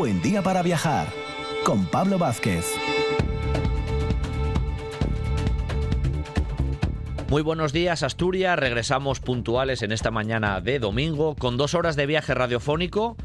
buen día para viajar. Con Pablo Vázquez. Muy buenos días Asturias, regresamos puntuales en esta mañana de domingo con dos horas de viaje radiofónico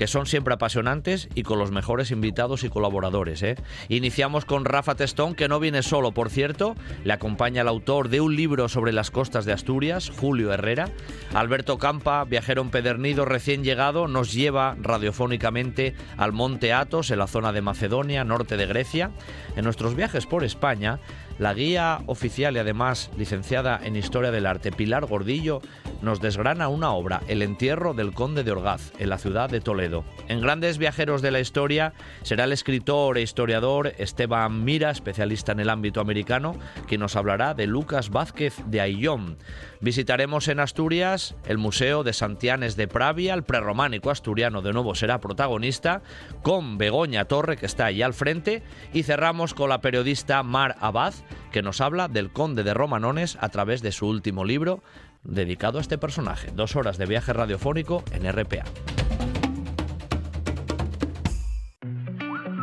que son siempre apasionantes y con los mejores invitados y colaboradores. ¿eh? Iniciamos con Rafa Testón, que no viene solo, por cierto, le acompaña el autor de un libro sobre las costas de Asturias, Julio Herrera. Alberto Campa, viajero empedernido recién llegado, nos lleva radiofónicamente al Monte Athos, en la zona de Macedonia, norte de Grecia. En nuestros viajes por España, la guía oficial y además licenciada en Historia del Arte, Pilar Gordillo, nos desgrana una obra, El entierro del conde de Orgaz, en la ciudad de Toledo. En Grandes Viajeros de la Historia será el escritor e historiador Esteban Mira, especialista en el ámbito americano, quien nos hablará de Lucas Vázquez de Ayllón. Visitaremos en Asturias el Museo de Santianes de Pravia, el prerrománico asturiano de nuevo será protagonista, con Begoña Torre, que está ahí al frente, y cerramos con la periodista Mar Abad, que nos habla del conde de Romanones a través de su último libro dedicado a este personaje. Dos horas de viaje radiofónico en RPA.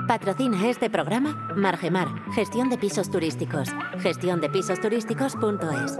Patrocina este programa Margemar, gestión de pisos turísticos. Gestión de pisos turísticos.es.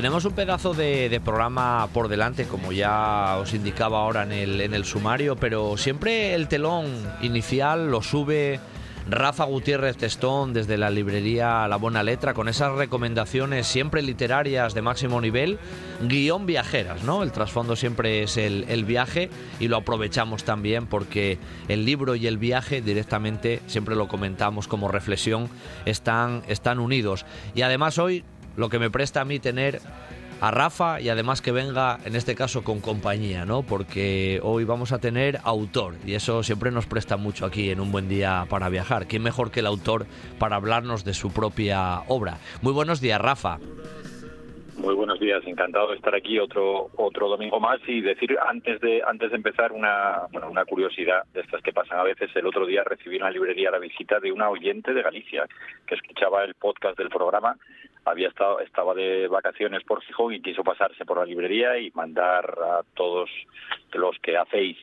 Tenemos un pedazo de, programa por delante, como ya os indicaba ahora en el, en el sumario, pero siempre el telón inicial lo sube Rafa Gutiérrez Testón desde la librería La Buena Letra con esas recomendaciones siempre literarias de máximo nivel, guion viajeras, ¿no? El trasfondo siempre es el, el, viaje y lo aprovechamos también porque el libro y el viaje directamente, siempre lo comentamos como reflexión, están, están unidos. Y además hoy lo que me presta a mí tener a Rafa y además que venga en este caso con compañía, ¿no? Porque hoy vamos a tener autor y eso siempre nos presta mucho aquí en un buen día para viajar. ¿Quién mejor que el autor para hablarnos de su propia obra? Muy buenos días, Rafa. Muy buenos días, encantado de estar aquí otro otro domingo más y decir antes de antes de empezar una bueno, una curiosidad de estas que pasan a veces. El otro día recibí en la librería la visita de una oyente de Galicia que escuchaba el podcast del programa, había estado estaba de vacaciones por Gijón y quiso pasarse por la librería y mandar a todos los que hacéis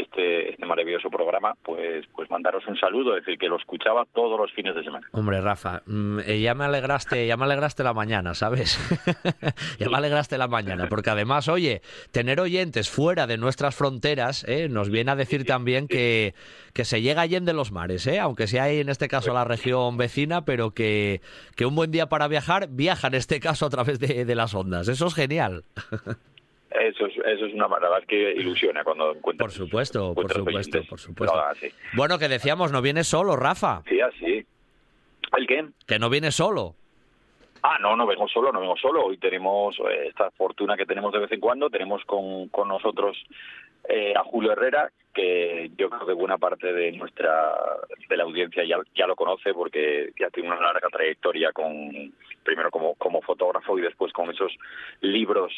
este, este maravilloso programa, pues, pues mandaros un saludo, decir que lo escuchaba todos los fines de semana. Hombre, Rafa, mm, eh, ya me alegraste, ya me alegraste la mañana, ¿sabes? ya me alegraste la mañana, porque además, oye, tener oyentes fuera de nuestras fronteras ¿eh? nos viene a decir también que, que se llega allá de los mares, ¿eh? aunque sea en este caso la región vecina, pero que, que un buen día para viajar viaja en este caso a través de, de las ondas. Eso es genial. Eso es, eso es una maravilla que ilusiona cuando encuentras. Por supuesto, por supuesto, por supuesto. Bueno, que decíamos, no viene solo, Rafa. Sí, así. ¿El qué? Que no viene solo. Ah, no, no vengo solo, no vengo solo. Hoy tenemos eh, esta fortuna que tenemos de vez en cuando. Tenemos con, con nosotros eh, a Julio Herrera, que yo creo que buena parte de nuestra de la audiencia ya, ya lo conoce porque ya tiene una larga trayectoria con primero como, como fotógrafo y después con esos libros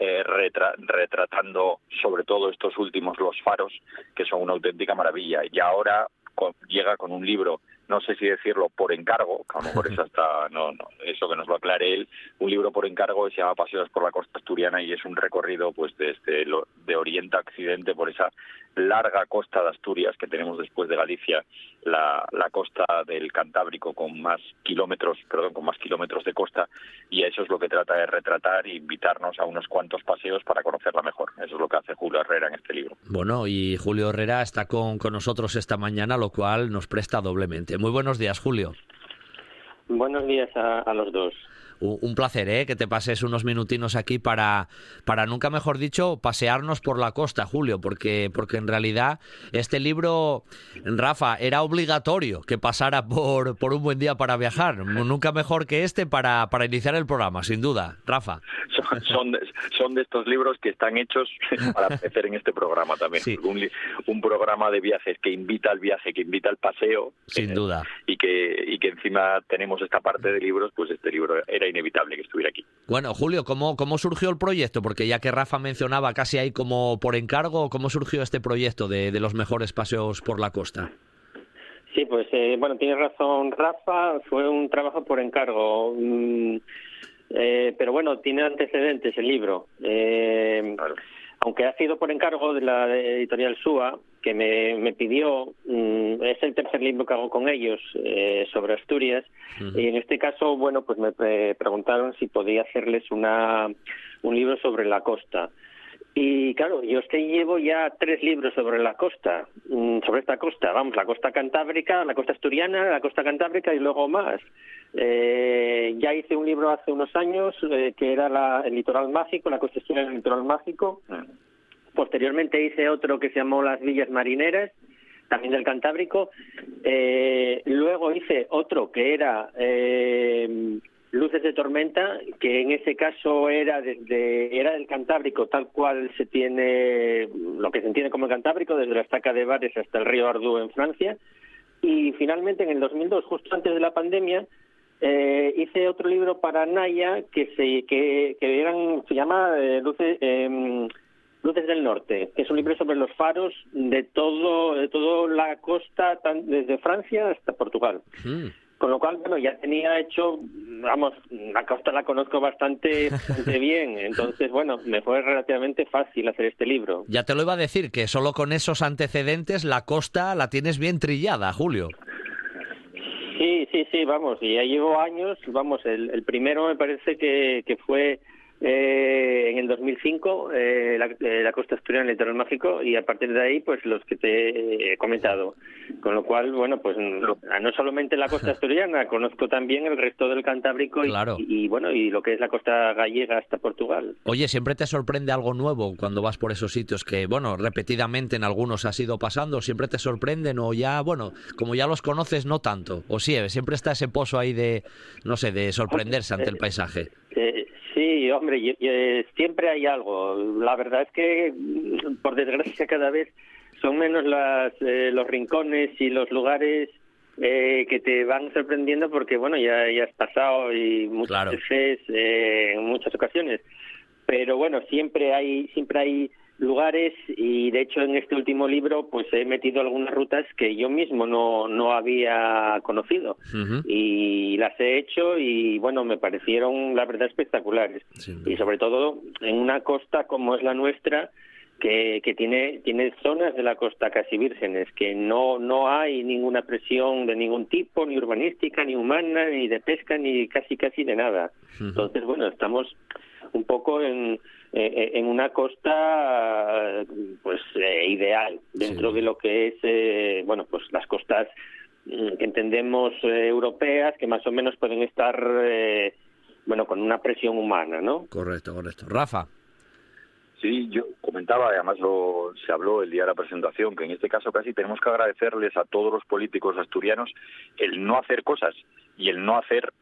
eh, retratando sobre todo estos últimos los faros que son una auténtica maravilla y ahora llega con un libro no sé si decirlo por encargo, que a lo mejor es hasta, no, no, eso que nos lo aclare él, un libro por encargo que se llama Paseos por la costa asturiana y es un recorrido pues desde lo, de oriente a occidente por esa larga costa de Asturias que tenemos después de Galicia, la, la costa del Cantábrico con más kilómetros, perdón, con más kilómetros de costa y eso es lo que trata de retratar e invitarnos a unos cuantos paseos para conocerla mejor. Eso es lo que hace Julio Herrera en este libro. Bueno, y Julio Herrera está con, con nosotros esta mañana, lo cual nos presta doblemente. Muy buenos días, Julio. Buenos días a, los dos. Un placer, ¿eh? Que te pases unos minutinos aquí para, para nunca mejor dicho, pasearnos por la costa, Julio, porque, porque en realidad este libro, Rafa, era obligatorio que pasara por, por un buen día para viajar. Nunca mejor que este para, para iniciar el programa, sin duda. Rafa. Son, son, de, estos libros que están hechos para aparecer en este programa también. Un, un, programa de viajes que invita al viaje, que invita al paseo. Sin duda. Y que, y que encima tenemos esta parte de libros, pues este libro era inevitable que estuviera aquí. Bueno, Julio, ¿cómo, cómo surgió el proyecto? Porque ya que Rafa mencionaba casi ahí como por encargo, ¿cómo surgió este proyecto de, de los mejores paseos por la costa? Sí, pues eh, bueno, tiene razón Rafa, fue un trabajo por encargo. Mm, eh, pero bueno, tiene antecedentes el libro. Eh, aunque ha sido por encargo de la editorial SUA, que me, me pidió, mm, es el tercer libro que hago con ellos eh, sobre Asturias, y en este caso, bueno, pues me preguntaron si podía hacerles una, un libro sobre la costa. Y claro, yo es llevo ya tres libros sobre la costa, mm, sobre esta costa, vamos, la costa cantábrica, la costa asturiana, la costa cantábrica y luego más. Eh, ya hice un libro hace unos años eh, que era la, el litoral mágico, la costa asturiana el litoral mágico. Posteriormente hice otro que se llamó Las Villas Marineras, también del Cantábrico. Eh, luego hice otro que era eh, Luces de tormenta, que en ese caso era desde era el Cantábrico, tal cual se tiene lo que se entiende como el Cantábrico, desde la estaca de Bares hasta el río Ardú en Francia. Y finalmente en el 2002, justo antes de la pandemia, eh, hice otro libro para Naya que se que, que se llama eh, Luces em, Luces del Norte, que es un libro sobre los faros de todo de toda la costa desde Francia hasta Portugal. Mm. Con lo cual, bueno, ya tenía hecho, vamos, la costa la conozco bastante, bien, entonces, bueno, me fue relativamente fácil hacer este libro. Ya te lo iba a decir, que solo con esos antecedentes la costa la tienes bien trillada, Julio. Sí, sí, sí, vamos, y ya llevo años, vamos, el, el primero me parece que, que fue eh, en el 2005 eh, la, eh, la, costa asturiana, el litoral mágico, y a partir de ahí, pues los que te he comentado. Con lo cual, bueno, pues no, solamente la costa asturiana, conozco también el resto del Cantábrico y, bueno, y lo que es la costa gallega hasta Portugal. Oye, siempre te sorprende algo nuevo cuando vas por esos sitios que, bueno, repetidamente en algunos has ido pasando, siempre te sorprenden o ya, bueno, como ya los conoces, no tanto. O sí, siempre está ese pozo ahí de, no sé, de sorprenderse ante el paisaje. Eh, Sí, hombre, eh, siempre hay algo. La verdad es que, por desgracia, cada vez son menos las, eh, los rincones y los lugares eh, que te van sorprendiendo porque, bueno, ya, ya has pasado y muchas veces, en muchas ocasiones. Pero bueno, siempre hay, siempre hay lugares y de hecho en este último libro pues he metido algunas rutas que yo mismo no, no había conocido. Y las he hecho y bueno me parecieron la verdad espectaculares. Y sobre todo en una costa como es la nuestra que, que tiene tiene zonas de la costa casi vírgenes que no no hay ninguna presión de ningún tipo ni urbanística ni humana ni de pesca ni casi casi de nada. Entonces bueno estamos un poco en eh, eh, en una costa pues eh, ideal. Dentro de lo que es bueno pues las costas mm, que entendemos europeas que más o menos pueden estar bueno con una presión humana no correcto correcto. Rafa. Sí, yo comentaba, además lo, se habló el día de la presentación, que en este caso casi tenemos que agradecerles a todos los políticos asturianos el no hacer cosas y el no hacer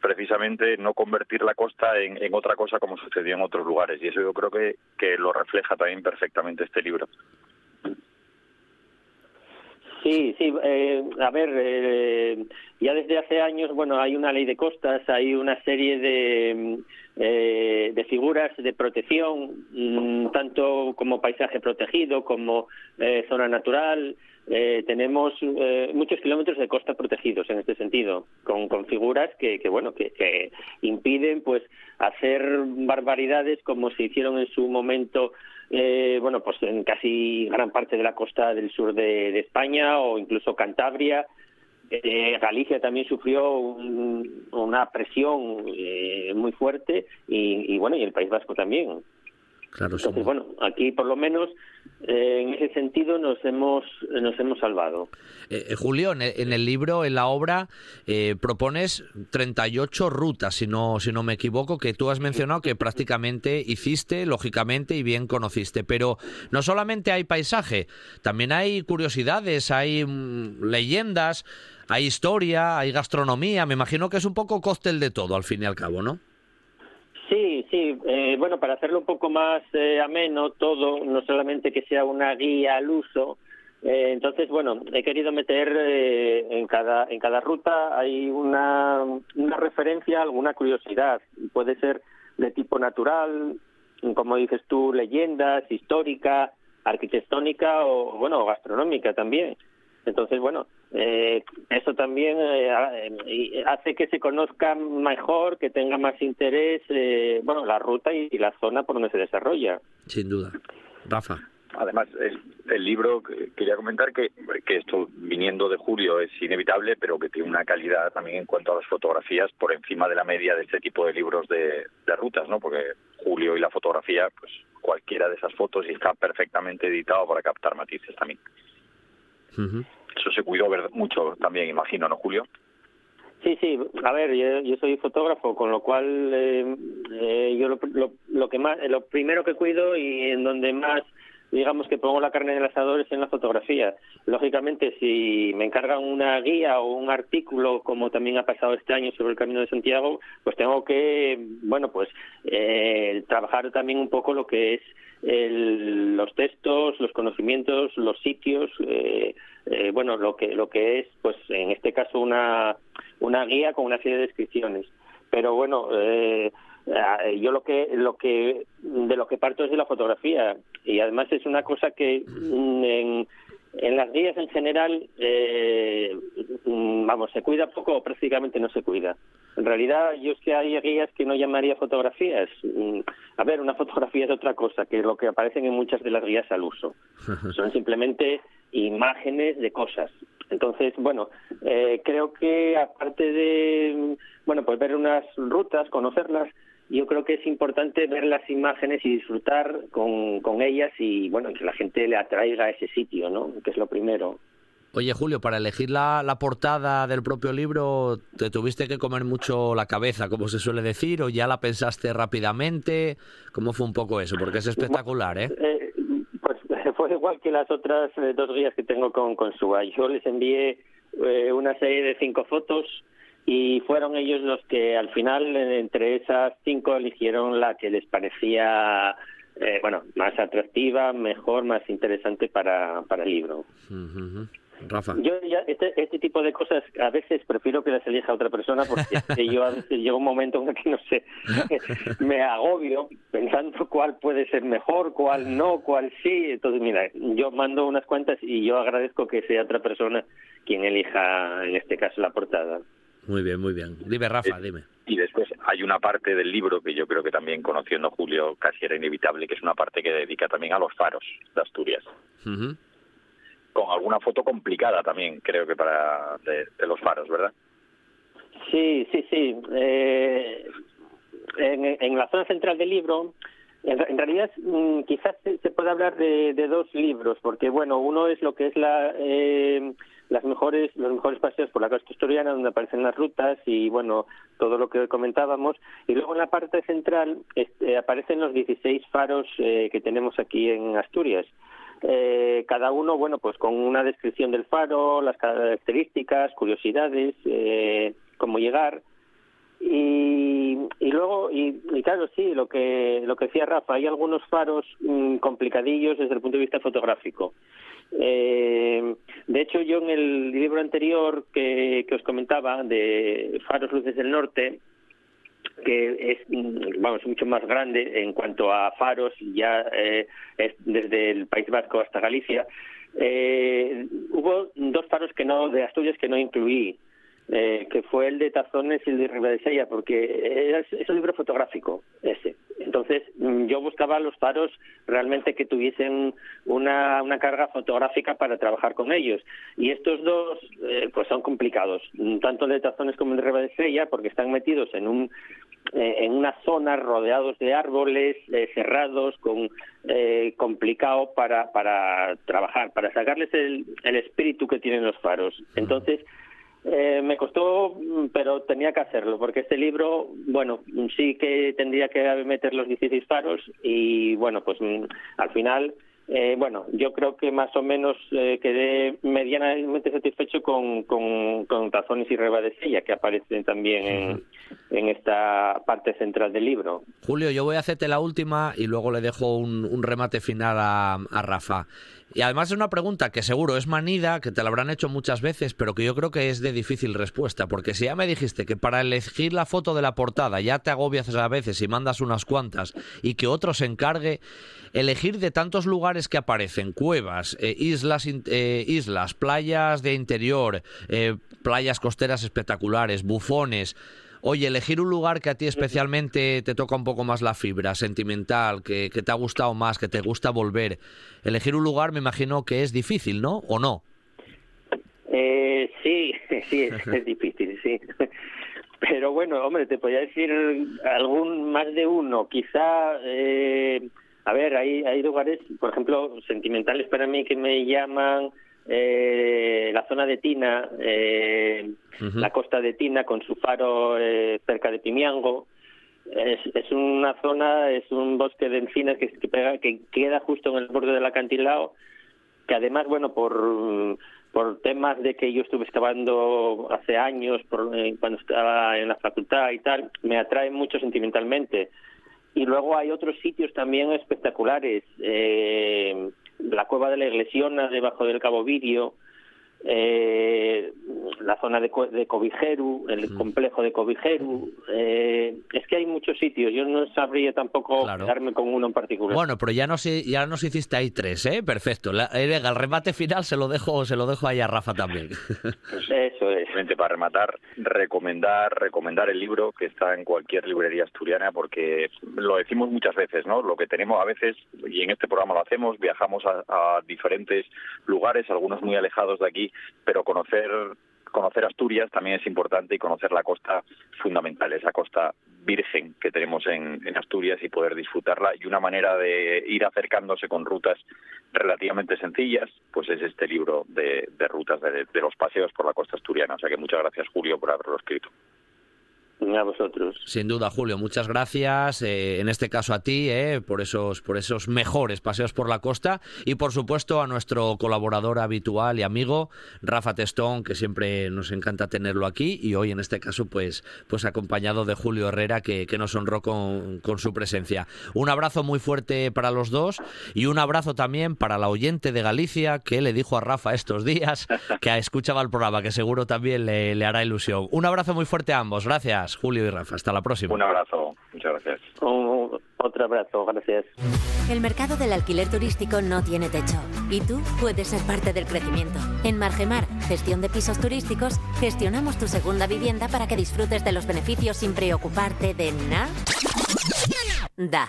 precisamente no convertir la costa en, otra cosa como sucedió en otros lugares. Y eso yo creo que, que lo refleja también perfectamente este libro. Sí, sí, eh, a ver, eh, ya desde hace años, bueno, hay una ley de costas, hay una serie de, eh, de figuras de protección, mm, tanto como paisaje protegido, como zona natural, eh, tenemos eh, muchos kilómetros de costa protegidos en este sentido, con, con figuras que, que bueno que, que, impiden pues hacer barbaridades como se hicieron en su momento eh, bueno pues en casi gran parte de la costa del sur de, España o incluso Cantabria. Eh, Galicia también sufrió una presión muy fuerte y bueno y el País Vasco también Claro, Entonces, bueno, aquí por lo menos eh, en ese sentido nos hemos nos hemos salvado. Eh, eh, Julio, en el, libro, en la obra, propones 38 rutas, si no si no me equivoco, que tú has mencionado que prácticamente hiciste, lógicamente, y bien conociste. Pero no solamente hay paisaje, también hay curiosidades, hay mm, leyendas, hay historia, hay gastronomía. Me imagino que es un poco cóctel de todo, al fin y al cabo, ¿no? Sí, sí. Eh, bueno, para hacerlo un poco más eh, ameno todo, no solamente que sea una guía al uso. Eh, entonces, bueno, he querido meter en cada en cada ruta hay una una referencia, alguna curiosidad. Puede ser de tipo natural, como dices tú, leyendas, histórica, arquitectónica o bueno, gastronómica también. Entonces, bueno, eh, eso también eh, hace que se conozca mejor, que tenga más interés, eh, bueno, la ruta y, la zona por donde se desarrolla. Sin duda. Rafa. Además, el, libro, quería comentar que, que esto, viniendo de Julio, es inevitable, pero que tiene una calidad también en cuanto a las fotografías por encima de la media de este tipo de libros de, rutas, ¿no? Porque Julio y la fotografía, pues cualquiera de esas fotos y está perfectamente editado para captar matices también. Eso se cuidó mucho también, imagino, ¿no, Julio? Sí, sí. A ver, yo, soy fotógrafo, con lo cual eh, eh, yo lo, lo, que más, lo primero que cuido y en donde más digamos que pongo la carne en el asador es en la fotografía. Lógicamente, si me encargan una guía o un artículo, como también ha pasado este año sobre el Camino de Santiago, pues tengo que, bueno, pues eh, trabajar también un poco lo que es los textos, los conocimientos, los sitios, eh, eh, bueno, lo que lo que es, pues en este caso una una guía con una serie de descripciones. Pero bueno, yo lo que lo que de lo que parto es de la fotografía. Y además es una cosa que mm, en, en las guías en general eh, mm, vamos se cuida poco o prácticamente no se cuida. En realidad yo es que hay guías que no llamaría fotografías. Mm, a ver una fotografía es otra cosa que lo que aparecen en muchas de las guías al uso. Son simplemente imágenes de cosas. Entonces, bueno, eh, creo que aparte de, bueno, pues ver unas rutas, conocerlas, yo creo que es importante ver las imágenes y disfrutar con, con ellas y, bueno, que la gente le atraiga a ese sitio, ¿no? Que es lo primero. Oye, Julio, para elegir la, la, portada del propio libro, ¿te tuviste que comer mucho la cabeza, como se suele decir, o ya la pensaste rápidamente? ¿Cómo fue un poco eso? Porque es espectacular, ¿eh? eh pues fue igual que las otras eh, dos guías que tengo con, con Suba. Yo les envié eh, una serie de cinco fotos y fueron ellos los que al final entre esas cinco eligieron la que les parecía eh, bueno más atractiva mejor más interesante para, para el libro Rafa. Yo ya este, este tipo de cosas a veces prefiero que las elija otra persona porque yo a veces llega un momento en el que no sé, me agobio pensando cuál puede ser mejor, cuál no, cuál sí. Entonces, mira, yo mando unas cuantas y yo agradezco que sea otra persona quien elija en este caso la portada. Muy bien, muy bien. Dime, Rafa, eh, dime. Y después hay una parte del libro que yo creo que también conociendo a Julio casi era inevitable, que es una parte que dedica también a los faros de Asturias. Con alguna foto complicada también, creo que para de, los faros, ¿verdad? Sí, sí, sí. Eh, en, la zona central del libro, en, realidad mm, quizás se, puede hablar de, dos libros, porque bueno, uno es lo que es la... Eh, las mejores, los mejores paseos por la costa asturiana donde aparecen las rutas y bueno, todo lo que comentábamos. Y luego en la parte central este, aparecen los 16 faros eh, que tenemos aquí en Asturias. Eh, cada uno, bueno, pues con una descripción del faro, las características, curiosidades, eh, cómo llegar. Y, y luego, y, claro, sí, lo que, lo que decía Rafa, hay algunos faros mm, complicadillos desde el punto de vista fotográfico. Eh, de hecho, yo en el libro anterior que, que os comentaba, de Faros Luces del Norte, que es vamos mucho más grande en cuanto a faros ya eh, es desde el País Vasco hasta Galicia eh, hubo dos faros que no de Asturias que no incluí eh, que fue el de Tazones y el de Ribadesella, porque era, es un libro fotográfico ese. Entonces mm, yo buscaba los faros realmente que tuviesen una, una carga fotográfica para trabajar con ellos. Y estos dos eh, pues son complicados, tanto el de Tazones como el de Ribadesella, porque están metidos en un eh, en una zona rodeados de árboles, eh, cerrados, con eh, complicado para, para trabajar, para sacarles el, el espíritu que tienen los faros. Entonces, eh, me costó, pero tenía que hacerlo, porque este libro, bueno, sí que tendría que meter los 16 faros y, bueno, pues mm, al final eh, bueno, yo creo que más o menos eh, quedé medianamente satisfecho con, con, con Tazones y Rebadesella, que aparecen también en, en, esta parte central del libro. Julio, yo voy a hacerte la última y luego le dejo un, un remate final a, a Rafa. Y además es una pregunta que seguro es manida, que te la habrán hecho muchas veces, pero que yo creo que es de difícil respuesta, porque si ya me dijiste que para elegir la foto de la portada ya te agobias a veces y mandas unas cuantas y que otro se encargue, elegir de tantos lugares que aparecen, cuevas, eh, islas, eh, islas, playas de interior, eh, playas costeras espectaculares, bufones, Oye, elegir un lugar que a ti especialmente te toca un poco más la fibra, sentimental, que, te ha gustado más, que te gusta volver. Elegir un lugar me imagino que es difícil, ¿no? ¿O no? Sí, sí, es, difícil, sí. Pero bueno, hombre, te podría decir algún más de uno. Quizá, a ver, hay, hay lugares, por ejemplo, sentimentales para mí que me llaman eh, la zona de Tina, eh, uh -huh. la costa de Tina con su faro eh, cerca de Pimiango. Es, es, una zona, es un bosque de encinas que, que, pega, que queda justo en el borde del acantilado, que además, bueno, por por temas de que yo estuve excavando hace años, por, cuando estaba en la facultad y tal, me atrae mucho sentimentalmente. Y luego hay otros sitios también espectaculares. Eh, la cueva de la Iglesiona debajo del Cabo Virio, eh, la zona de, de Cobijeru, el mm. complejo de Cobijeru. Eh, es que hay muchos sitios. Yo no sabría tampoco claro. quedarme con uno en particular. Bueno, pero ya nos, ya nos hiciste ahí tres, ¿eh? Perfecto. La, el remate final se lo dejo, se lo dejo ahí a Rafa también. Pues eso es. Para rematar, recomendar, recomendar el libro que está en cualquier librería asturiana porque lo decimos muchas veces, ¿no? Lo que tenemos a veces, y en este programa lo hacemos, viajamos a, a diferentes lugares, algunos muy alejados de aquí, pero conocer Asturias también es importante y conocer la costa fundamental, esa costa virgen que tenemos en, Asturias y poder disfrutarla. Y una manera de ir acercándose con rutas relativamente sencillas, pues es este libro de, rutas de los paseos por la costa asturiana. O sea que muchas gracias, Julio, por haberlo escrito. A vosotros. Sin duda, Julio, muchas gracias. Eh, en este caso a ti, eh, por esos, por esos mejores paseos por la costa. Y por supuesto a nuestro colaborador habitual y amigo, Rafa Testón, que siempre nos encanta tenerlo aquí. Y hoy, en este caso, pues, pues acompañado de Julio Herrera, que, que nos honró con, con su presencia. Un abrazo muy fuerte para los dos y un abrazo también para la oyente de Galicia que le dijo a Rafa estos días que escuchaba el programa, que seguro también le, le hará ilusión. Un abrazo muy fuerte a ambos. Gracias. Julio y Rafa. Hasta la próxima. Un abrazo. Muchas gracias. Un, otro abrazo. Gracias. El mercado del alquiler turístico no tiene techo y tú puedes ser parte del crecimiento. En Margemar, gestión de pisos turísticos, gestionamos tu segunda vivienda para que disfrutes de los beneficios sin preocuparte de nada. Da.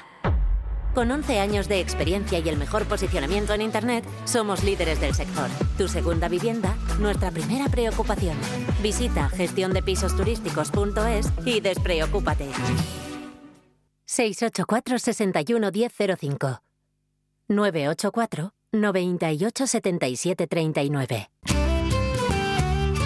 Con 11 años de experiencia y el mejor posicionamiento en Internet, somos líderes del sector. Tu segunda vivienda, nuestra primera preocupación. Visita gestiondepisosturísticos.es y despreocúpate. 684 61 1005 984 98 77 39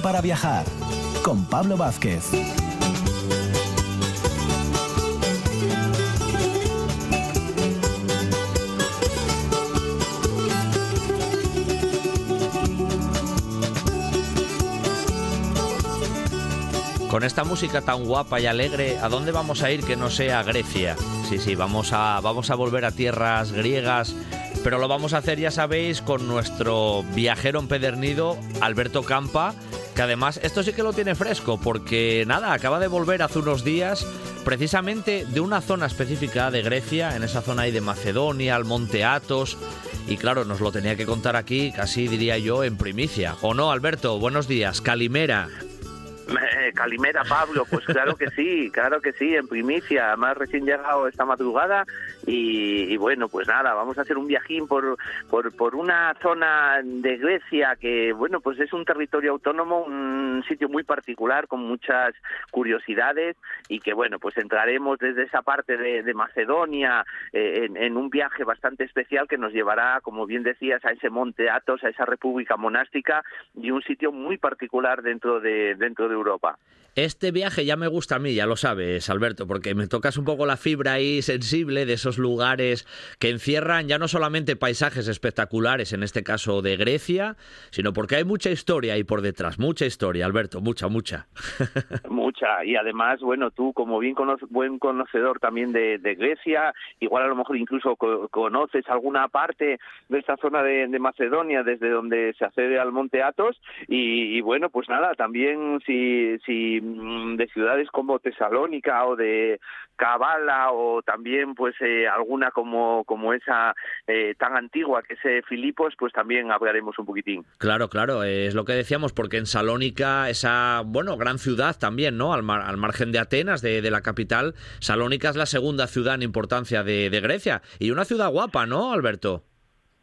Para viajar con Pablo Vázquez. Con esta música tan guapa y alegre, ¿a dónde vamos a ir que no sea Grecia? Sí, sí, vamos a, vamos a volver a tierras griegas pero lo vamos a hacer, ya sabéis, con nuestro viajero empedernido, Alberto Campa, que además esto sí que lo tiene fresco, porque nada, acaba de volver hace unos días precisamente de una zona específica de Grecia, en esa zona ahí de Macedonia, al Monte Athos, y claro, nos lo tenía que contar aquí, casi diría yo, en primicia. ¿O no, Alberto? Buenos días, Calimera. Eh, Calimera, Pablo, pues claro que sí, claro que sí, en primicia, además recién llegado esta madrugada y, bueno, pues nada, vamos a hacer un viajín por, por, una zona de Grecia que, bueno, pues es un territorio autónomo, un sitio muy particular con muchas curiosidades y que, bueno, pues entraremos desde esa parte de, Macedonia eh, en, un viaje bastante especial que nos llevará, como bien decías, a ese monte Athos, a esa república monástica y un sitio muy particular dentro de, dentro de Europa. Este viaje ya me gusta a mí, ya lo sabes, Alberto, porque me tocas un poco la fibra ahí sensible de esos lugares que encierran ya no solamente paisajes espectaculares, en este caso de Grecia, sino porque hay mucha historia ahí por detrás, mucha historia, Alberto, mucha, mucha. Mucha, y además, bueno, tú como bien buen conocedor también de, Grecia, igual a lo mejor incluso conoces alguna parte de esta zona de, Macedonia desde donde se accede al Monte Athos, y, y bueno, pues nada, también si, si de ciudades como Tesalónica o de Cabala o también pues eh, alguna como como esa eh, tan antigua que es eh, Filipos pues también hablaremos un poquitín. Claro claro es lo que decíamos porque en Salónica esa bueno gran ciudad también no al, al margen de Atenas de, la capital Salónica es la segunda ciudad en importancia de, de Grecia. Y una ciudad guapa no Alberto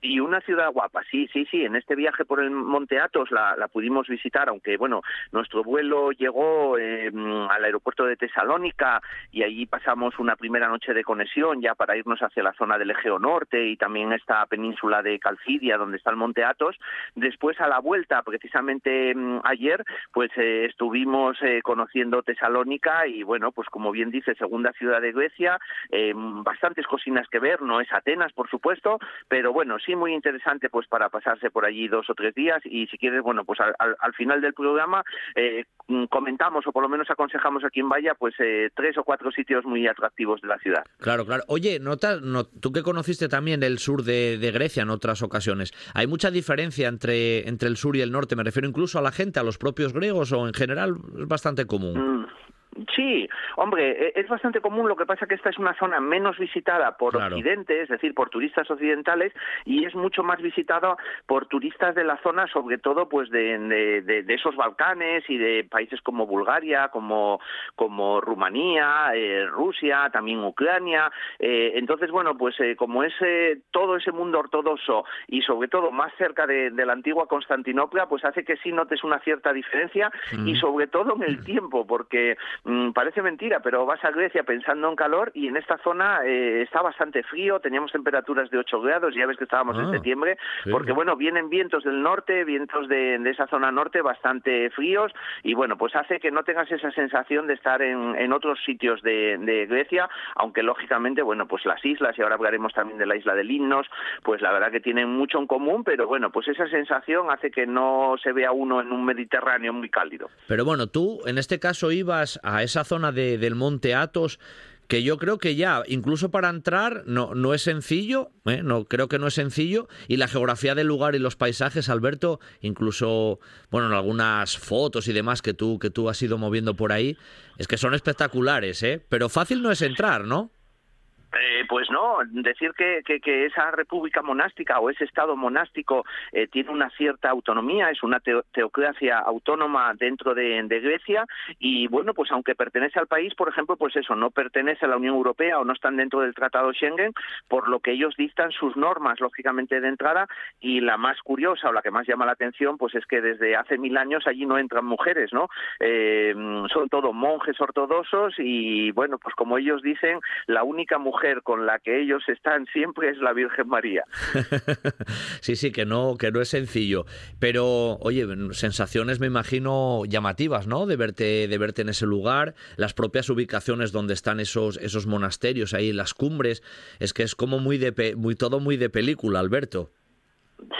y una ciudad guapa, sí, sí, sí. En este viaje por el Monte Athos la, la pudimos visitar, aunque bueno, nuestro vuelo llegó eh, al aeropuerto de Tesalónica y allí pasamos una primera noche de conexión ya para irnos hacia la zona del Egeo Norte y también esta península de Calcidia donde está el Monte Athos. Después a la vuelta, precisamente mm, ayer, pues eh, estuvimos eh, conociendo Tesalónica y bueno, pues como bien dice, segunda ciudad de Grecia, bastantes cocinas que ver, no es Atenas, por supuesto, pero bueno, muy interesante pues para pasarse por allí dos o tres días y si quieres, bueno, pues al, al final del programa eh, comentamos o por lo menos aconsejamos a quien vaya pues eh, tres o cuatro sitios muy atractivos de la ciudad. Claro, claro. Oye, nota, no, tú que conociste también el sur de, de, Grecia en otras ocasiones, ¿hay mucha diferencia entre, entre el sur y el norte? Me refiero incluso a la gente, a los propios griegos o en general es bastante común. Mm. Sí, hombre, e, es bastante común. Lo que pasa que esta es una zona menos visitada por Occidente, es decir, por turistas occidentales, y es mucho más visitada por turistas de la zona, sobre todo, pues de, de, esos Balcanes y de países como Bulgaria, como como Rumanía, eh, Rusia, también Ucrania. Eh, entonces, bueno, pues eh, como es todo ese mundo ortodoxo y sobre todo más cerca de, la antigua Constantinopla, pues hace que sí notes una cierta diferencia y sobre todo en el tiempo, porque Mm, parece mentira, pero vas a Grecia pensando en calor y en esta zona eh, está bastante frío, teníamos temperaturas de 8 grados, ya ves que estábamos en ah, septiembre, porque bueno, vienen vientos del norte, vientos de, esa zona norte bastante fríos y bueno, pues hace que no tengas esa sensación de estar en, otros sitios de, Grecia, aunque lógicamente, bueno, pues las islas, y ahora hablaremos también de la isla de Limnos, pues la verdad que tienen mucho en común, pero bueno, pues esa sensación hace que no se vea uno en un Mediterráneo muy cálido. Pero bueno, tú en este caso ibas a esa zona de, del Monte Athos que yo creo que ya, incluso para entrar, no, no es sencillo, ¿eh? no creo que no es sencillo, y la geografía del lugar y los paisajes, Alberto, incluso, bueno, en algunas fotos y demás que tú, que tú has ido moviendo por ahí, es que son espectaculares, ¿eh? Pero fácil no es entrar, ¿no? Eh, pues no, decir que, esa república monástica o ese estado monástico eh, tiene una cierta autonomía, es una teocracia autónoma dentro de, Grecia y bueno, pues aunque pertenece al país, por ejemplo, pues eso, no pertenece a la Unión Europea o no están dentro del Tratado Schengen, por lo que ellos dictan sus normas, lógicamente, de entrada y la más curiosa o la que más llama la atención, pues es que desde hace mil años allí no entran mujeres, ¿no? Eh, son todos monjes ortodoxos y bueno, pues como ellos dicen, la única mujer con la que ellos están siempre es la Virgen María. sí, sí, que no, que no es sencillo. Pero, oye, sensaciones me imagino llamativas, ¿no? De verte, de verte en ese lugar, las propias ubicaciones donde están esos, esos monasterios ahí, las cumbres. Es que es como muy de muy todo muy de película, Alberto.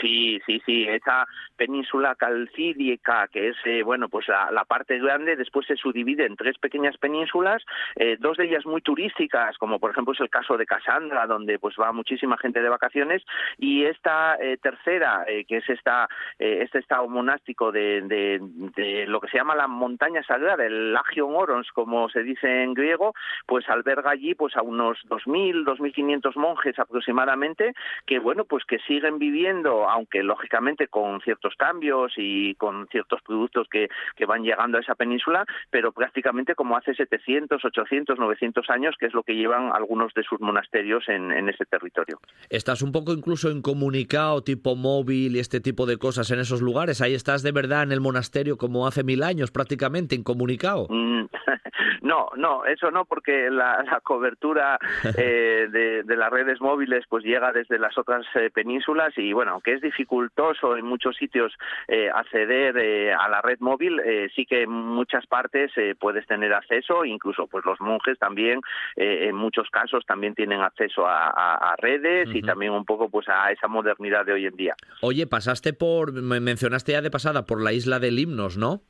Sí, sí, sí, esa península calcídica, que es, eh, bueno, pues la, parte grande, después se subdivide en tres pequeñas penínsulas, eh, dos de ellas muy turísticas, como por ejemplo es el caso de Casandra, donde pues va muchísima gente de vacaciones, y esta eh, tercera, que es esta, este estado monástico de, de, lo que se llama la montaña sagrada, el Lagion Orons, como se dice en griego, pues alberga allí pues a unos 2.000, 2.500 monjes aproximadamente, que bueno, pues que siguen viviendo aunque lógicamente con ciertos cambios y con ciertos productos que, que van llegando a esa península, pero prácticamente como hace 700, 800, 900 años, que es lo que llevan algunos de sus monasterios en, en ese territorio. ¿Estás un poco incluso incomunicado, tipo móvil y este tipo de cosas en esos lugares? Ahí estás de verdad en el monasterio como hace mil años, prácticamente incomunicado. Mm, no, no, eso no, porque la, cobertura eh, de, las redes móviles pues llega desde las otras eh, penínsulas y bueno, aunque es dificultoso en muchos sitios eh, acceder eh, a la red móvil, eh, sí que en muchas partes puedes tener acceso, incluso pues los monjes también en muchos casos también tienen acceso a, redes y también un poco pues a esa modernidad de hoy en día. Oye, pasaste por, me mencionaste ya de pasada por la isla del Himnos, ¿no?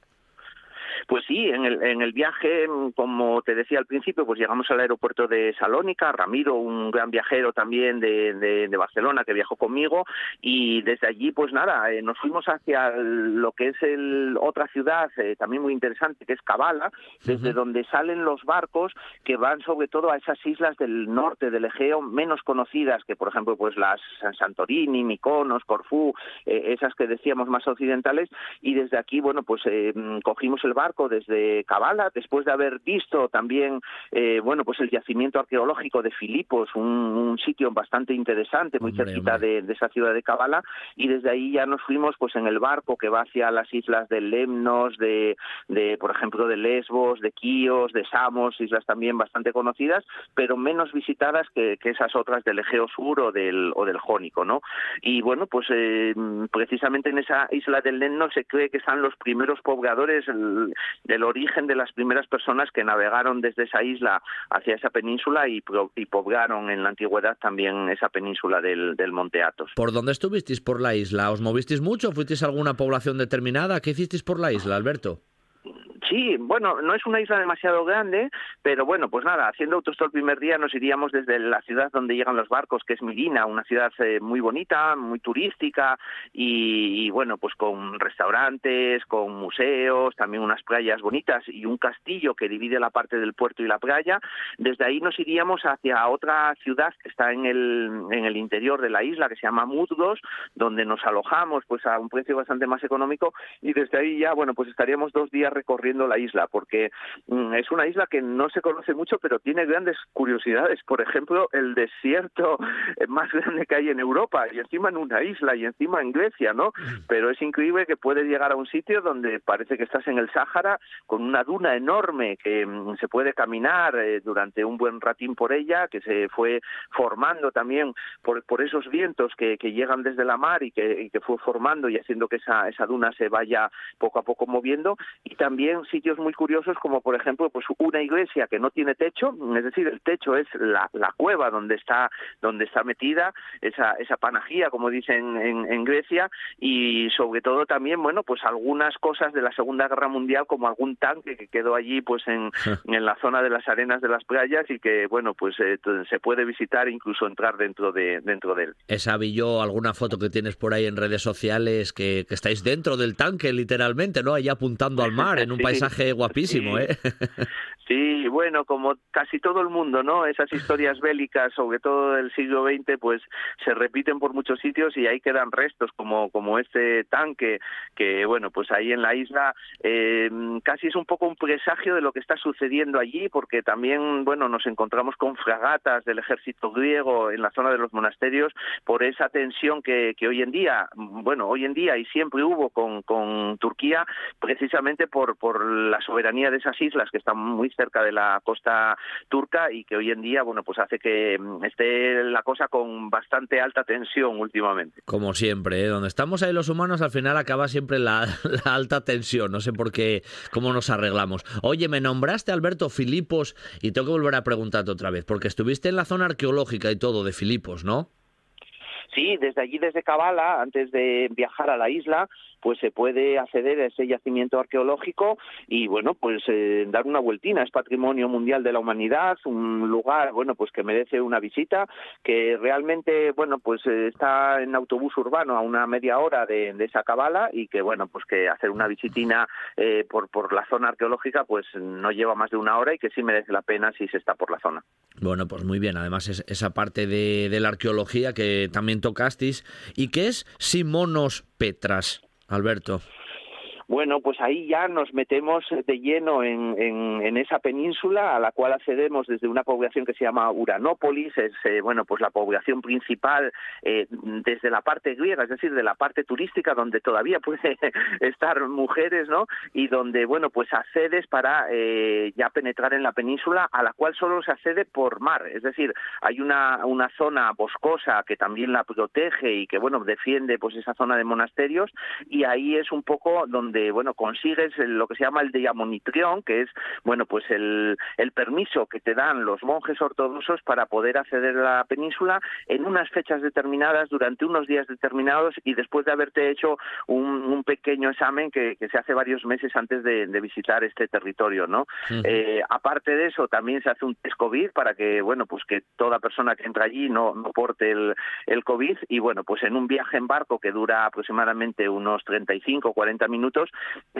Pues sí, en el, en el viaje, como te decía al principio, pues llegamos al aeropuerto de Salónica, Ramiro, un gran viajero también de, de, Barcelona que viajó conmigo, y desde allí, pues nada, eh, nos fuimos hacia lo que es el, otra ciudad eh, también muy interesante, que es Cabala, desde donde salen los barcos que van sobre todo a esas islas del norte del Egeo menos conocidas, que por ejemplo, pues las Santorini, Mykonos, Corfú, eh, esas que decíamos más occidentales, y desde aquí, bueno, pues cogimos el barco desde Cabala, después de haber visto también, eh, bueno, pues el yacimiento arqueológico de Filipos, un, sitio bastante interesante, muy cerquita De, esa ciudad de Cabala, y desde ahí ya nos fuimos, pues en el barco que va hacia las islas de Lemnos, de, de por ejemplo, de Lesbos, de Quíos, de Samos, islas también bastante conocidas, pero menos visitadas que, esas otras del Egeo Sur o del, o del Jónico, ¿no? Y bueno, pues eh, precisamente en esa isla del Lemnos se cree que están los primeros pobladores, del origen de las primeras personas que navegaron desde esa isla hacia esa península y, poblaron en la antigüedad también esa península del, del Monte Athos. ¿Por dónde estuvisteis por la isla? ¿Os movisteis mucho? ¿Fuisteis a alguna población determinada? ¿Qué hicisteis por la isla, Alberto? Sí, bueno, no es una isla demasiado grande, pero bueno, pues nada, haciendo autostop el primer día nos iríamos desde la ciudad donde llegan los barcos, que es Milina, una ciudad eh, muy bonita, muy turística y, bueno, pues con restaurantes, con museos, también unas playas bonitas y un castillo que divide la parte del puerto y la playa. Desde ahí nos iríamos hacia otra ciudad que está en el, en el interior de la isla, que se llama Mudgos, donde nos alojamos pues a un precio bastante más económico y desde ahí ya, bueno, pues estaríamos dos días recorriendo la isla, porque mm, es una isla que no se conoce mucho, pero tiene grandes curiosidades. Por ejemplo, el desierto más grande que hay en Europa, y encima en una isla, y encima en Grecia, ¿no? Pero es increíble que puedes llegar a un sitio donde parece que estás en el Sáhara, con una duna enorme que mm, se puede caminar eh, durante un buen ratín por ella, que se fue formando también por, por esos vientos que, que llegan desde la mar y que, y que fue formando y haciendo que esa, esa duna se vaya poco a poco moviendo, y también sitios muy curiosos como por ejemplo pues una iglesia que no tiene techo, es decir, el techo es la, la cueva donde está donde está metida esa esa panagía como dicen en, en, Grecia y sobre todo también bueno pues algunas cosas de la Segunda Guerra Mundial como algún tanque que quedó allí pues en, en la zona de las arenas de las playas y que bueno pues eh, se puede visitar e incluso entrar dentro de dentro de él. Esa yo alguna foto que tienes por ahí en redes sociales que, que estáis dentro del tanque literalmente, ¿no? Ahí apuntando al mar en un país mensaje guapísimo, ¿eh? Sí, bueno, como casi todo el mundo, ¿no? Esas historias bélicas, sobre todo del siglo XX, pues se repiten por muchos sitios y ahí quedan restos, como, como este tanque, que bueno, pues ahí en la isla eh, casi es un poco un presagio de lo que está sucediendo allí, porque también, bueno, nos encontramos con fragatas del ejército griego en la zona de los monasterios por esa tensión que, que hoy en día, bueno, hoy en día y siempre hubo con, con Turquía, precisamente por, por la soberanía de esas islas que están muy cerca de la costa turca y que hoy en día, bueno, pues hace que mm, esté la cosa con bastante alta tensión últimamente. Como siempre, ¿eh? donde estamos ahí los humanos, al final acaba siempre la, alta tensión. No sé por qué, cómo nos arreglamos. Oye, me nombraste Alberto Filipos y tengo que volver a preguntarte otra vez, porque estuviste en la zona arqueológica y todo de Filipos, ¿no? Sí, desde allí, desde Kabbalah, antes de viajar a la isla, pues se puede acceder a ese yacimiento arqueológico y, bueno, pues eh, dar una vueltina. Es patrimonio mundial de la humanidad, un lugar, bueno, pues que merece una visita, que realmente, bueno, pues eh, está en autobús urbano a una media hora de, esa Kabbalah y que, bueno, pues que hacer una visitina eh, por, por la zona arqueológica, pues no lleva más de una hora y que sí merece la pena si se está por la zona. Bueno, pues muy bien. Además, es esa parte de, de la arqueología que también tocasteis. ¿Y qué es Simonos Petras, Alberto? Bueno, pues ahí ya nos metemos de lleno en, en, esa península a la cual accedemos desde una población que se llama Uranópolis, es eh, bueno pues la población principal eh, desde la parte griega, es decir, de la parte turística donde todavía puede estar mujeres, ¿no? Y donde bueno pues accedes para eh, ya penetrar en la península a la cual solo se accede por mar, es decir, hay una una zona boscosa que también la protege y que bueno defiende pues esa zona de monasterios y ahí es un poco donde bueno, consigues lo que se llama el diamonitrión, que es, bueno, pues el, el permiso que te dan los monjes ortodoxos para poder acceder a la península en unas fechas determinadas, durante unos días determinados y después de haberte hecho un, un pequeño examen que, que, se hace varios meses antes de, de visitar este territorio, ¿no? eh, aparte de eso, también se hace un test COVID para que, bueno, pues que toda persona que entra allí no, no porte el, el COVID y, bueno, pues en un viaje en barco que dura aproximadamente unos 35 o 40 minutos,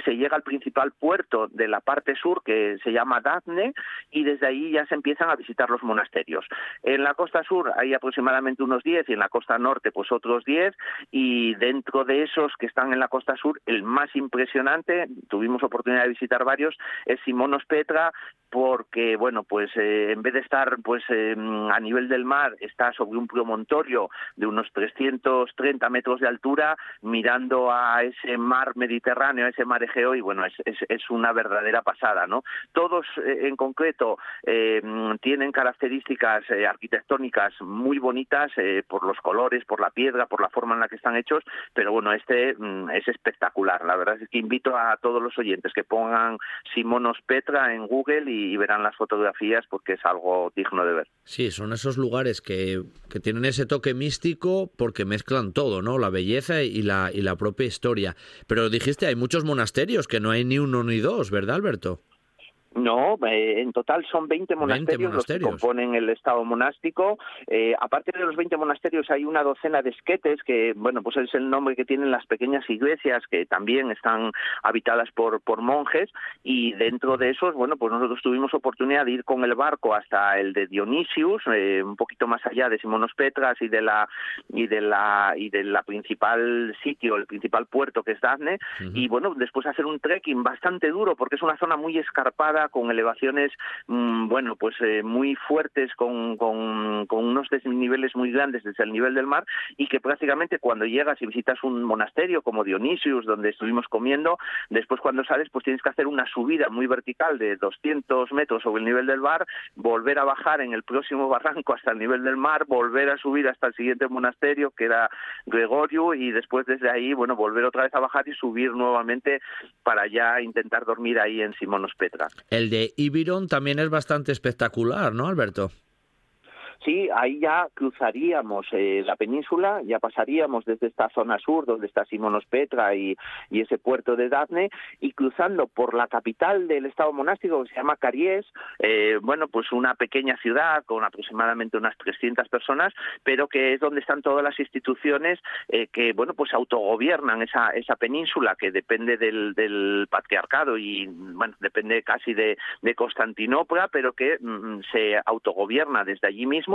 se llega al principal puerto de la parte sur que se llama Dafne y desde ahí ya se empiezan a visitar los monasterios. En la costa sur hay aproximadamente unos 10 y en la costa norte pues otros 10 y dentro de esos que están en la costa sur el más impresionante, tuvimos oportunidad de visitar varios, es Simonos Petra porque bueno pues eh, en vez de estar pues eh, a nivel del mar está sobre un promontorio de unos 330 metros de altura mirando a ese mar Mediterráneo ese marejeo y bueno, es, es, una verdadera pasada, ¿no? Todos eh, en concreto eh, tienen características eh, arquitectónicas muy bonitas por los colores, por la piedra, por la forma en la que están hechos, pero bueno, este mm, es espectacular. La verdad es que invito a todos los oyentes que pongan Simonos Petra en Google y, verán las fotografías porque es algo digno de ver. Sí, son esos lugares que, que tienen ese toque místico porque mezclan todo, ¿no? La belleza y la, y la propia historia. Pero dijiste, hay muchos monasterios, que no hay ni uno ni dos, ¿verdad, Alberto? No, eh, en total son 20 monasterios, los que componen el estado monástico. Eh, aparte de los 20 monasterios hay una docena de esquetes, que bueno, pues es el nombre que tienen las pequeñas iglesias que también están habitadas por, por monjes. Y dentro de esos, bueno, pues nosotros tuvimos oportunidad de ir con el barco hasta el de Dionisius, eh, un poquito más allá de Simonos Petras y de la y de la y de la principal sitio, el principal puerto que es Dafne. Y bueno, después hacer un trekking bastante duro porque es una zona muy escarpada con elevaciones, mm, bueno, pues eh, muy fuertes, con, con, unos desniveles muy grandes desde el nivel del mar y que prácticamente cuando llegas y visitas un monasterio como Dionisius, donde estuvimos comiendo, después cuando sales pues tienes que hacer una subida muy vertical de 200 metros sobre el nivel del mar, volver a bajar en el próximo barranco hasta el nivel del mar, volver a subir hasta el siguiente monasterio que era Gregorio y después desde ahí, bueno, volver otra vez a bajar y subir nuevamente para ya intentar dormir ahí en Simonos Petra. El de Ibiron también es bastante espectacular, ¿no, Alberto? Sí, ahí ya cruzaríamos eh, la península, ya pasaríamos desde esta zona sur donde está Simonos Petra y, ese puerto de Dafne y cruzando por la capital del estado monástico que se llama Caries, eh, bueno, pues una pequeña ciudad con aproximadamente unas 300 personas, pero que es donde están todas las instituciones eh, que, bueno, pues autogobiernan esa, esa península que depende del, patriarcado y, bueno, depende casi de, Constantinopla, pero que mm, se autogobierna desde allí mismo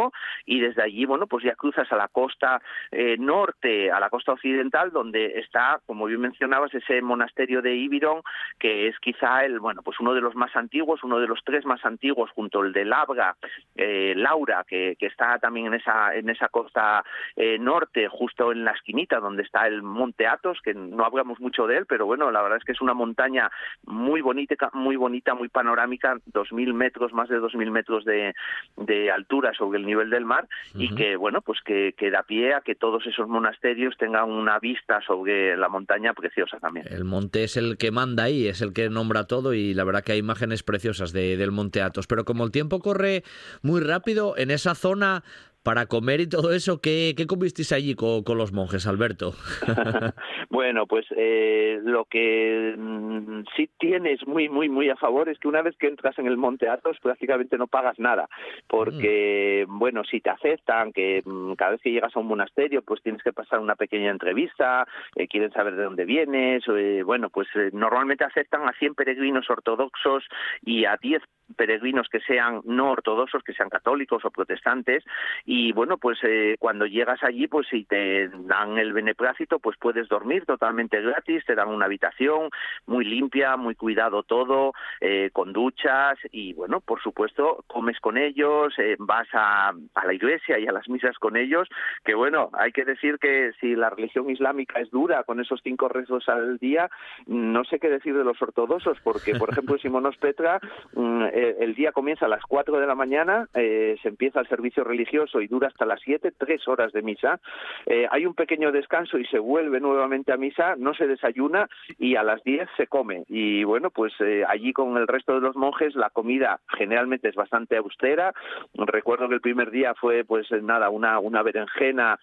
y desde allí, bueno, pues ya cruzas a la costa eh, norte, a la costa occidental, donde está, como bien mencionabas, ese monasterio de Ibirón, que es quizá el, bueno, pues uno de los más antiguos, uno de los tres más antiguos, junto al de Labra, eh, Laura, que, está también en esa, en esa costa eh, norte, justo en la esquinita donde está el Monte Athos, que no hablamos mucho de él, pero bueno, la verdad es que es una montaña muy bonita, muy bonita, muy panorámica, dos mil metros, más de dos mil metros de, de altura sobre el nivel del mar y que, bueno, pues que, que, da pie a que todos esos monasterios tengan una vista sobre la montaña preciosa también. El monte es el que manda ahí, es el que nombra todo y la verdad que hay imágenes preciosas de, del monte Athos. Pero como el tiempo corre muy rápido, en esa zona para comer y todo eso, ¿qué, qué comisteis allí con, los monjes, Alberto? bueno, pues eh, lo que mm, sí tienes muy, muy, muy a favor es que una vez que entras en el Monte Athos prácticamente no pagas nada, porque, mm. bueno, si te aceptan, que mm, cada vez que llegas a un monasterio, pues tienes que pasar una pequeña entrevista, eh, quieren saber de dónde vienes, eh, bueno, pues normalmente aceptan a 100 peregrinos ortodoxos y a 10 peregrinos que sean no ortodoxos, que sean católicos o protestantes, y bueno, pues eh, cuando llegas allí, pues si te dan el beneplácito, pues puedes dormir totalmente gratis, te dan una habitación muy limpia, muy cuidado todo, eh, con duchas, y bueno, por supuesto, comes con ellos, eh, vas a, a la iglesia y a las misas con ellos, que bueno, hay que decir que si la religión islámica es dura con esos cinco rezos al día, no sé qué decir de los ortodoxos, porque por ejemplo Simonos Petra mm, eh, el día comienza a las 4 de la mañana, eh, se empieza el servicio religioso y dura hasta las 7, tres horas de misa. Eh, hay un pequeño descanso y se vuelve nuevamente a misa, no se desayuna y a las 10 se come. Y bueno, pues allí con el resto de los monjes la comida generalmente es bastante austera. Recuerdo que el primer día fue pues nada, una, berenjena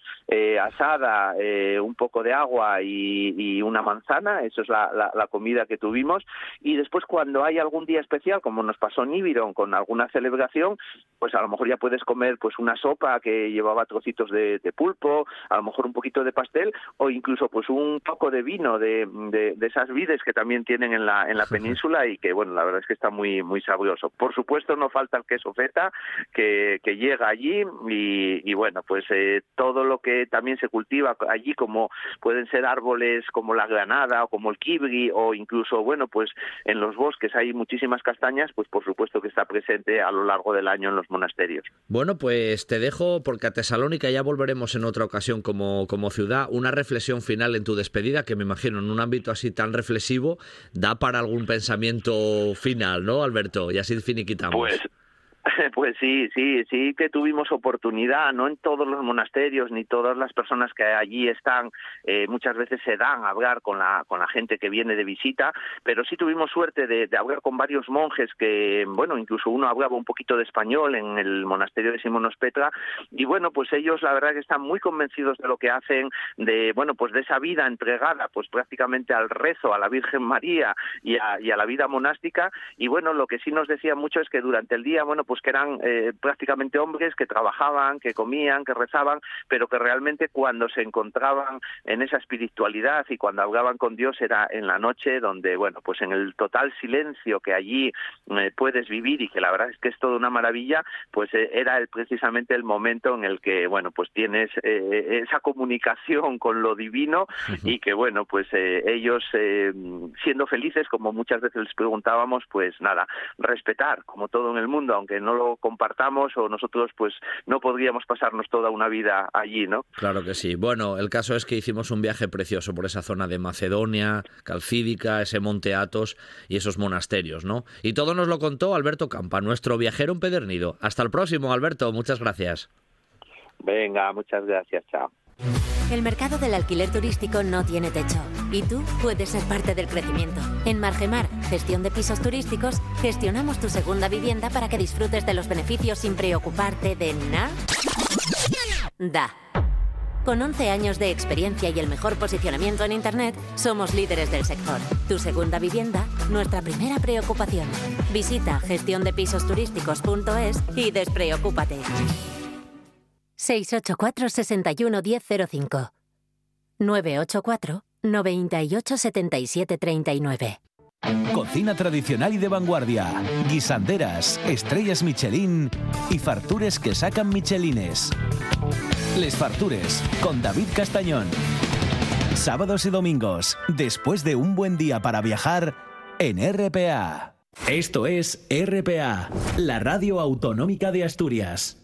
asada, un poco de agua y, una manzana, eso es la comida que tuvimos. Y después cuando hay algún día especial, como nos pasó Nibiron con alguna celebración, pues a lo mejor ya puedes comer pues una sopa que llevaba trocitos de, pulpo, a lo mejor un poquito de pastel o incluso pues un poco de vino de, de, esas vides que también tienen en la en la península y que bueno la verdad es que está muy muy sabroso. Por supuesto no falta el queso feta que, que llega allí y, y bueno pues eh, todo lo que también se cultiva allí como pueden ser árboles como la granada o como el kibri o incluso bueno pues en los bosques hay muchísimas castañas pues por supuesto que está presente a lo largo del año en los monasterios. Bueno, pues te dejo porque a Tesalónica ya volveremos en otra ocasión como, como ciudad. Una reflexión final en tu despedida que me imagino en un ámbito así tan reflexivo da para algún pensamiento final, ¿no, Alberto? Y así finiquitamos. Pues Pues sí, sí, sí que tuvimos oportunidad, no en todos los monasterios ni todas las personas que allí están, eh, muchas veces se dan a hablar con la, con la gente que viene de visita, pero sí tuvimos suerte de, hablar con varios monjes que, bueno, incluso uno hablaba un poquito de español en el monasterio de Simonos Petra, y bueno, pues ellos la verdad que están muy convencidos de lo que hacen, de, bueno, pues de esa vida entregada, pues prácticamente al rezo, a la Virgen María y a, y a la vida monástica, y bueno, lo que sí nos decía mucho es que durante el día, bueno, pues que eran eh, prácticamente hombres que trabajaban, que comían, que rezaban, pero que realmente cuando se encontraban en esa espiritualidad y cuando hablaban con Dios era en la noche donde, bueno, pues en el total silencio que allí eh, puedes vivir y que la verdad es que es toda una maravilla, pues eh, era el, precisamente el momento en el que, bueno, pues tienes esa comunicación con lo divino y que, bueno, pues ellos siendo felices, como muchas veces les preguntábamos, pues nada, respetar, como todo en el mundo, aunque no lo compartamos o nosotros pues no podríamos pasarnos toda una vida allí, ¿no? Claro que sí. Bueno, el caso es que hicimos un viaje precioso por esa zona de Macedonia, Calcídica, ese Monte Athos y esos monasterios, ¿no? Y todo nos lo contó Alberto Campa, nuestro viajero empedernido. Hasta el próximo, Alberto. Muchas gracias. Venga, muchas gracias. Chao. El mercado del alquiler turístico no tiene techo y tú puedes ser parte del crecimiento. En Margemar, gestión de pisos turísticos, gestionamos tu segunda vivienda para que disfrutes de los beneficios sin preocuparte de nada. Con 11 años de experiencia y el mejor posicionamiento en Internet, somos líderes del sector. Tu segunda vivienda, nuestra primera preocupación. Visita gestiondepisosturísticos.es y despreocúpate. 684 61 1005 984 98 77 39 Cocina tradicional y de vanguardia, guisanderas, estrellas Michelin y fartures que sacan Michelines. Les Fartures con David Castañón. Sábados y domingos, después de un buen día para viajar en RPA. Esto es RPA, la radio autonómica de Asturias.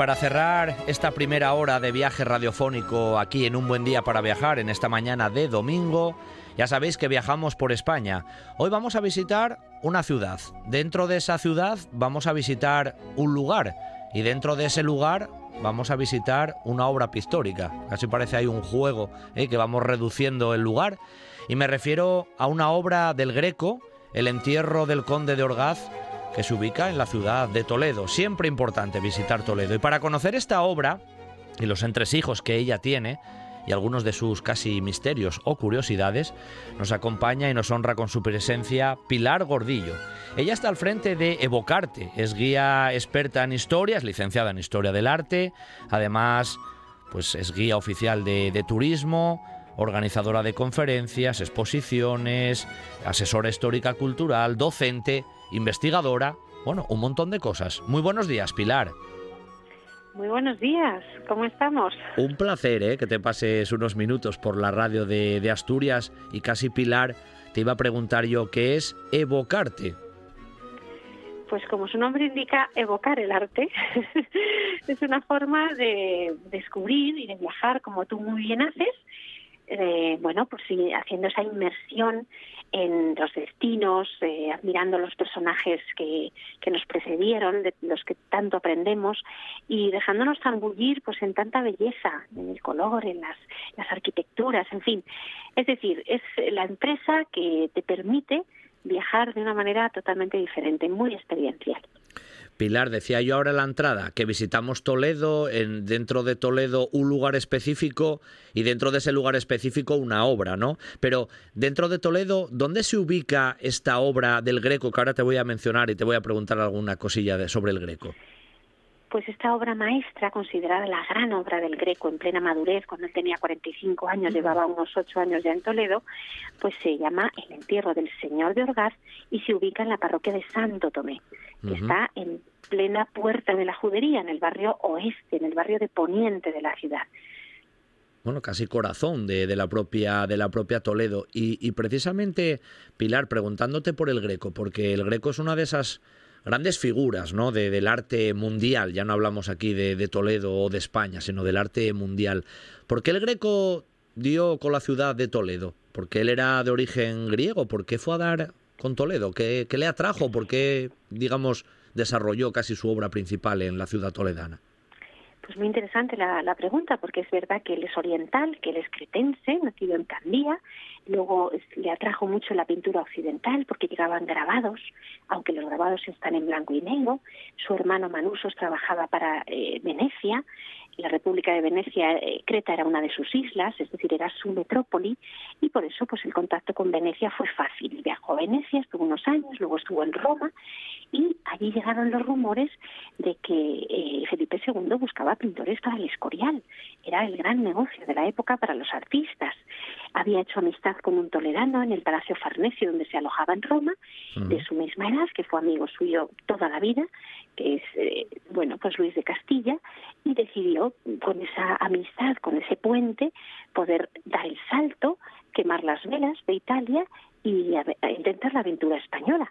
Para cerrar esta primera hora de viaje radiofónico aquí en Un Buen Día para Viajar, en esta mañana de domingo, ya sabéis que viajamos por España. Hoy vamos a visitar una ciudad. Dentro de esa ciudad vamos a visitar un lugar. Y dentro de ese lugar vamos a visitar una obra pictórica. Así parece hay un juego ¿eh? que vamos reduciendo el lugar. Y me refiero a una obra del Greco, El entierro del conde de Orgaz, que se ubica en la ciudad de Toledo. Siempre importante visitar Toledo. Y para conocer esta obra y los entresijos que ella tiene, y algunos de sus casi misterios o curiosidades, nos acompaña y nos honra con su presencia Pilar Gordillo. Ella está al frente de Evocarte, es guía experta en historias, licenciada en Historia del Arte, además pues es guía oficial de, de turismo, organizadora de conferencias, exposiciones, asesora histórica cultural, docente, investigadora, bueno, un montón de cosas. Muy buenos días, Pilar. Muy buenos días, ¿cómo estamos? Un placer ¿eh? que te pases unos minutos por la radio de, de Asturias y casi Pilar, te iba a preguntar yo qué es evocarte. Pues como su nombre indica, evocar el arte es una forma de descubrir y de viajar como tú muy bien haces eh, bueno, pues sí, haciendo esa inmersión en los destinos, eh, admirando los personajes que, que nos precedieron, de los que tanto aprendemos, y dejándonos zambullir pues en tanta belleza, en el color, en las, las arquitecturas, en fin. Es decir, es la empresa que te permite viajar de una manera totalmente diferente, muy experiencial. Pilar, decía yo ahora en la entrada que visitamos Toledo, en, dentro de Toledo un lugar específico y dentro de ese lugar específico una obra, ¿no? Pero dentro de Toledo, ¿dónde se ubica esta obra del Greco que ahora te voy a mencionar y te voy a preguntar alguna cosilla de, sobre el Greco? Pues esta obra maestra, considerada la gran obra del Greco en plena madurez, cuando él tenía 45 años, llevaba unos 8 años ya en Toledo, pues se llama El entierro del Señor de Orgaz y se ubica en la parroquia de Santo Tomé, que está en plena puerta de la judería, en el barrio oeste, en el barrio de poniente de la ciudad. Bueno, casi corazón de, de, la propia de la propia Toledo. Y, y, precisamente Pilar preguntándote por el Greco porque el Greco es una de esas grandes figuras ¿no? de, del arte mundial, ya no hablamos aquí de, Toledo o de España, sino del arte mundial. ¿Por qué el Greco dio con la ciudad de Toledo? ¿Porque él era de origen griego? ¿Por qué fue a dar con Toledo? ¿Qué, qué le atrajo? ¿Por qué, digamos, desarrolló casi su obra principal en la ciudad toledana? Pues muy interesante la, la, pregunta, porque es verdad que él es oriental, que él es cretense, nacido en Candía, luego le atrajo mucho la pintura occidental porque llegaban grabados, aunque los grabados están en blanco y negro. Su hermano Manusos trabajaba para eh, Venecia, la República de Venecia, eh, Creta era una de sus islas, es decir, era su metrópoli, y por eso pues el contacto con Venecia fue fácil. Viajó a Venecia, estuvo unos años, luego estuvo en Roma, y allí llegaron los rumores de que eh, Felipe II buscaba pintores para el Escorial. Era el gran negocio de la época para los artistas. Había hecho amistad con un toledano en el Palacio Farnesio, donde se alojaba en Roma, uh -huh. de su misma edad, que fue amigo suyo toda la vida, que es, eh, bueno, pues Luis de Castilla, y decidió, con esa amistad, con ese puente, poder dar el salto, quemar las velas de Italia y a, a intentar la aventura española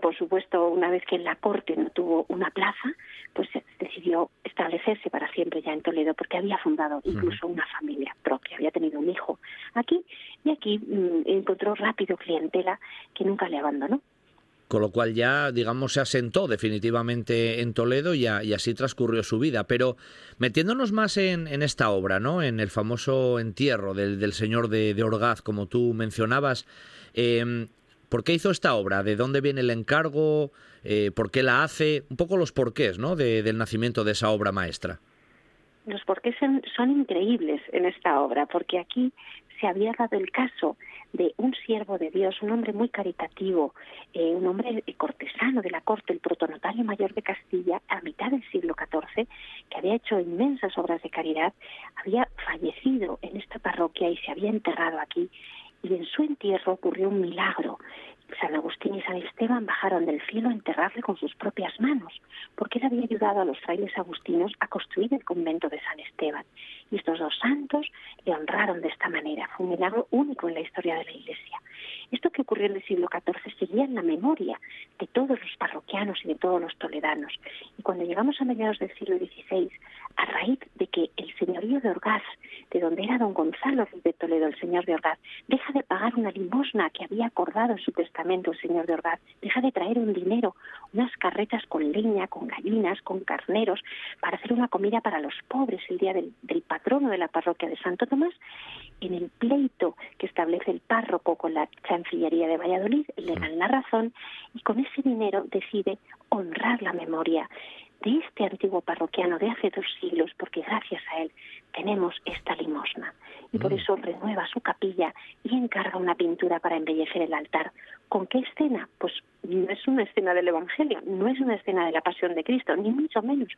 por supuesto, una vez que en la corte no tuvo una plaza, pues decidió establecerse para siempre ya en Toledo, porque había fundado incluso una familia propia, había tenido un hijo aquí, y aquí mmm, encontró rápido clientela que nunca le abandonó. Con lo cual ya, digamos, se asentó definitivamente en Toledo y, a, y así transcurrió su vida. Pero metiéndonos más en, en, esta obra, ¿no? En el famoso entierro del, del señor de, de Orgaz, como tú mencionabas, eh, ¿Por qué hizo esta obra? ¿De dónde viene el encargo? Eh, ¿Por qué la hace? Un poco los porqués ¿no? De, del nacimiento de esa obra maestra. Los porqués son, son, increíbles en esta obra, porque aquí se había dado el caso de un siervo de Dios, un hombre muy caritativo, eh, un hombre cortesano de la corte, el protonotario mayor de Castilla, a mitad del siglo XIV, que había hecho inmensas obras de caridad, había fallecido en esta parroquia y se había enterrado aquí y en su entierro ocurrió un milagro. San Agustín y San Esteban bajaron del cielo a enterrarle con sus propias manos, porque él había ayudado a los frailes agustinos a construir el convento de San Esteban. Y estos dos santos le honraron de esta manera. Fue un milagro único en la historia de la Iglesia. Esto que ocurrió en el siglo XIV seguía en la memoria de todos los parroquianos y de todos los toledanos. Y cuando llegamos a mediados del siglo XVI, a raíz de que el señorío de Orgaz, de donde era don Gonzalo de Toledo, el señor de Orgaz, deja de pagar una limosna que había acordado en su testamento el señor de Orgaz, deja de traer un dinero, unas carretas con leña, con gallinas, con carneros, para hacer una comida para los pobres el día del, patrono de la parroquia de Santo Tomás, en el pleito que establece el párroco con la Chancillería de Valladolid, le dan la razón y con ese dinero decide honrar la memoria de este antiguo parroquiano de hace dos siglos, porque gracias a él tenemos esta limosna. Y por mm. eso renueva su capilla y encarga una pintura para embellecer el altar. ¿Con qué escena? Pues no es una escena del Evangelio, no es una escena de la Pasión de Cristo, ni mucho menos.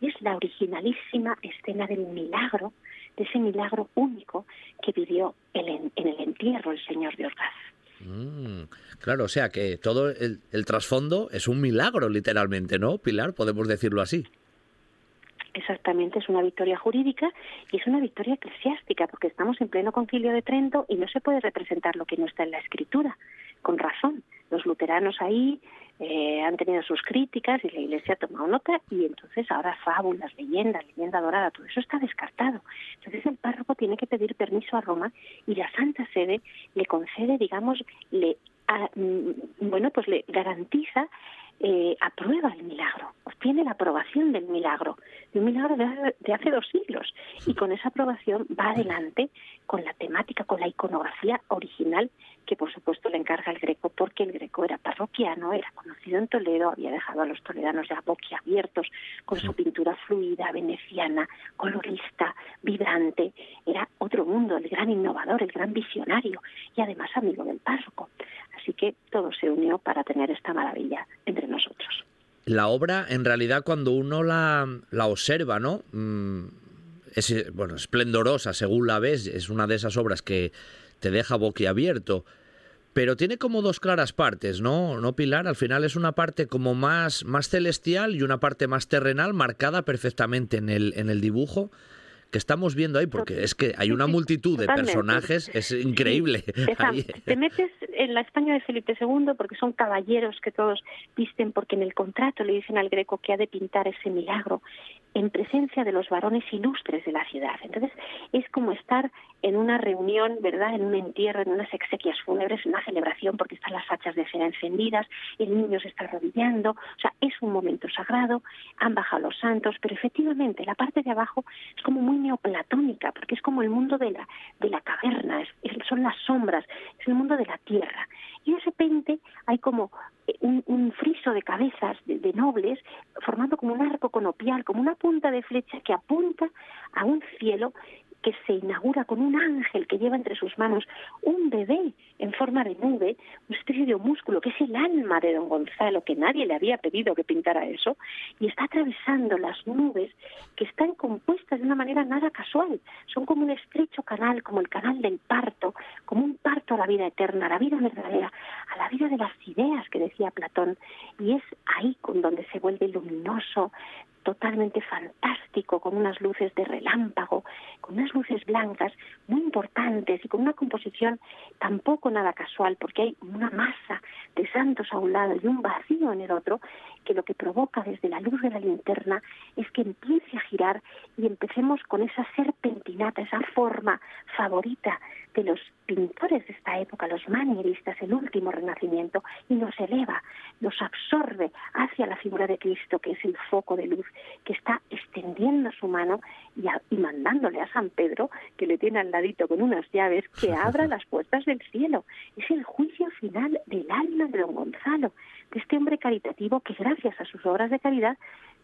Es la originalísima escena del milagro, de ese milagro único que vivió en el entierro el Señor de Orgaz. Mm, claro, o sea que todo el, trasfondo es un milagro, literalmente, ¿no, Pilar? Podemos decirlo así. Exactamente, es una victoria jurídica y es una victoria eclesiástica, porque estamos en pleno concilio de Trento y no se puede representar lo que no está en la escritura, con razón. Los luteranos ahí eh, han tenido sus críticas y la Iglesia ha tomado nota y entonces ahora fábulas, leyendas, leyenda dorada, todo eso está descartado. Entonces el párroco tiene que pedir permiso a Roma y la Santa Sede le concede, digamos, le mm, bueno, pues le garantiza eh, aprueba el milagro, obtiene la aprobación del milagro, de un milagro de hace, dos siglos, y con esa aprobación va adelante con la temática, con la iconografía original que por supuesto le encarga el Greco, porque el Greco era parroquiano, era conocido en Toledo, había dejado a los toledanos ya boquiabiertos con su pintura fluida, veneciana, colorista, vibrante, era otro mundo, el gran innovador, el gran visionario y además amigo del párroco. Así que todo se unió para tener esta maravilla entre nosotros. La obra, en realidad, cuando uno la, la observa, ¿no? Mm, es bueno, esplendorosa según la ves, es una de esas obras que te deja boquiabierto. Pero tiene como dos claras partes, ¿no? ¿No, Pilar? Al final es una parte como más, más celestial y una parte más terrenal, marcada perfectamente en el, en el dibujo que estamos viendo ahí, porque es que hay una multitud de personajes, es increíble. Te metes en la España de Felipe II porque son caballeros que todos visten, porque en el contrato le dicen al Greco que ha de pintar ese milagro en presencia de los varones ilustres de la ciudad. Entonces, es como estar en una reunión, ¿verdad?, en un entierro, en unas exequias fúnebres, en una celebración, porque están las hachas de cera encendidas, el niño se está arrodillando, o sea, es un momento sagrado, han bajado los santos, pero efectivamente la parte de abajo es como muy neoplatónica, porque es como el mundo de la, de la caverna, son las sombras, es el mundo de la tierra. Y de repente hay como eh, un, friso de cabezas de, nobles formando como un arco conopial, como una punta de flecha que apunta a un cielo que se inaugura con un ángel que lleva entre sus manos un bebé en forma de nube, un especie de músculo que es el alma de don Gonzalo, que nadie le había pedido que pintara eso, y está atravesando las nubes que están compuestas de una manera nada casual. Son como un estrecho canal, como el canal del parto, como un parto a la vida eterna, a la vida verdadera, a la vida de las ideas que decía Platón, y es ahí con donde se vuelve luminoso, totalmente fantástico, con unas luces de relámpago, con unas luces blancas muy importantes y con una composición tampoco nada casual, porque hay una masa de santos a un lado y un vacío en el otro, que lo que provoca desde la luz de la linterna es que empiece a girar y empecemos con esa serpentinata, esa forma favorita de los pintores de esta época, los manieristas, el último renacimiento, y nos eleva, nos absorbe hacia la figura de Cristo, que es el foco de luz, que está extendiendo su mano y, y mandándole a San Pedro, que le tiene al ladito con unas llaves, que abra las puertas del cielo. Es el juicio final del alma de don Gonzalo, de este hombre caritativo que gracias a sus obras de caridad,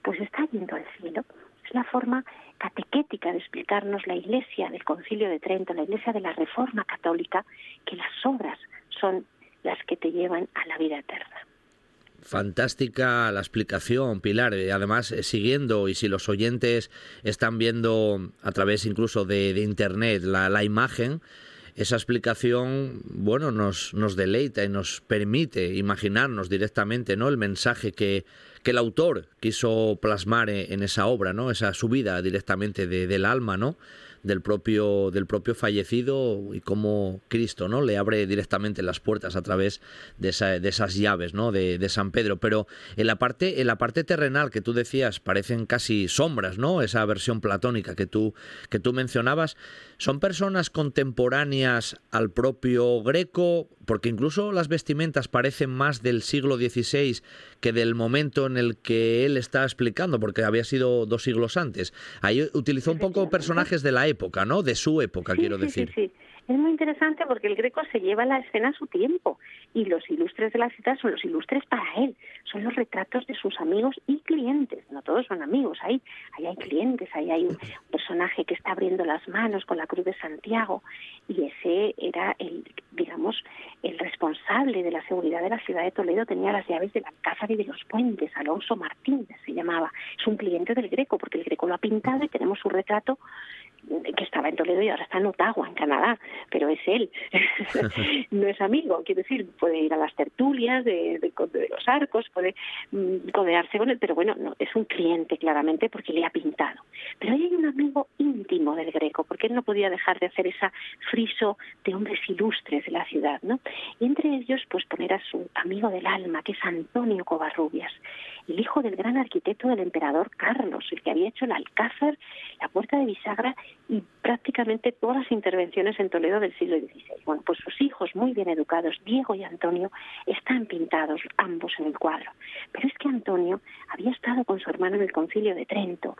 pues está yendo al cielo. Es la forma catequética de explicarnos la Iglesia del Concilio de Trento, la Iglesia de la Reforma Católica, que las obras son las que te llevan a la vida eterna. Fantástica la explicación, Pilar. Eh, además, eh, siguiendo, y si los oyentes están viendo a través incluso de, Internet la, la imagen, esa explicación, bueno, nos, nos deleita y nos permite imaginarnos directamente, ¿no? El mensaje que, que el autor quiso plasmar en esa obra, ¿no? Esa subida directamente del alma, ¿no? Del propio, del propio fallecido y cómo Cristo ¿no? le abre directamente las puertas a través de, de esas llaves ¿no? de, de, San Pedro. Pero en la, parte, en la parte terrenal que tú decías parecen casi sombras, ¿no? esa versión platónica que tú, que tú mencionabas, ¿son personas contemporáneas al propio Greco? Porque incluso las vestimentas parecen más del siglo XVI que del momento en el que él está explicando, porque había sido dos siglos antes. Ahí utilizó un poco personajes de la época, ¿no? De su época, quiero decir. Sí, sí. Es muy interesante porque el greco se lleva la escena a su tiempo y los ilustres de la ciudad son los ilustres para él, son los retratos de sus amigos y clientes, no todos son amigos, ahí, ahí hay clientes, ahí hay un personaje que está abriendo las manos con la cruz de Santiago y ese era el, digamos, el responsable de la seguridad de la ciudad de Toledo, tenía las llaves del Alcázar y de los puentes, Alonso Martínez se llamaba, es un cliente del greco porque el greco lo ha pintado y tenemos su retrato que estaba en Toledo y ahora está en Ottawa, en Canadá, pero es él, no es amigo, quiero decir, puede ir a las tertulias de, de, los arcos, puede mm, codearse con él, pero bueno, no, es un cliente claramente porque le ha pintado. Pero ahí hay un amigo íntimo del Greco, porque él no podía dejar de hacer esa friso de hombres ilustres de la ciudad, ¿no? Y entre ellos, pues poner a su amigo del alma, que es Antonio Covarrubias, el hijo del gran arquitecto del emperador Carlos, el que había hecho el Alcázar, la puerta de bisagra y prácticamente todas las intervenciones en Toledo del siglo XVI. Bueno, pues sus hijos muy bien educados, Diego y Antonio, están pintados ambos en el cuadro. Pero es que Antonio había estado con su hermano en el concilio de Trento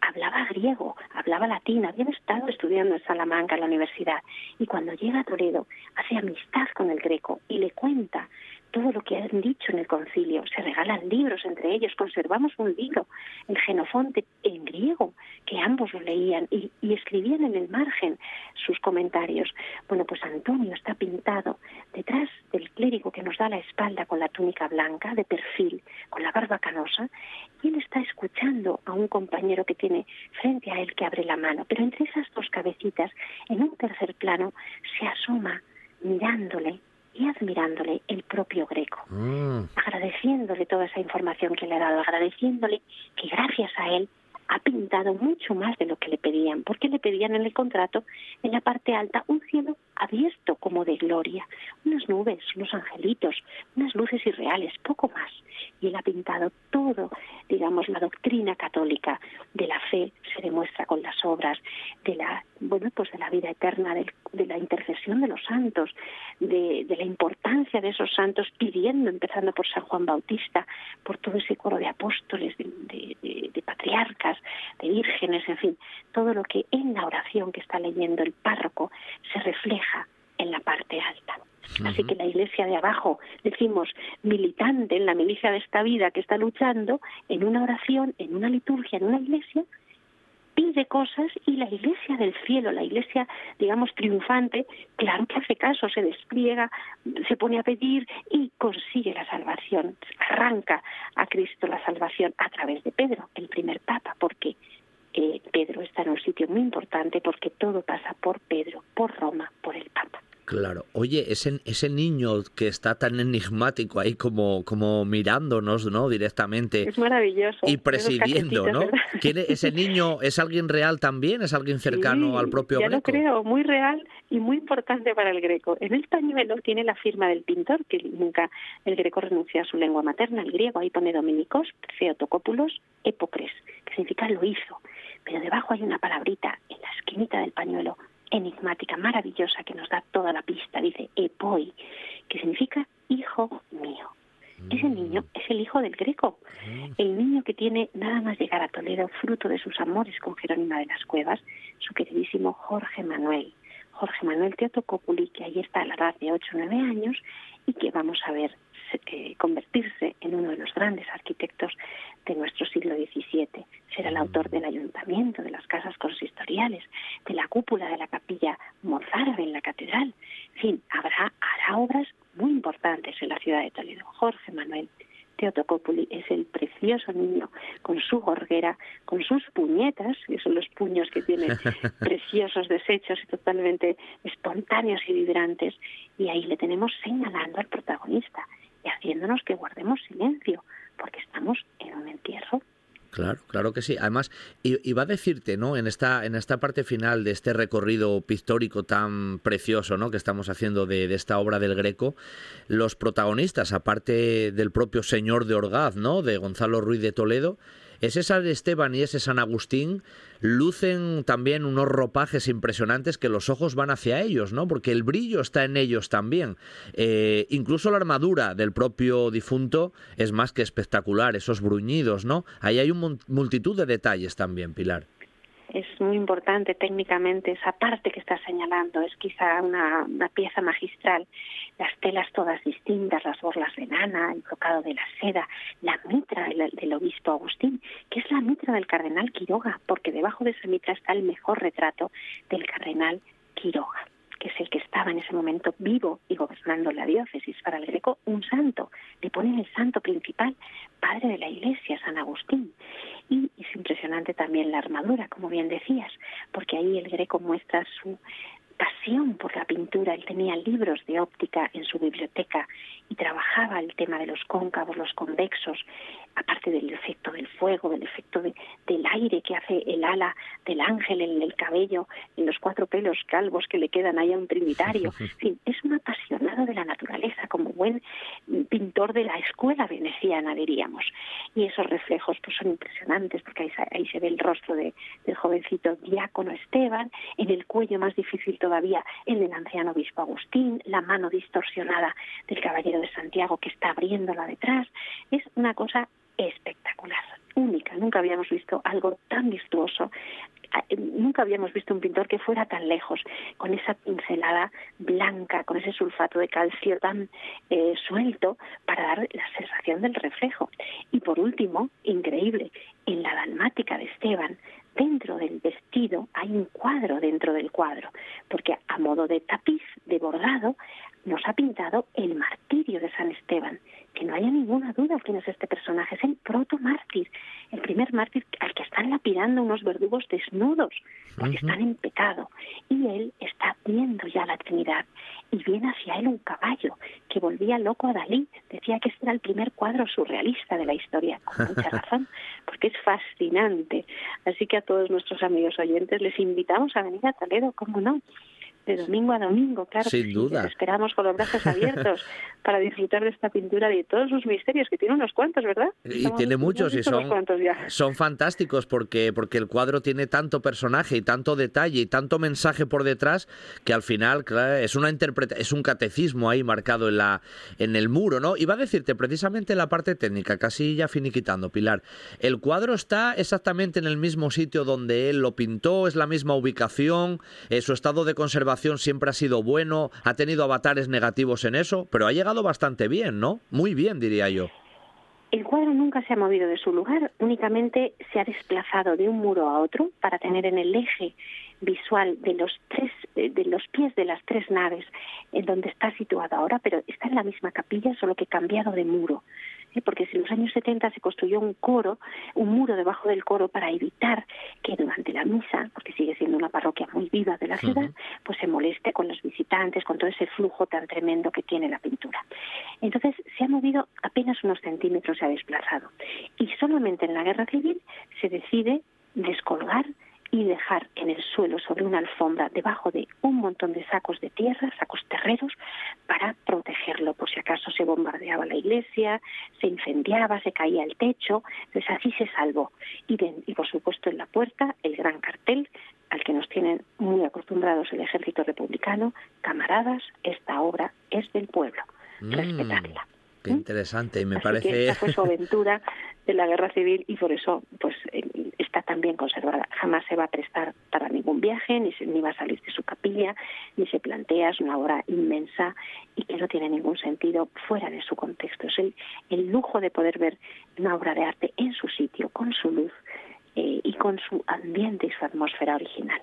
hablaba griego, hablaba latín, habían estado estudiando en Salamanca, en la universidad, y cuando llega a Toledo hace amistad con el greco y le cuenta todo lo que han dicho en el concilio. Se regalan libros entre ellos. Conservamos un libro, el Genofonte, en griego, que ambos lo leían y, y, escribían en el margen sus comentarios. Bueno, pues Antonio está pintado detrás del clérigo que nos da la espalda con la túnica blanca, de perfil, con la barba canosa, y él está escuchando a un compañero que tiene frente a él que abre la mano. Pero entre esas dos cabecitas, en un tercer plano, se asoma mirándole y admirándole el propio Greco, mm. agradeciéndole toda esa información que le ha dado, agradeciéndole que gracias a él ha pintado mucho más de lo que le pedían, porque le pedían en el contrato, en la parte alta, un cielo abierto como de gloria, unas nubes, unos angelitos, unas luces irreales, poco más. Y él ha pintado todo, digamos, la doctrina católica de la fe se demuestra con las obras, de la, bueno, pues de la vida eterna, de, la intercesión de los santos, de, la importancia de esos santos, pidiendo, empezando por San Juan Bautista, por todo ese coro de apóstoles, de patriarcas, de vírgenes, en fin, todo lo que en la oración que está leyendo el párroco se refleja en la parte alta. Así que la iglesia de abajo, decimos, militante en la milicia de esta vida que está luchando, en una oración, en una liturgia, en una iglesia, pide cosas y la iglesia del cielo, la iglesia, digamos, triunfante, claro que hace caso, se despliega, se pone a pedir y consigue la salvación, arranca a Cristo la salvación a través de Pedro, el primer papa, porque eh, Pedro está en un sitio muy importante porque todo pasa por Pedro, por Roma, por el Papa. Claro. Oye, ese, ese niño que está tan enigmático ahí como, como mirándonos, ¿no? Directamente. Es maravilloso. Y presidiendo, ¿no? ¿Ese niño es alguien real también? ¿Es alguien cercano al propio ya Greco? lo creo, muy real y muy importante para el Greco. En el pañuelo tiene la firma del pintor, que nunca el Greco renuncia a su lengua materna, el griego. Ahí pone Dominicos, Theotocópulos, Epocres, que significa lo hizo. Pero debajo hay una palabrita en la esquinita del pañuelo, enigmática, maravillosa, que nos da toda la pista. Dice epoi, que significa hijo mío. Ese niño es el hijo del Greco, el niño que tiene nada más llegar a Toledo, fruto de sus amores con Jerónima de las Cuevas, su queridísimo Jorge Manuel. Jorge Manuel Teotocópuli, que ahí está a la edad de 8 o 9 años y que vamos a ver eh, convertirse en uno de los grandes arquitectos de nuestro siglo XVII. Será el autor del ayuntamiento, de las casas consistoriales, de la cúpula de la capilla mozárabe en la catedral. En fin, habrá, hará obras muy importantes en la ciudad de Toledo. Jorge Manuel Teotocópuli es el precioso niño con su gorguera, con sus puñetas, que son los puños que tiene preciosos desechos y totalmente espontáneos y vibrantes, y ahí le tenemos señalando al protagonista y haciéndonos que guardemos silencio, porque estamos en un entierro Claro, claro que sí. Además, iba a decirte, ¿no? En esta, en esta parte final de este recorrido pictórico tan precioso, ¿no? Que estamos haciendo de, de esta obra del Greco, los protagonistas, aparte del propio señor de Orgaz, ¿no? De Gonzalo Ruiz de Toledo, ese San Esteban y ese San Agustín lucen también unos ropajes impresionantes que los ojos van hacia ellos, ¿no? Porque el brillo está en ellos también. Eh, incluso la armadura del propio difunto es más que espectacular, esos bruñidos, ¿no? Ahí hay una multitud de detalles también, Pilar es muy importante técnicamente esa parte que está señalando, es quizá una, pieza magistral. Las telas todas distintas, las borlas de nana, el brocado de la seda, la mitra del, del, obispo Agustín, que es la mitra del cardenal Quiroga, porque debajo de esa mitra está el mejor retrato del cardenal Quiroga que es el que estaba en ese momento vivo y gobernando la diócesis. Para el Greco, un santo. Le ponen el santo principal, padre de la Iglesia, San Agustín. Y es impresionante también la armadura, como bien decías, porque ahí el Greco muestra su pasión por la pintura. Él tenía libros de óptica en su biblioteca y trabajaba el tema de los cóncavos, los convexos, aparte del efecto del fuego, del efecto del aire que hace el ala del ángel en el cabello, en los cuatro pelos calvos que le quedan ahí a un trinitario. En fin, es un apasionado de la naturaleza, como buen pintor de la escuela veneciana, diríamos. Y esos reflejos pues son impresionantes, porque ahí, se ve el rostro de, del jovencito diácono Esteban, en el cuello más difícil todavía el del anciano obispo Agustín, la mano distorsionada del caballero de Santiago que está abriéndola detrás. Es una cosa espectacular, única. Nunca habíamos visto algo tan virtuoso. Ah, eh, nunca habíamos visto un pintor que fuera tan lejos, con esa pincelada blanca, con ese sulfato de calcio tan eh, suelto para dar la sensación del reflejo. Y por último, increíble, en la dalmática de Esteban, dentro del vestido hay un cuadro dentro del cuadro, porque a modo de tapiz, de bordado, nos ha pintado el martirio de San Esteban. Que no haya ninguna duda quién es este personaje. Es el proto-mártir, el primer mártir al que están lapidando unos verdugos desnudos, porque están en pecado. Y él está viendo ya la Trinidad. Y viene hacia él un caballo que volvía loco a Dalí. Decía que este era el primer cuadro surrealista de la historia. Con mucha razón, porque es fascinante. Así que a todos nuestros amigos oyentes les invitamos a venir a Toledo, ¿cómo no? De domingo a domingo, claro. Sin duda. esperamos con los brazos abiertos para disfrutar de esta pintura y de todos sus misterios, que tiene unos cuantos, ¿verdad? Y tiene muchos y son, son fantásticos porque, porque el cuadro tiene tanto personaje y tanto detalle y tanto mensaje por detrás que al final es una interpreta es un catecismo ahí marcado en la en el muro, ¿no? Iba a decirte precisamente la parte técnica, casi ya finiquitando, Pilar. El cuadro está exactamente en el mismo sitio donde él lo pintó, es la misma ubicación, eh, su estado de conservación siempre ha sido bueno, ha tenido avatares negativos en eso, pero ha llegado bastante bien, ¿no? Muy bien, diría yo. El cuadro nunca se ha movido de su lugar, únicamente se ha desplazado de un muro a otro para tener en el eje visual de los tres de los pies de las tres naves en donde está situado ahora, pero está en la misma capilla, solo que cambiado de muro porque si en los años 70 se construyó un coro, un muro debajo del coro para evitar que durante la misa, porque sigue siendo una parroquia muy viva de la ciudad, pues se moleste con los visitantes, con todo ese flujo tan tremendo que tiene la pintura. Entonces se ha movido apenas unos centímetros, se ha desplazado. Y solamente en la guerra civil se decide descolgar y dejar en el suelo sobre una alfombra debajo de un montón de sacos de tierra, sacos terreros, para protegerlo por si acaso se bombardeaba la iglesia, se incendiaba, se caía el techo, pues así se salvó. Y, y por supuesto en la puerta el gran cartel al que nos tienen muy acostumbrados el ejército republicano, camaradas, esta obra es del pueblo, mm. respetadla. Qué interesante, y me parece. Que esta fue su aventura de la guerra civil y por eso pues está tan bien conservada. Jamás se va a prestar para ningún viaje, ni, ni va a salir de su capilla, ni se plantea, es una obra inmensa y que no tiene ningún sentido fuera de su contexto. Es el, el lujo de poder ver una obra de arte en su sitio, con su luz eh, y con su ambiente y su atmósfera original.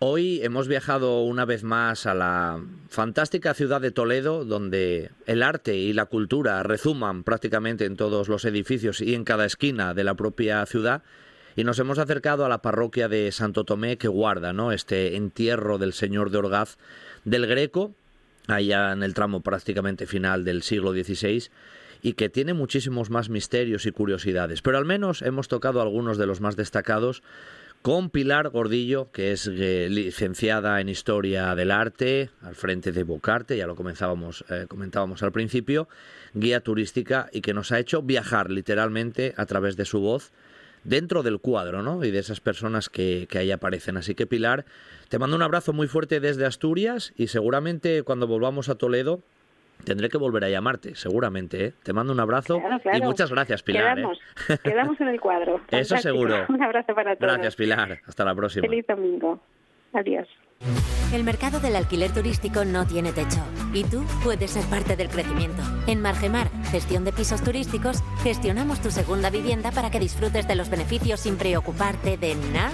Hoy hemos viajado una vez más a la fantástica ciudad de Toledo, donde el arte y la cultura rezuman prácticamente en todos los edificios y en cada esquina de la propia ciudad. Y nos hemos acercado a la parroquia de Santo Tomé que guarda ¿no? este entierro del Señor de Orgaz del Greco, allá en el tramo prácticamente final del siglo XVI y que tiene muchísimos más misterios y curiosidades. Pero al menos hemos tocado algunos de los más destacados con Pilar Gordillo, que es eh, licenciada en Historia del Arte, al frente de Bocarte, ya lo comenzábamos, eh, comentábamos al principio, guía turística y que nos ha hecho viajar literalmente a través de su voz dentro del cuadro, ¿no? Y de esas personas que, que ahí aparecen. Así que Pilar, te mando un abrazo muy fuerte desde Asturias y seguramente cuando volvamos a Toledo Tendré que volver a llamarte, seguramente. ¿eh? Te mando un abrazo y muchas gracias, Pilar. ¿eh? Quedamos, quedamos en el cuadro. Eso seguro. Un abrazo para todos. Gracias, Pilar. Hasta la próxima. Feliz domingo. Adiós. El mercado del alquiler turístico no tiene techo y tú puedes ser parte del crecimiento. En Margemar, gestión de pisos turísticos, gestionamos tu segunda vivienda para que disfrutes de los beneficios sin preocuparte de nada.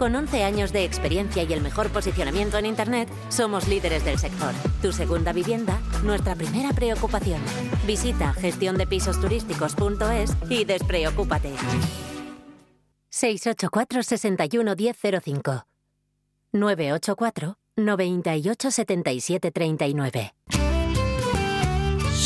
Con 11 años de experiencia y el mejor posicionamiento en Internet, somos líderes del sector. Tu segunda vivienda, nuestra primera preocupación. Visita gestiondepisosturísticos.es y despreocúpate. 684 61 1005 984 98 77 39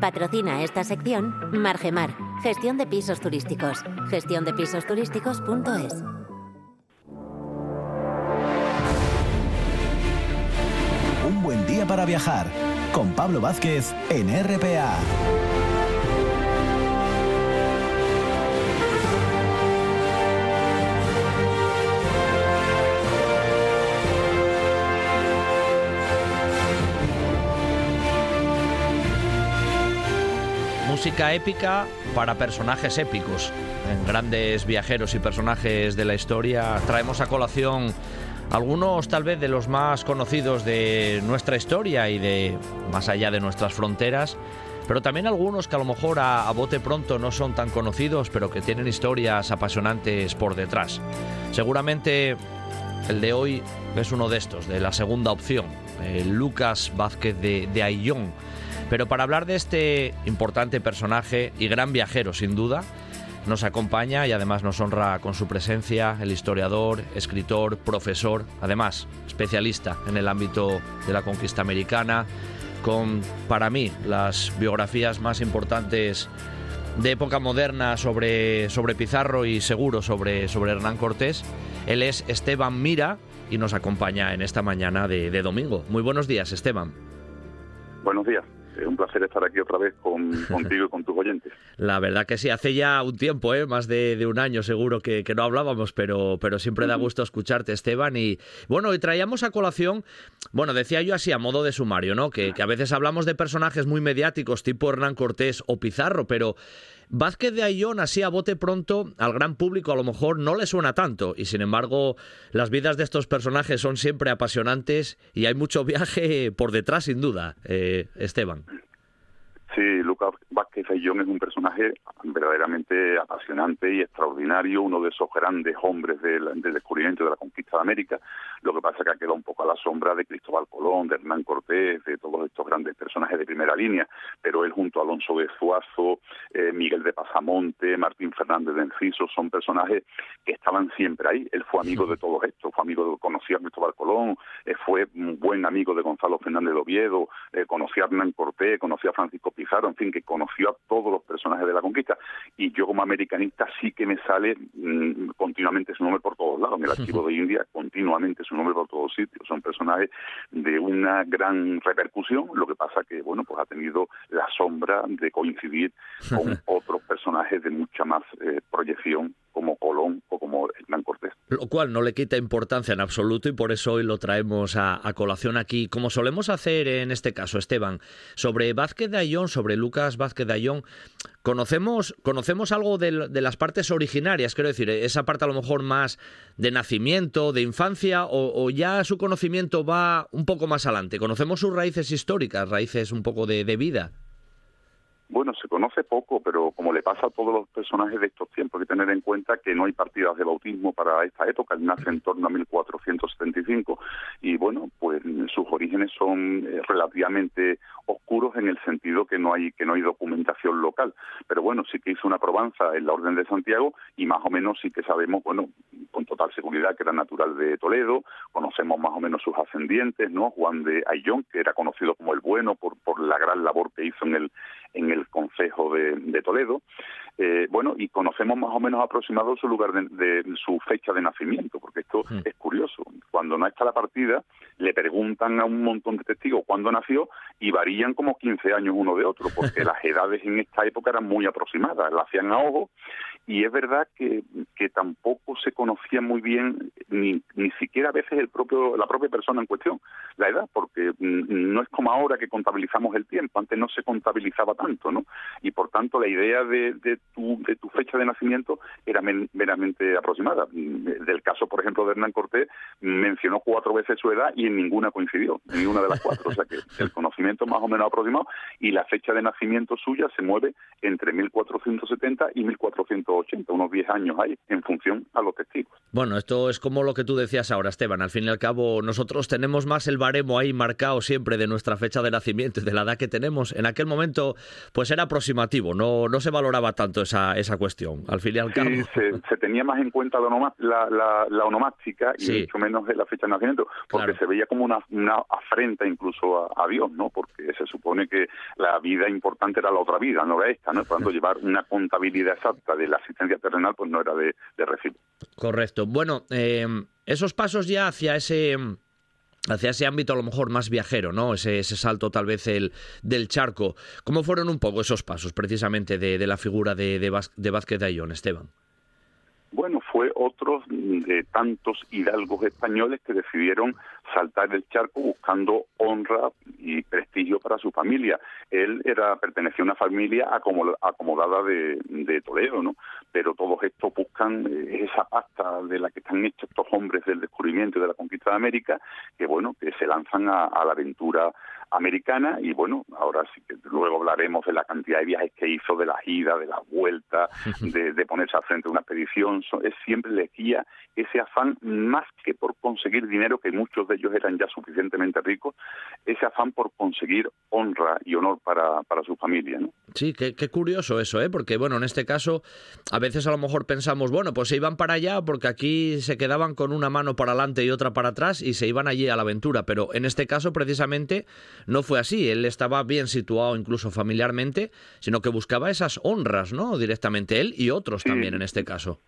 Patrocina esta sección Margemar, gestión de pisos turísticos. Gestiondepisosturísticos.es. Un buen día para viajar con Pablo Vázquez en RPA. Música épica para personajes épicos. En grandes viajeros y personajes de la historia traemos a colación algunos tal vez de los más conocidos de nuestra historia y de más allá de nuestras fronteras, pero también algunos que a lo mejor a, a, bote pronto no son tan conocidos, pero que tienen historias apasionantes por detrás. Seguramente el de hoy es uno de estos, de la segunda opción, Lucas Vázquez de, de Ayllón. Pero para hablar de este importante personaje y gran viajero, sin duda, nos acompaña y además nos honra con su presencia el historiador, escritor, profesor, además especialista en el ámbito de la conquista americana, con, para mí, las biografías más importantes de época moderna sobre, sobre Pizarro y seguro sobre, sobre Hernán Cortés. Él es Esteban Mira y nos acompaña en esta mañana de, de domingo. Muy buenos días, Esteban. Buenos días. Es un placer estar aquí otra vez con, contigo y con tus oyentes. La verdad que sí, hace ya un tiempo, ¿eh? más de, de un año seguro que, que, no hablábamos, pero, pero siempre da gusto escucharte, Esteban. Y bueno, hoy traíamos a colación, bueno, decía yo así a modo de sumario, ¿no? Que, que a veces hablamos de personajes muy mediáticos tipo Hernán Cortés o Pizarro, pero Vázquez de Ayllón, así a bote pronto, al gran público a lo mejor no le suena tanto, y sin embargo, las vidas de estos personajes son siempre apasionantes y hay mucho viaje por detrás, sin duda, eh, Esteban. Sí, Lucas Vázquez Ayllón es un personaje verdaderamente apasionante y extraordinario, uno de esos grandes hombres del, del, descubrimiento de la conquista de América. Lo que pasa es que ha quedado un poco a la sombra de Cristóbal Colón, de Hernán Cortés, de todos estos grandes personajes de primera línea. Pero él junto a Alonso de Zuazo, eh, Miguel de Pasamonte, Martín Fernández de Enciso, son personajes que estaban siempre ahí. Él fue amigo de todos estos, fue amigo, de, conocía a Cristóbal Colón, eh, fue un buen amigo de Gonzalo Fernández de Oviedo, eh, conocía a Hernán Cortés, conocía a Francisco Pizarro, en fin, que conoció a todos los personajes de la conquista. Y yo como americanista sí que me sale mmm, continuamente su nombre por todos lados. En el archivo de India continuamente su nombre por todos sitios. Son personajes de una gran repercusión. Lo que pasa que, bueno, pues ha tenido la sombra de coincidir con otros personajes de mucha más eh, proyección como Colón o como Hernán Cortés. Lo cual no le quita importancia en absoluto y por eso hoy lo traemos a, colación aquí, como solemos hacer en este caso, Esteban, sobre Vázquez de Ayón, sobre Lucas Vázquez de Ayón. Conocemos, conocemos algo de, las partes originarias, quiero decir, esa parte a lo mejor más de nacimiento, de infancia, o, ya su conocimiento va un poco más adelante. Conocemos sus raíces históricas, raíces un poco de vida. Bueno, se conoce poco, pero como le pasa a todos los personajes de estos tiempos, hay que tener en cuenta que no hay partidas de bautismo para esta época, él nace en torno a 1475 y bueno, pues sus orígenes son eh, relativamente oscuros en el sentido que no hay que no hay documentación local, pero bueno, sí que hizo una probanza en la Orden de Santiago y más o menos sí que sabemos, bueno, con total seguridad que era natural de Toledo, conocemos más o menos sus ascendientes, ¿no? Juan de Ayllón, que era conocido como el bueno por por la gran labor que hizo en el en el Consejo de, Toledo. Eh, bueno, y conocemos más o menos aproximado su lugar de, su fecha de nacimiento, porque esto hmm. es curioso. Cuando no está la partida, le preguntan a un montón de testigos cuándo nació y varían como 15 años uno de otro, porque las edades en esta época eran muy aproximadas, la hacían a ojo y es verdad que, que tampoco se conocía muy bien ni, ni siquiera a veces el propio la propia persona en cuestión la edad porque mm, no es como ahora que contabilizamos el tiempo antes no se contabilizaba tanto no y por tanto la idea de, de tu de tu fecha de nacimiento era meramente aproximada del caso por ejemplo de Hernán Cortés mencionó cuatro veces su edad y en ninguna coincidió en ninguna de las cuatro o sea que el conocimiento más o menos aproximado y la fecha de nacimiento suya se mueve entre 1470 y 1400 80, unos 10 años ahí, en función a los testigos. Bueno, esto es como lo que tú decías ahora, Esteban. Al fin y al cabo, nosotros tenemos más el baremo ahí marcado siempre de nuestra fecha de nacimiento, de la edad que tenemos. En aquel momento, pues era aproximativo, no, no se valoraba tanto esa, esa cuestión. Al fin y al cabo. se, tenía más en cuenta la, la, la, onomástica y mucho menos la fecha de nacimiento, porque se veía como una, una afrenta incluso a, Dios, ¿no? Porque se supone que la vida importante era la otra vida, no era esta, ¿no? Cuando llevar una contabilidad exacta de la asistencia terrenal pues no era de, de recibo. Correcto. Bueno, eh, esos pasos ya hacia ese hacia ese ámbito a lo mejor más viajero, ¿no? Ese, ese salto tal vez el, del charco. ¿Cómo fueron un poco esos pasos precisamente de, de la figura de, de, Vázquez de Ayón, Esteban? Bueno, fue otro de tantos hidalgos españoles que decidieron saltar el charco buscando honra y prestigio para su familia. Él era pertenecía a una familia acomodada de, Toledo, ¿no? Pero todos estos buscan eh, esa pasta de la que están hechos estos hombres del descubrimiento y de la conquista de América, que bueno, que se lanzan a la aventura americana y bueno, ahora sí que luego hablaremos de la cantidad de viajes que hizo, de la ida, de la vuelta, de, ponerse al frente de una expedición, es siempre le guía ese afán más que por conseguir dinero, que muchos de ellos eran ya suficientemente ricos, ese afán por conseguir honra y honor para, para su familia. ¿no? Sí, qué, qué curioso eso, ¿eh? porque bueno, en este caso a veces a lo mejor pensamos, bueno, pues se iban para allá porque aquí se quedaban con una mano para adelante y otra para atrás y se iban allí a la aventura, pero en este caso precisamente no fue así. Él estaba bien situado incluso familiarmente, sino que buscaba esas honras, ¿no? Directamente él y otros también en este caso.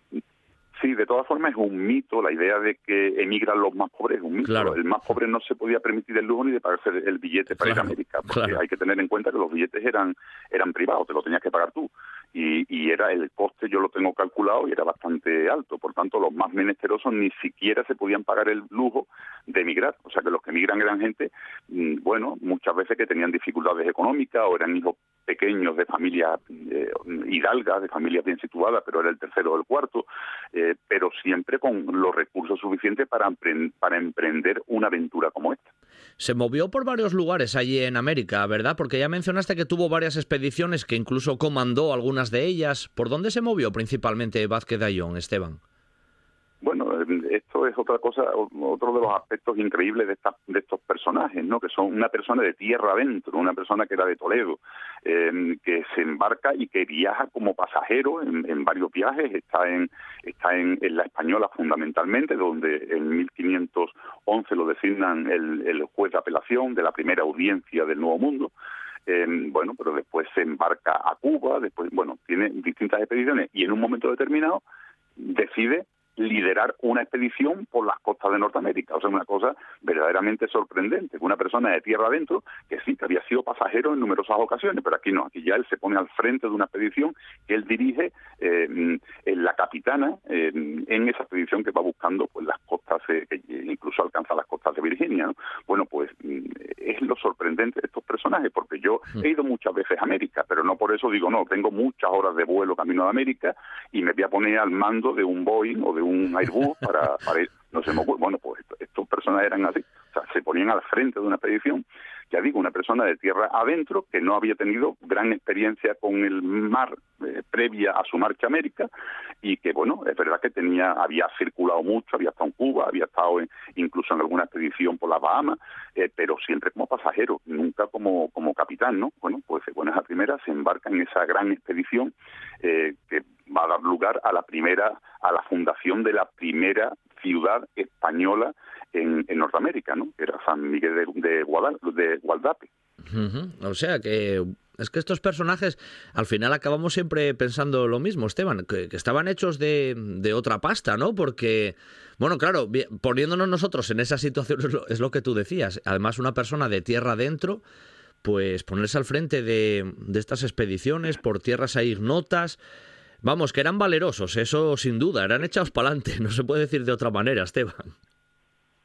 Sí, de todas formas es un mito la idea de que emigran los más pobres, es un mito. El más pobre no se podía permitir el lujo ni de pagarse el billete para ir a América, porque hay que tener en cuenta que los billetes eran eran privados, te lo tenías que pagar tú. Y, y era el coste, yo lo tengo calculado, y era bastante alto. Por tanto, los más menesterosos ni siquiera se podían pagar el lujo de emigrar. O sea que los que emigran eran gente, mm, bueno, muchas veces que tenían dificultades económicas o eran hijos pequeños de familias eh, hidalgas, de familias bien situadas, pero era el tercero o el cuarto. Eh, pero siempre con los recursos suficientes para, para emprender una aventura como esta. Se movió por varios lugares allí en América, ¿verdad? Porque ya mencionaste que tuvo varias expediciones, que incluso comandó algunas de ellas. ¿Por dónde se movió principalmente Vázquez de Ayón, Esteban? Bueno, esto es otra cosa, otro de los aspectos increíbles de, de estos personajes, ¿no? Que son una persona de tierra adentro, una persona que era de Toledo, eh, que se embarca y que viaja como pasajero en, varios viajes, está en está en, la española fundamentalmente, donde en 1511 lo designan el, el juez de apelación de la primera audiencia del Nuevo Mundo. Eh, bueno, pero después se embarca a Cuba, después, bueno, tiene distintas expediciones y en un momento determinado decide liderar una expedición por las costas de Norteamérica. O sea, una cosa verdaderamente sorprendente. Una persona de tierra adentro, que sí, que había sido pasajero en numerosas ocasiones, pero aquí no, aquí ya él se pone al frente de una expedición que él dirige eh, en la capitana eh, en esa expedición que va buscando pues las costas, eh, que incluso alcanza las costas de Virginia. Bueno, pues mm, es lo sorprendente de estos personajes, porque yo he ido muchas veces a América, pero no por eso digo, no, tengo muchas horas de vuelo camino a América y me voy a poner al mando de un Boeing o de un Airbus para, para. No sé, bueno, pues estos personajes eran así, o sea, se ponían al frente de una expedición ya digo, una persona de tierra adentro que no había tenido gran experiencia con el mar eh, previa a su marcha a América y que, bueno, es verdad que tenía, había circulado mucho, había estado en Cuba, había estado incluso en alguna expedición por las Bahamas, eh, pero siempre como pasajero, nunca como, como capitán, ¿no? Bueno, pues bueno, esa primera se embarca en esa gran expedición eh, que va a dar lugar a la primera, a la fundación de la primera ciudad española en, Norteamérica, ¿no? Era San Miguel de, de, Gualdape. O sea que es que estos personajes, al final acabamos siempre pensando lo mismo, Esteban, que, estaban hechos de, de, otra pasta, ¿no? Porque, bueno, claro, poniéndonos nosotros en esa situación es lo, que tú decías. Además, una persona de tierra adentro, pues ponerse al frente de, de estas expediciones por tierras ahí ignotas. Vamos, que eran valerosos, eso sin duda, eran echados para adelante, no se puede decir de otra manera, Esteban.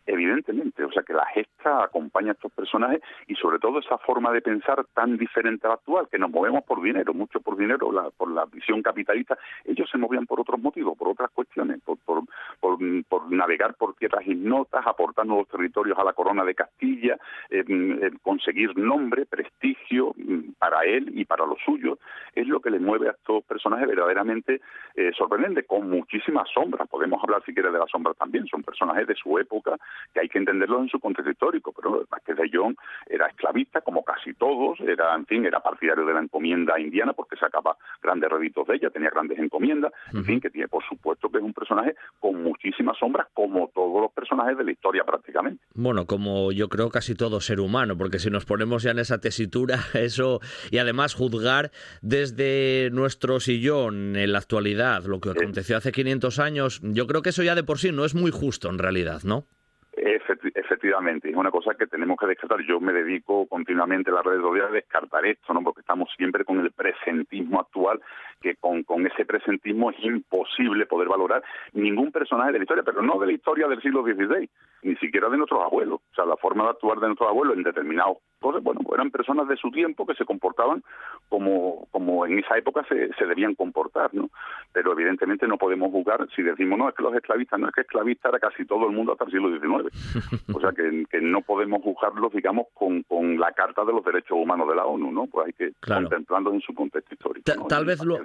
Evidentemente, o sea que la gesta acompaña a estos personajes y sobre todo esa forma de pensar tan diferente a la actual, que nos movemos por dinero, mucho por dinero, por la visión capitalista, ellos se movían por otros motivos, por otras cuestiones, por, por, por, navegar por tierras ignotas, aportar nuevos territorios a la corona de Castilla, eh, eh, conseguir nombre, prestigio mm, para él y para los suyos, es lo que le mueve a estos personajes verdaderamente eh, sorprendentes, con muchísimas sombras, podemos hablar si quiere de las sombras también, son personajes de su época, que hay que entenderlo en su contexto histórico, pero Vázquez de John era esclavista, como casi todos, era, en fin, era partidario de la encomienda indiana porque sacaba grandes réditos de ella, tenía grandes encomiendas, en fin, que tiene, por supuesto, que es un personaje con muchísimas sombras, como todos los personajes de la historia prácticamente. Bueno, como yo creo casi todo ser humano, porque si nos ponemos ya en esa tesitura, eso, y además juzgar desde nuestro sillón en la actualidad lo que aconteció hace 500 años, yo creo que eso ya de por sí no es muy justo en realidad, ¿no? Efectivamente, es una cosa que tenemos que descartar. Yo me dedico continuamente a las redes sociales a descartar esto, ¿no? Porque estamos siempre con el presentismo actual, que con, con ese presentismo es imposible poder valorar ningún personaje de la historia, pero no de la historia del siglo XVI, ni siquiera de nuestros abuelos. O sea, la forma de actuar de nuestros abuelos en determinados cosas, bueno, eran personas de su tiempo que se comportaban como, como en esa época se, se debían comportar, ¿no? Pero evidentemente no podemos juzgar si decimos, no, es que los esclavistas, no es que esclavista era casi todo el mundo hasta el siglo XIX. O sea, que, que no podemos juzgarlos, digamos, con, con la Carta de los Derechos Humanos de la ONU, ¿no? Pues hay que contemplarlos en su contexto histórico. Tal vez lo...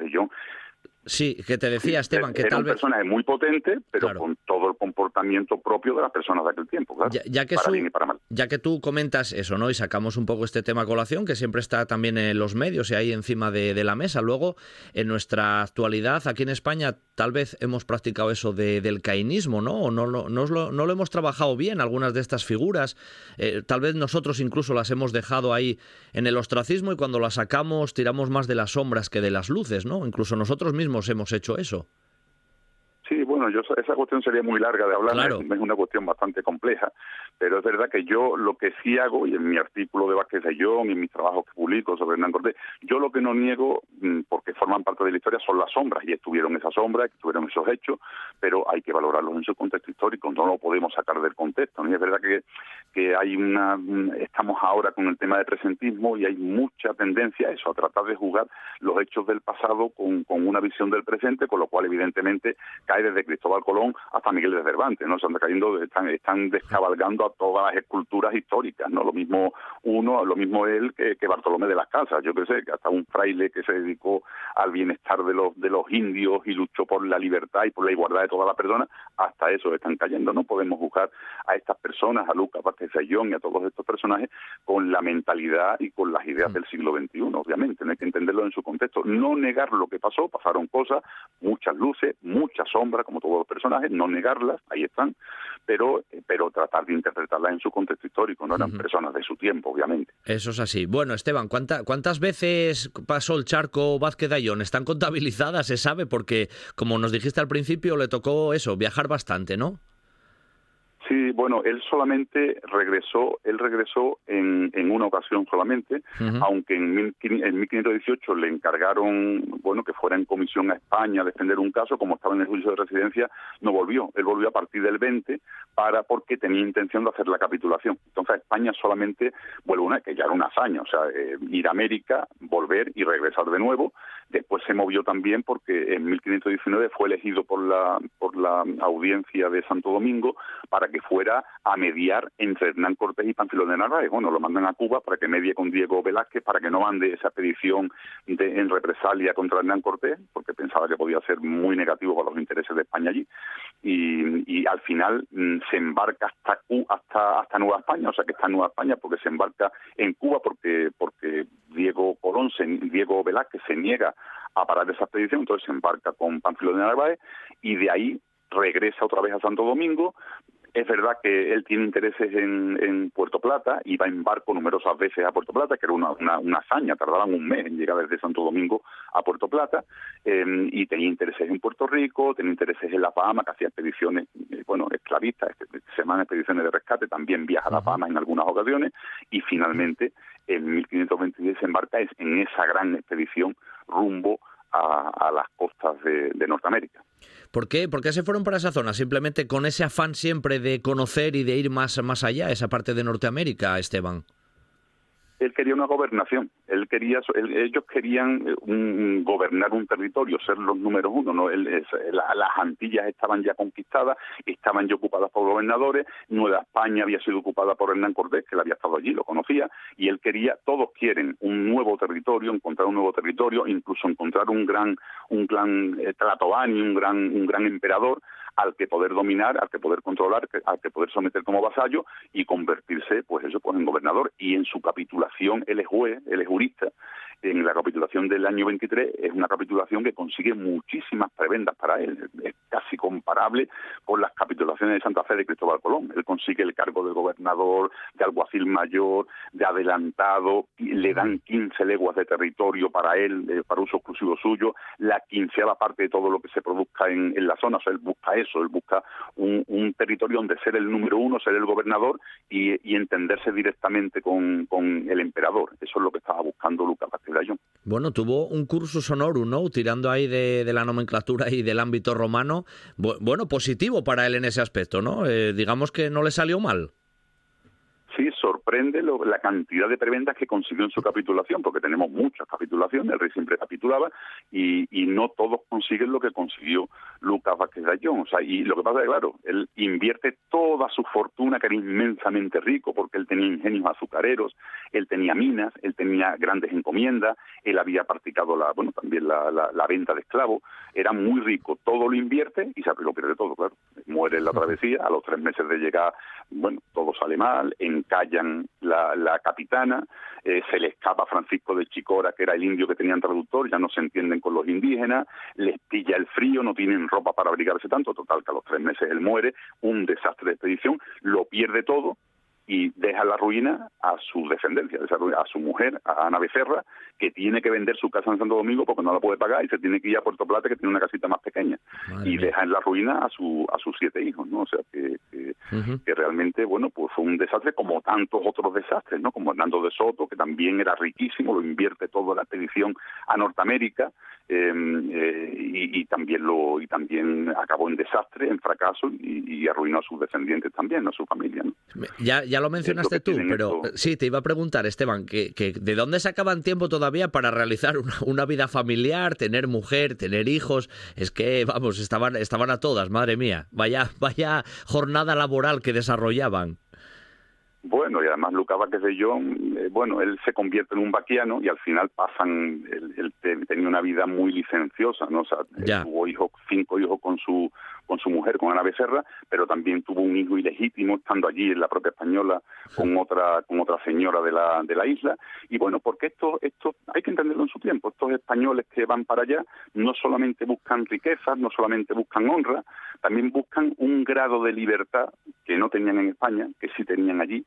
Sí, que te decía Esteban, que tal vez... un personaje muy potente, pero con todo el comportamiento propio de las personas de aquel tiempo, claro, ya, que para bien y para mal. Ya que tú comentas eso, ¿no? Y sacamos un poco este tema a colación, que siempre está también en los medios y ahí encima de, la mesa. Luego, en nuestra actualidad, aquí en España, tal vez hemos practicado eso de, del cainismo, ¿no? O no, no, no, lo, no lo hemos trabajado bien, algunas de estas figuras. Eh, tal vez nosotros incluso las hemos dejado ahí en el ostracismo y cuando las sacamos tiramos más de las sombras que de las luces, ¿no? Incluso nosotros mismos hemos hecho eso. Sí, bueno, yo esa cuestión sería muy larga de hablar, es una cuestión bastante compleja, pero es verdad que yo lo que sí hago, y en mi artículo de Vázquez Ayón y en mis trabajos que publico sobre Hernán Cortés, yo lo que no niego, mm, porque forman parte de la historia, son las sombras, y estuvieron esas sombras, estuvieron esos hechos, pero hay que valorarlos en su contexto histórico, no lo podemos sacar del contexto, y es verdad que, que hay una, estamos ahora con el tema de presentismo y hay mucha tendencia a eso, a tratar de jugar los hechos del pasado con, con una visión del presente, con lo cual evidentemente cae desde Cristóbal Colón hasta Miguel de Cervantes, ¿no? Se están cayendo, están, están descabalgando a todas las esculturas históricas, ¿no? Lo mismo uno, lo mismo él que, Bartolomé de las Casas, yo qué sé, que hasta un fraile que se dedicó al bienestar de los, de los indios y luchó por la libertad y por la igualdad de todas las personas, hasta eso están cayendo. No podemos juzgar a estas personas, a Lucas Vázquez Ayllón y a todos estos personajes con la mentalidad y con las ideas del siglo XXI, obviamente, no hay que entenderlo en su contexto, no negar lo que pasó, pasaron cosas, muchas luces, muchas sombras, como todos los personajes, no negarlas, ahí están, pero, pero tratar de interpretarlas en su contexto histórico, no eran personas de su tiempo, obviamente. Eso es así. Bueno, Esteban, ¿cuántas veces pasó el charco Vázquez? ¿Están contabilizadas, se sabe? Porque, como nos dijiste al principio, le tocó eso, viajar bastante, ¿no? Sí, bueno, él solamente regresó, él regresó en, en una ocasión solamente, aunque en, en 1518 le encargaron, bueno, que fuera en comisión a España a defender un caso, como estaba en el juicio de residencia, no volvió. Él volvió a partir del 20 para porque tenía intención de hacer la capitulación. Entonces a España solamente vuelve una, que ya era una hazaña, o sea, eh, ir a América, volver y regresar de nuevo. Después se movió también porque en 1519 fue elegido por la, por la audiencia de Santo Domingo para que fuera a mediar entre Hernán Cortés y Panfilo de Narváez. Bueno, lo mandan a Cuba para que medie con Diego Velázquez, para que no mande esa expedición de, en represalia contra Hernán Cortés, porque pensaba que podía ser muy negativo para los intereses de España allí. Y, al final mm, se embarca hasta, hasta, hasta Nueva España, o sea que está en Nueva España porque se embarca en Cuba porque, porque Diego Colón, se, Diego Velázquez se niega a parar esa expedición, entonces se embarca con Panfilo de Narváez y de ahí regresa otra vez a Santo Domingo, es verdad que él tiene intereses en, Puerto Plata va en barco numerosas veces a Puerto Plata, que era una, una, hazaña, tardaban un mes en llegar desde Santo Domingo a Puerto Plata, em, y tenía intereses en Puerto Rico, tenía intereses en La Palma, que hacía expediciones, eh, bueno, esclavistas, se llaman expediciones de rescate, también viaja a La Palma en algunas ocasiones, y finalmente en 1526 se embarca en esa gran expedición rumbo a, las costas de Norteamérica. ¿Por qué? ¿Por qué se fueron para esa zona? Simplemente con ese afán siempre de conocer y de ir más, más allá, esa parte de Norteamérica, Esteban él quería una gobernación, él quería, ellos querían eh, gobernar un territorio, ser los números uno, ¿no? las Antillas estaban ya conquistadas, estaban ya ocupadas por gobernadores, Nueva España había sido ocupada por Hernán Cortés, que él había estado allí, lo conocía, y él quería, todos quieren un nuevo territorio, encontrar un nuevo territorio, incluso encontrar un gran, un gran eh, un gran, un gran emperador, al que poder dominar, al que poder controlar, al que poder someter como vasallo y convertirse, pues eso, pues en gobernador. Y en su capitulación él es juez, él es jurista, en la capitulación del año 23 es una capitulación que consigue muchísimas prebendas para él. Es casi comparable con las capitulaciones de Santa Fe de Cristóbal Colón. Él consigue el cargo de gobernador, de alguacil mayor, de adelantado, le dan 15 leguas de territorio para él, eh, para uso exclusivo suyo, la quinceava parte de todo lo que se produzca en, la zona. O sea, él busca eso, él busca un, territorio donde ser el número uno, ser el gobernador y, entenderse directamente con, el emperador. Eso es lo que estaba buscando Lucas bueno, tuvo un curso honorum, ¿no? Tirando ahí de, la nomenclatura y del ámbito romano. Bueno, positivo para él en ese aspecto, ¿no? Eh, digamos que no le salió mal sí sorprende la cantidad de prebendas que consiguió en su capitulación, porque tenemos muchas capitulaciones, el rey siempre capitulaba, y, no todos consiguen lo que consiguió Lucas Vázquez de Ayllón. O sea, y lo que pasa es que, claro, él invierte toda su fortuna, que era inmensamente rico, porque él tenía ingenios azucareros, él tenía minas, él tenía grandes encomiendas, él había practicado la, bueno, también la, la, venta de esclavos, era muy rico, todo lo invierte y se lo pierde todo, claro. Muere en la travesía, a los tres meses de llegar, bueno, todo sale mal, en callan la, capitana, eh, se le escapa Francisco de Chicora, que era el indio que tenían traductor, ya no se entienden con los indígenas, les pilla el frío, no tienen ropa para abrigarse tanto, total que a los tres meses él muere, un desastre de expedición, lo pierde todo, y deja la ruina a su descendencia, a su mujer, a Ana Becerra, que tiene que vender su casa en Santo Domingo porque no la puede pagar y se tiene que ir a Puerto Plata que tiene una casita más pequeña y deja en la ruina a su a sus siete hijos, ¿no? O sea que, que, realmente, bueno, pues fue un desastre como tantos otros desastres, ¿no? Como Hernando de Soto, que también era riquísimo, lo invierte toda la expedición a Norteamérica em, eh, y, también lo y también acabó en desastre, en fracaso y, arruinó a sus descendientes también, a su familia, ¿no? Ya, ya lo mencionaste tú, pero sí, te iba a preguntar, Esteban, que, que ¿de dónde sacaban tiempo todavía para realizar una, vida familiar, tener mujer, tener hijos? Es que, vamos, estaban, estaban a todas, madre mía. Vaya, vaya jornada laboral que desarrollaban. Bueno, y además Lucas Vázquez de John, eh, bueno, él se convierte en un vaquiano y al final pasan, él, tenía una vida muy licenciosa, ¿no? O sea, tuvo hijos, cinco hijos con su con su mujer, con Ana Becerra, pero también tuvo un hijo ilegítimo estando allí en la propia española con otra con otra señora de la, de la isla. Y bueno, porque esto, esto hay que entenderlo en su tiempo. Estos españoles que van para allá no solamente buscan riquezas, no solamente buscan honra, también buscan un grado de libertad que no tenían en España, que sí tenían allí,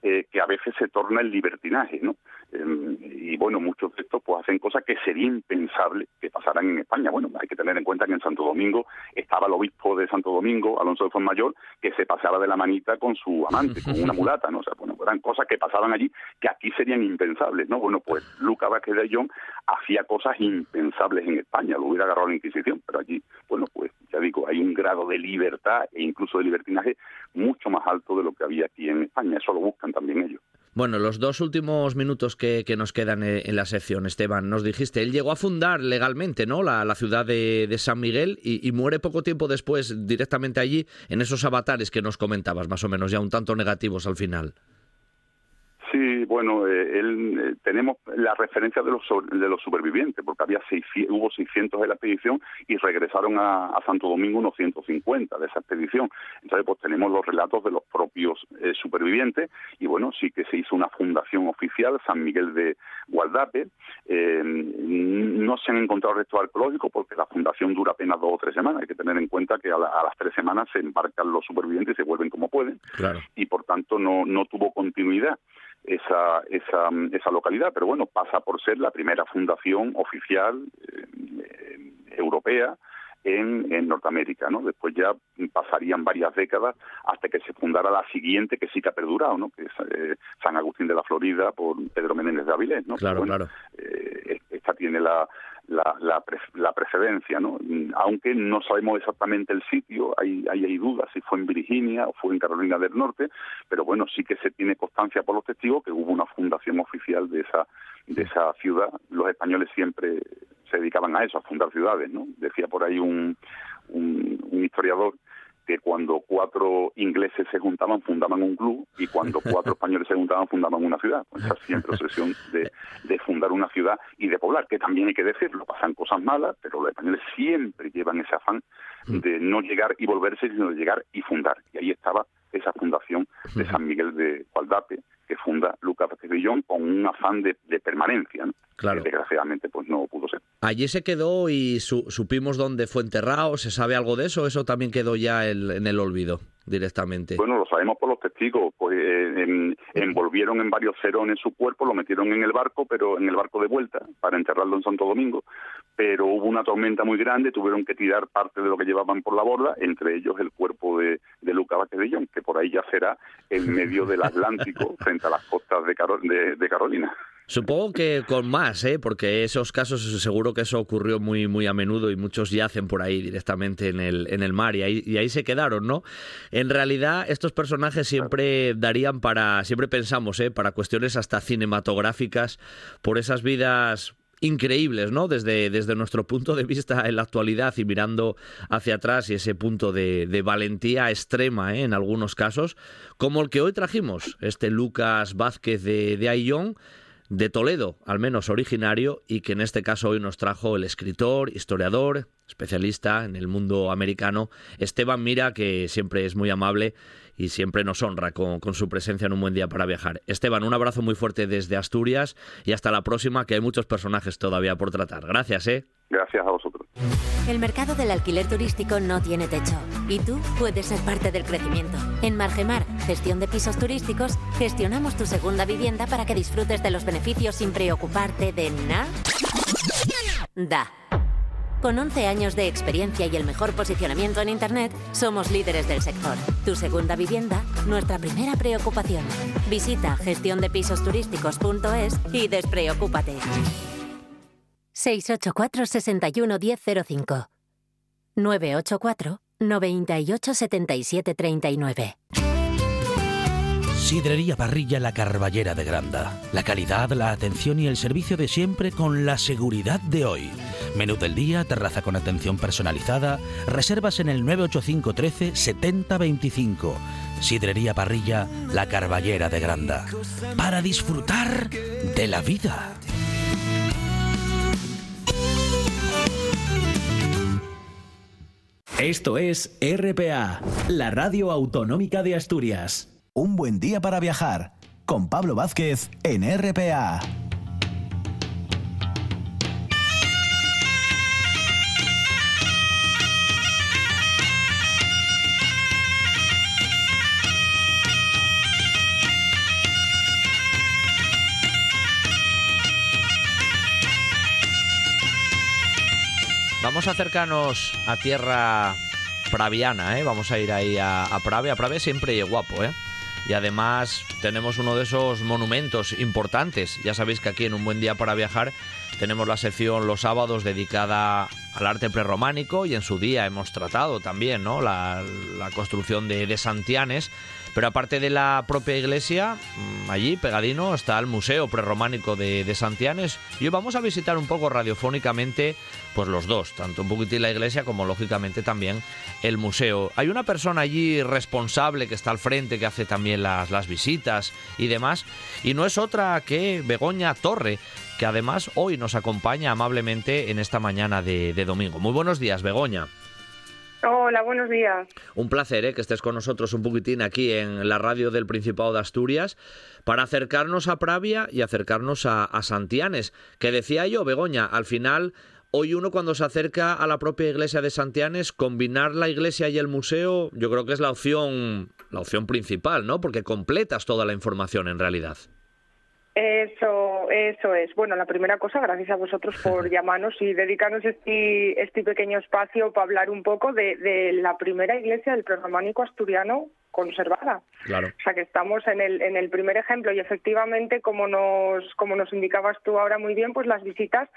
eh, que a veces se torna el libertinaje, ¿no? Em, y bueno, muchos de estos pues hacen cosas que sería impensable que pasaran en España. Bueno, hay que tener en cuenta que en Santo Domingo estaba el obispo de Santo Domingo, Alonso de Fuenmayor, que se pasaba de la manita con su amante, con una mulata, ¿no? O sea, bueno, eran cosas que pasaban allí que aquí serían impensables, ¿no? Bueno, pues Luca Vázquez de Ayllón hacía cosas impensables en España, lo hubiera agarrado la Inquisición, pero allí, bueno, pues ya digo, hay un grado de libertad e incluso de libertinaje mucho más alto de lo que había aquí en España, eso lo buscan también ellos. Bueno, los dos últimos minutos que, nos quedan en la sección, Esteban, nos dijiste, él llegó a fundar legalmente ¿no? la, ciudad de, San Miguel y, y, muere poco tiempo después directamente allí en esos avatares que nos comentabas, más o menos, ya un tanto negativos al final. Sí, bueno, eh, él, eh, tenemos la referencia de los de los supervivientes, porque había hubo 600 de la expedición y regresaron a, Santo Domingo unos 150 de esa expedición. Entonces, pues tenemos los relatos de los propios eh, supervivientes y bueno, sí que se hizo una fundación oficial, San Miguel de Gualdape. no se han encontrado restos arqueológicos porque la fundación dura apenas dos o tres semanas. Hay que tener en cuenta que a, las tres semanas se embarcan los supervivientes y se vuelven como pueden. Y por tanto no, no tuvo continuidad esa, esa, esa localidad, pero bueno, pasa por ser la primera fundación oficial eh, europea en, en, Norteamérica, ¿no? Después ya pasarían varias décadas hasta que se fundara la siguiente que sí que ha perdurado, ¿no? Que es eh, San Agustín de la Florida por Pedro Menéndez de Avilés, ¿no? Claro, claro. Eh, esta tiene la, la, la, precedencia, ¿no? Aunque no sabemos exactamente el sitio, hay, hay, hay, dudas si fue en Virginia o fue en Carolina del Norte, pero bueno, sí que se tiene constancia por los testigos que hubo una fundación oficial de esa, de esa ciudad. Los españoles siempre se dedicaban a eso, a fundar ciudades, ¿no? Decía por ahí un, un historiador que cuando cuatro ingleses se juntaban fundaban un club y cuando cuatro españoles se juntaban fundaban una ciudad. Pues esa siempre obsesión de, de, fundar una ciudad y de poblar, que también hay que decirlo, pasan cosas malas, pero los españoles siempre llevan ese afán mm. de no llegar y volverse, sino de llegar y fundar. Y ahí estaba esa fundación de San Miguel de Gualdape, que funda Lucas Castellón con un afán de, permanencia, claro. que desgraciadamente pues no pudo ser. Allí se quedó y supimos dónde fue enterrado, ¿se sabe algo de eso? ¿Eso también quedó ya en el olvido? Directamente? Bueno, lo sabemos por los testigos, pues eh, envolvieron en varios cerones su cuerpo, lo metieron en el barco, pero en el barco de vuelta para enterrarlo en Santo Domingo, pero hubo una tormenta muy grande, tuvieron que tirar parte de lo que llevaban por la borda, entre ellos el cuerpo de, de Luca Baquedillón, que por ahí ya será en medio del Atlántico frente a las costas de, de Carolina. Supongo que con más, ¿eh? porque esos casos seguro que eso ocurrió muy, muy a menudo y muchos yacen por ahí directamente en el, en el mar y ahí, y ahí se quedaron, ¿no? En realidad, estos personajes siempre darían para, siempre pensamos, ¿eh? para cuestiones hasta cinematográficas, por esas vidas increíbles, ¿no? Desde, desde nuestro punto de vista en la actualidad y mirando hacia atrás y ese punto de, de valentía extrema, ¿eh? en algunos casos, como el que hoy trajimos, este Lucas Vázquez de, de Ayllón, de Toledo, al menos originario, y que en este caso hoy nos trajo el escritor, historiador, especialista en el mundo americano, Esteban Mira, que siempre es muy amable y siempre nos honra con, su presencia en un buen día para viajar. Esteban, un abrazo muy fuerte desde Asturias y hasta la próxima, que hay muchos personajes todavía por tratar. Gracias, ¿eh? Gracias a vosotros. El mercado del alquiler turístico no tiene techo y tú puedes ser parte del crecimiento. En Margemar, gestión de pisos turísticos, gestionamos tu segunda vivienda para que disfrutes de los beneficios sin preocuparte de nada. Da. Con 11 años de experiencia y el mejor posicionamiento en Internet, somos líderes del sector. Tu segunda vivienda, nuestra primera preocupación. Visita gestiondepisosturísticos.es y despreocúpate. 684 61 1005 984 98 77 39 Sidrería Parrilla La Carballera de Granda. La calidad, la atención y el servicio de siempre con la seguridad de hoy. Menú del día, terraza con atención personalizada, reservas en el 985 13 70 25. Sidrería Parrilla La Carballera de Granda. Para disfrutar de la vida. Esto es RPA, la radio autonómica de Asturias. Un buen día para viajar con Pablo Vázquez en RPA. Vamos a acercarnos a tierra praviana, ¿eh? Vamos a ir ahí a, a Prave. A Prave siempre es guapo, ¿eh? Y además tenemos uno de esos monumentos importantes. Ya sabéis que aquí en Un Buen Día para Viajar tenemos la sección los sábados dedicada al arte prerrománico y en su día hemos tratado también ¿no? la, construcción de, de Santianes pero aparte de la propia iglesia, mm, allí pegadino está el Museo Prerrománico de, Santianes. Y hoy vamos a visitar un poco radiofónicamente pues los dos, tanto un poquitín la iglesia como lógicamente también el museo. Hay una persona allí responsable que está al frente, que hace también las, las visitas y demás, y no es otra que Begoña Torre, que además hoy nos acompaña amablemente en esta mañana de domingo. Muy buenos días, Begoña. Hola, buenos días. Un placer ¿eh? que estés con nosotros un poquitín aquí en la radio del Principado de Asturias para acercarnos a Pravia y acercarnos a, Santianes. Que decía yo, Begoña, al final hoy uno cuando se acerca a la propia iglesia de Santianes, combinar la iglesia y el museo, yo creo que es la opción, la opción principal, ¿no? Porque completas toda la información en realidad. Eso, eso es. Bueno, la primera cosa, gracias a vosotros por llamarnos y dedicarnos este, este pequeño espacio para hablar un poco de, la primera iglesia del prerrománico asturiano conservada. Claro. O sea que estamos en el, en el primer ejemplo y efectivamente, como nos, como nos indicabas tú ahora muy bien, pues las visitas,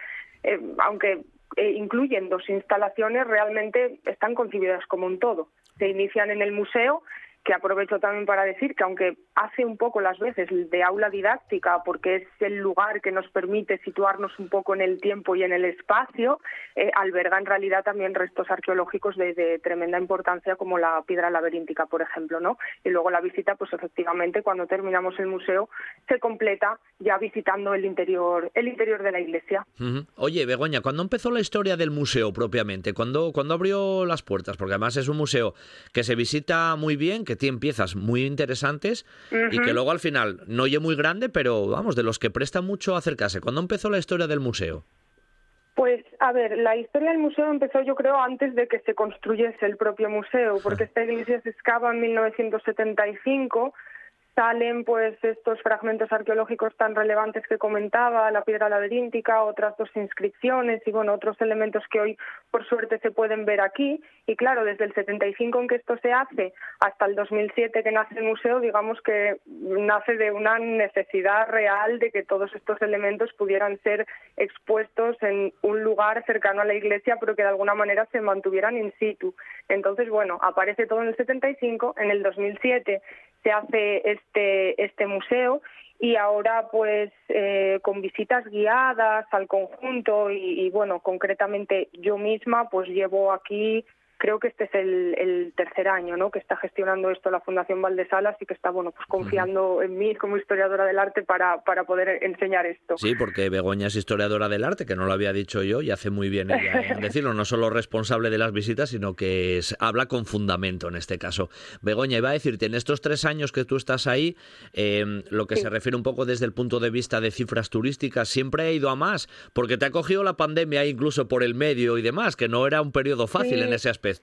eh, aunque eh, incluyen dos instalaciones, realmente están concebidas como un todo. Se inician en el museo que aprovecho también para decir que aunque hace un poco las veces de aula didáctica, porque es el lugar que nos permite situarnos un poco en el tiempo y en el espacio, eh, alberga en realidad también restos arqueológicos de, tremenda importancia como la piedra laberíntica, por ejemplo, ¿no? Y luego la visita, pues efectivamente, cuando terminamos el museo, se completa ya visitando el interior, el interior de la iglesia. Oye, Begoña, ¿cuándo empezó la historia del museo propiamente? ¿Cuándo, ¿Cuándo abrió las puertas? Porque además es un museo que se visita muy bien, que tiene piezas muy interesantes y que luego al final no oye muy grande, pero vamos, de los que presta mucho acercarse. ¿Cuándo empezó la historia del museo? Pues a ver, la historia del museo empezó yo creo antes de que se construyese el propio museo, porque esta iglesia se excava en 1975 salen pues estos fragmentos arqueológicos tan relevantes que comentaba, la piedra laberíntica, otras dos inscripciones y bueno, otros elementos que hoy por suerte se pueden ver aquí y claro, desde el 75 en que esto se hace hasta el 2007 que nace el museo, digamos que nace de una necesidad real de que todos estos elementos pudieran ser expuestos en un lugar cercano a la iglesia, pero que de alguna manera se mantuvieran in situ. Entonces, bueno, aparece todo en el 75, en el 2007 se hace este, este museo y ahora pues eh, con visitas guiadas al conjunto y, bueno concretamente yo misma pues llevo aquí creo que este es el, tercer año ¿no? que está gestionando esto la Fundación Valdesalas y que está bueno pues confiando en mí como historiadora del arte para, para poder enseñar esto. Sí, porque Begoña es historiadora del arte, que no lo había dicho yo y hace muy bien ella decirlo, no solo responsable de las visitas, sino que habla con fundamento en este caso. Begoña, iba a decirte, en estos tres años que tú estás ahí, em, lo que se refiere un poco desde el punto de vista de cifras turísticas, siempre ha ido a más, porque te ha cogido la pandemia incluso por el medio y demás, que no era un periodo fácil en ese aspecto.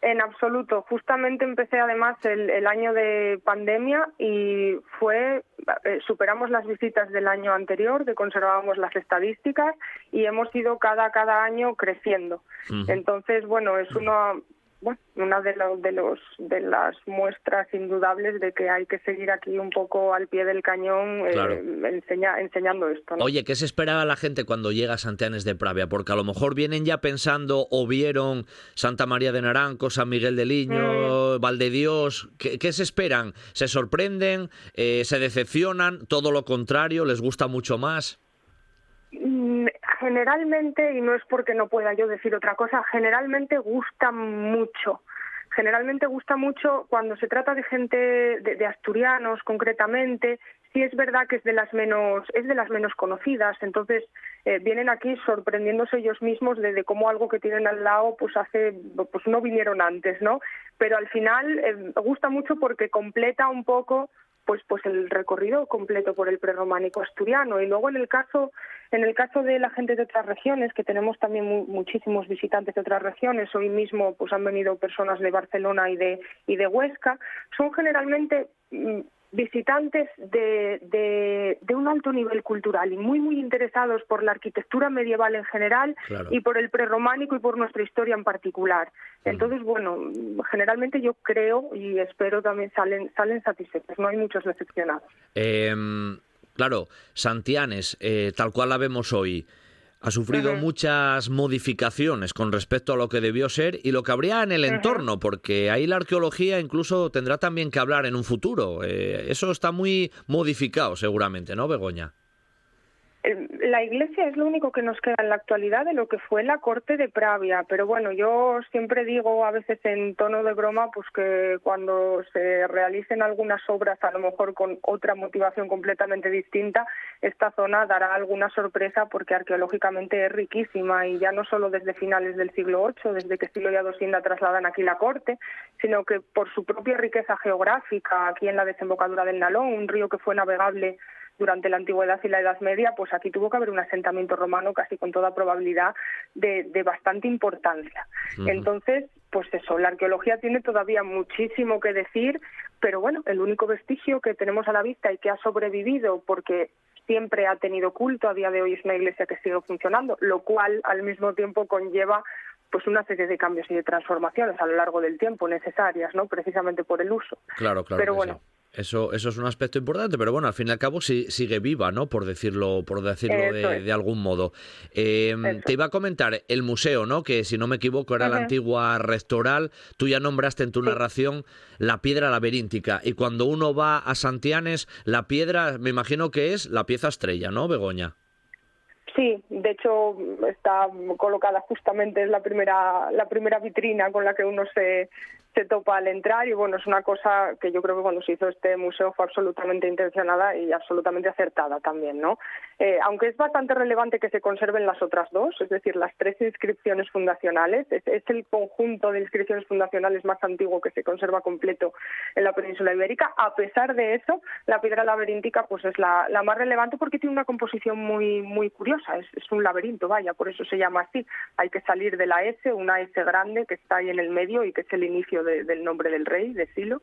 En absoluto. Justamente empecé además el, año de pandemia y fue eh, superamos las visitas del año anterior, que conservábamos las estadísticas y hemos ido cada cada año creciendo. Entonces, bueno, es uno bueno, una de, los, de, los, de las muestras indudables de que hay que seguir aquí un poco al pie del cañón eh, enseñando esto. Oye, ¿qué se esperaba la gente cuando llega a Santianes de Pravia? Porque a lo mejor vienen ya pensando o vieron Santa María de Naranco, San Miguel de Liño, mm. Valdedios. ¿Qué, ¿Qué, se esperan? ¿Se sorprenden? Eh, ¿Se decepcionan? ¿Todo lo contrario? ¿Les gusta mucho más? Mm, generalmente, y no es porque no pueda yo decir otra cosa, generalmente gusta mucho. Generalmente gusta mucho cuando se trata de gente, de, asturianos concretamente, sí es verdad que es de las menos es de las menos conocidas. Entonces eh, vienen aquí sorprendiéndose ellos mismos de, cómo algo que tienen al lado pues hace pues no vinieron antes no pero al final eh, gusta mucho porque completa un poco pues pues el recorrido completo por el prerrománico asturiano. Y luego en el caso en el caso de la gente de otras regiones que tenemos también muchísimos visitantes de otras regiones hoy mismo pues han venido personas de Barcelona y de y de Huesca son generalmente mm, visitantes de, de, un alto nivel cultural y muy muy interesados por la arquitectura medieval en general y por el prerrománico y por nuestra historia en particular. Entonces, bueno, generalmente yo creo y espero también salen salen satisfechos, no hay muchos decepcionados. Em, claro, Santianes, eh, tal cual la vemos hoy, ha sufrido muchas modificaciones con respecto a lo que debió ser y lo que habría en el entorno, porque ahí la arqueología incluso tendrá también que hablar en un futuro. Eh, eso está muy modificado seguramente, ¿no, Begoña? Eh, la iglesia es lo único que nos queda en la actualidad de lo que fue la corte de Pravia, pero bueno, yo siempre digo a veces en tono de broma pues que cuando se realicen algunas obras a lo mejor con otra motivación completamente distinta, esta zona dará alguna sorpresa porque arqueológicamente es riquísima y ya no solo desde finales del siglo VIII, desde que Silo y Adosinda trasladan aquí la corte, sino que por su propia riqueza geográfica, aquí en la desembocadura del Nalón, un río que fue navegable durante la antigüedad y la Edad Media, pues aquí tuvo que haber un asentamiento romano casi con toda probabilidad de, bastante importancia. Entonces, pues eso, la arqueología tiene todavía muchísimo que decir, pero bueno, el único vestigio que tenemos a la vista y que ha sobrevivido porque siempre ha tenido culto, a día de hoy es una iglesia que sigue funcionando, lo cual al mismo tiempo conlleva pues una serie de cambios y de transformaciones a lo largo del tiempo necesarias, ¿no? Precisamente por el uso. Claro, claro. Pero bueno, eso, eso es un aspecto importante, pero bueno, al fin y al cabo sigue viva, ¿no? Por decirlo, por decirlo de, algún modo. Em, te iba a comentar el museo, ¿no? Que si no me equivoco era la antigua rectoral. Tú ya nombraste en tu narración la piedra laberíntica. Y cuando uno va a Santianes, la piedra, me imagino que es la pieza estrella, ¿no, Begoña? Sí, de hecho está colocada justamente es la primera la primera vitrina con la que uno se se topa al entrar y bueno, es una cosa que yo creo que cuando se hizo este museo fue absolutamente intencionada y absolutamente acertada también, ¿no? Eh, aunque es bastante relevante que se conserven las otras dos, es decir, las tres inscripciones fundacionales, es, el conjunto de inscripciones fundacionales más antiguo que se conserva completo en la península ibérica, a pesar de eso, la piedra laberíntica pues es la, más relevante porque tiene una composición muy, muy curiosa, es, un laberinto, vaya, por eso se llama así, hay que salir de la S, una S grande que está ahí en el medio y que es el inicio del nombre del rey, de Silo,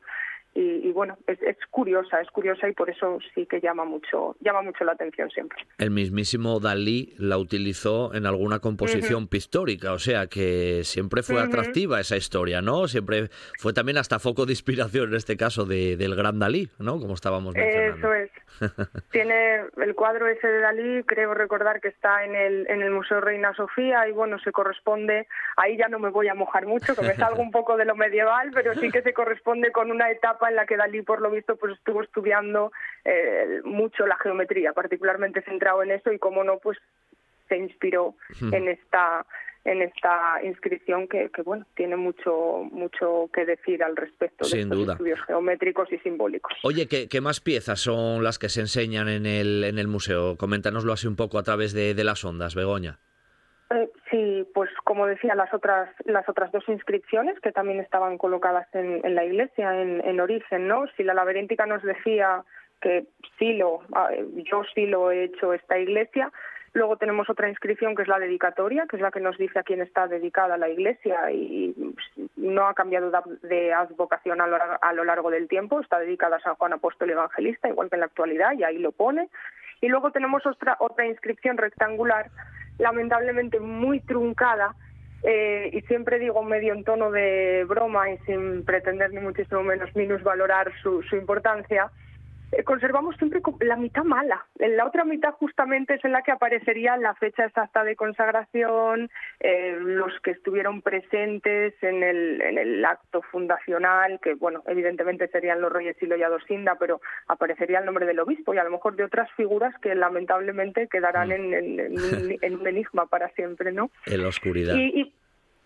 y, bueno, es, curiosa, es curiosa y por eso sí que llama mucho, llama mucho la atención siempre. El mismísimo Dalí la utilizó en alguna composición pictórica, o sea que siempre fue atractiva esa historia, ¿no? Siempre fue también hasta foco de inspiración en este caso de, del gran Dalí, ¿no? Como estábamos mencionando. Eso es. Tiene el cuadro ese de Dalí, creo recordar que está en el, en el Museo Reina Sofía y bueno, se corresponde, ahí ya no me voy a mojar mucho, que me salgo un poco de lo medieval, pero sí que se corresponde con una etapa en la que Dalí, por lo visto, pues estuvo estudiando eh, mucho la geometría, particularmente centrado en eso y, como no, pues se inspiró en esta en esta inscripción que, bueno tiene mucho mucho que decir al respecto de estos estudios geométricos y simbólicos. Oye, ¿qué, ¿qué, más piezas son las que se enseñan en el, en el museo? Coméntanoslo así un poco a través de, de las ondas, Begoña. Eh, sí, pues como decía, las otras las otras dos inscripciones que también estaban colocadas en, en la iglesia en, en, origen, ¿no? Si la laberíntica nos decía que sí lo, yo sí lo he hecho esta iglesia, Luego tenemos otra inscripción que es la dedicatoria, que es la que nos dice a quién está dedicada la iglesia y no ha cambiado de advocación a lo, a lo largo del tiempo. Está dedicada a San Juan Apóstol Evangelista, igual que en la actualidad, y ahí lo pone. Y luego tenemos otra, otra inscripción rectangular lamentablemente muy truncada eh, y siempre digo medio en tono de broma y sin pretender ni muchísimo menos minusvalorar su, su importancia, conservamos siempre la mitad mala. En la otra mitad justamente es en la que aparecería la fecha exacta de consagración, eh, los que estuvieron presentes en el, en el acto fundacional, que bueno, evidentemente serían los reyes Silo y Adosinda, pero aparecería el nombre del obispo y a lo mejor de otras figuras que lamentablemente quedarán mm. en, un enigma para siempre, ¿no? En la oscuridad. y,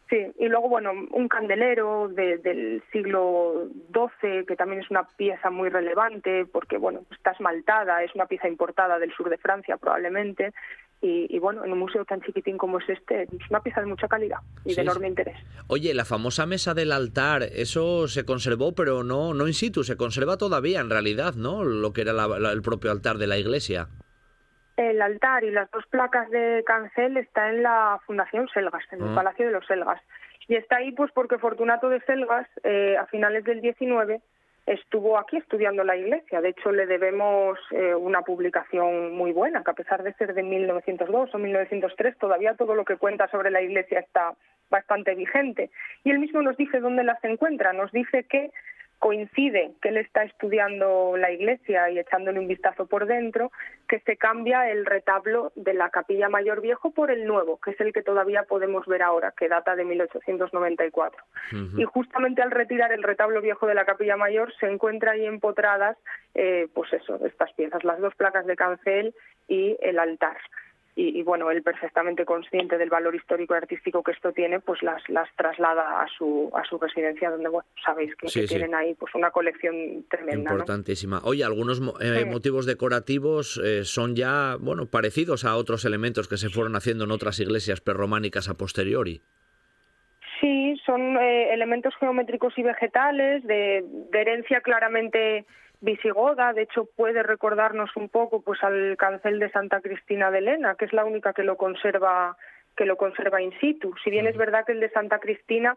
Sí, y luego, bueno, un candelero del siglo XII, que también es una pieza muy relevante, porque, bueno, está esmaltada, es una pieza importada del sur de Francia probablemente, y, bueno, en un museo tan chiquitín como es este, es una pieza de mucha calidad y de enorme interés. Oye, la famosa mesa del altar, eso se conservó, pero no, no in situ, se conserva todavía en realidad, ¿no? Lo que era el propio altar de la iglesia. El altar y las dos placas de cancel está en la Fundación Selgas, en el ah. Palacio de los Selgas. Y está ahí pues porque Fortunato de Selgas, eh, a finales del 19, estuvo aquí estudiando la iglesia. De hecho, le debemos eh, una publicación muy buena, que a pesar de ser de 1902 o 1903, todavía todo lo que cuenta sobre la iglesia está bastante vigente. Y él mismo nos dice dónde las encuentra. Nos dice que coincide que él está estudiando la iglesia y echándole un vistazo por dentro, que se cambia el retablo de la capilla mayor viejo por el nuevo, que es el que todavía podemos ver ahora, que data de 1894. Y justamente al retirar el retablo viejo de la capilla mayor se encuentra ahí empotradas, eh, pues eso, estas piezas, las dos placas de cancel y el altar y, bueno, él perfectamente consciente del valor histórico y artístico que esto tiene, pues las, las traslada a su, a su residencia, donde bueno, sabéis que, tienen ahí pues una colección tremenda. Importantísima. Oye, algunos eh, motivos decorativos eh, son ya bueno parecidos a otros elementos que se fueron haciendo en otras iglesias prerrománicas a posteriori. Sí, son eh, elementos geométricos y vegetales de, de herencia claramente visigoda, de hecho puede recordarnos un poco pues al cancel de Santa Cristina de Elena, que es la única que lo conserva que lo conserva in situ. Si bien es verdad que el de Santa Cristina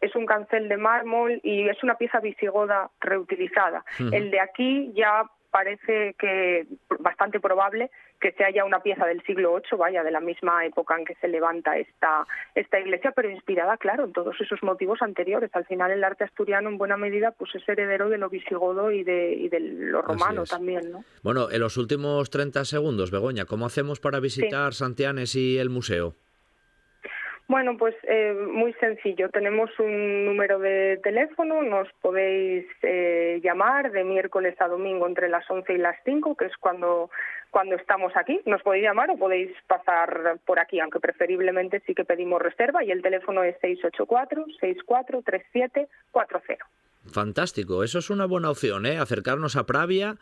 es un cancel de mármol y es una pieza visigoda reutilizada. El de aquí ya parece que bastante probable que se haya una pieza del siglo VIII, vaya, de la misma época en que se levanta esta, esta iglesia, pero inspirada, claro, en todos esos motivos anteriores. Al final el arte asturiano en buena medida pues es heredero de lo visigodo y de, y de lo romano también, ¿no? Bueno, en los últimos 30 segundos, Begoña, ¿cómo hacemos para visitar Santianes y el museo? Bueno, pues eh, muy sencillo. Tenemos un número de teléfono, nos podéis eh, llamar de miércoles a domingo entre las 11 y las 5, que es cuando, cuando estamos aquí. Nos podéis llamar o podéis pasar por aquí, aunque preferiblemente sí que pedimos reserva y el teléfono es 684-643740. Fantástico, eso es una buena opción, ¿eh? acercarnos a Pravia,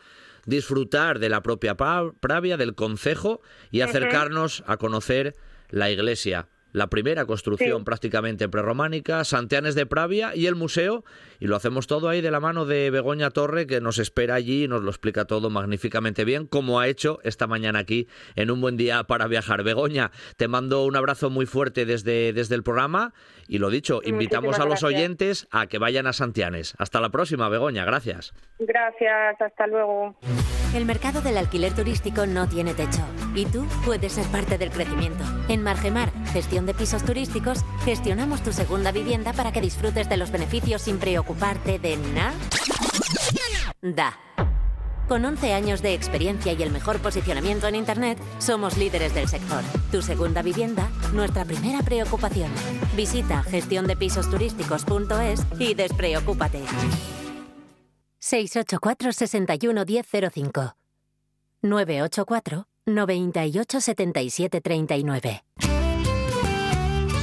disfrutar de la propia Pravia, del concejo y acercarnos a conocer la iglesia la primera construcción prácticamente prerrománica, Santianes de Pravia y el museo, y lo hacemos todo ahí de la mano de Begoña Torre, que nos espera allí y nos lo explica todo magníficamente bien, como ha hecho esta mañana aquí en un buen día para viajar. Begoña, te mando un abrazo muy fuerte desde, desde el programa y lo dicho, invitamos a los oyentes a que vayan a Santianes. Hasta la próxima, Begoña, gracias. Gracias, hasta luego. El mercado del alquiler turístico no tiene techo y tú puedes ser parte del crecimiento. En Margemar, gestión de pisos turísticos, gestionamos tu segunda vivienda para que disfrutes de los beneficios sin preocuparte de nada. Da. Con 11 años de experiencia y el mejor posicionamiento en Internet, somos líderes del sector. Tu segunda vivienda, nuestra primera preocupación. Visita gestiondepisosturísticos.es y despreocúpate. 684 61 1005 984 98 77 39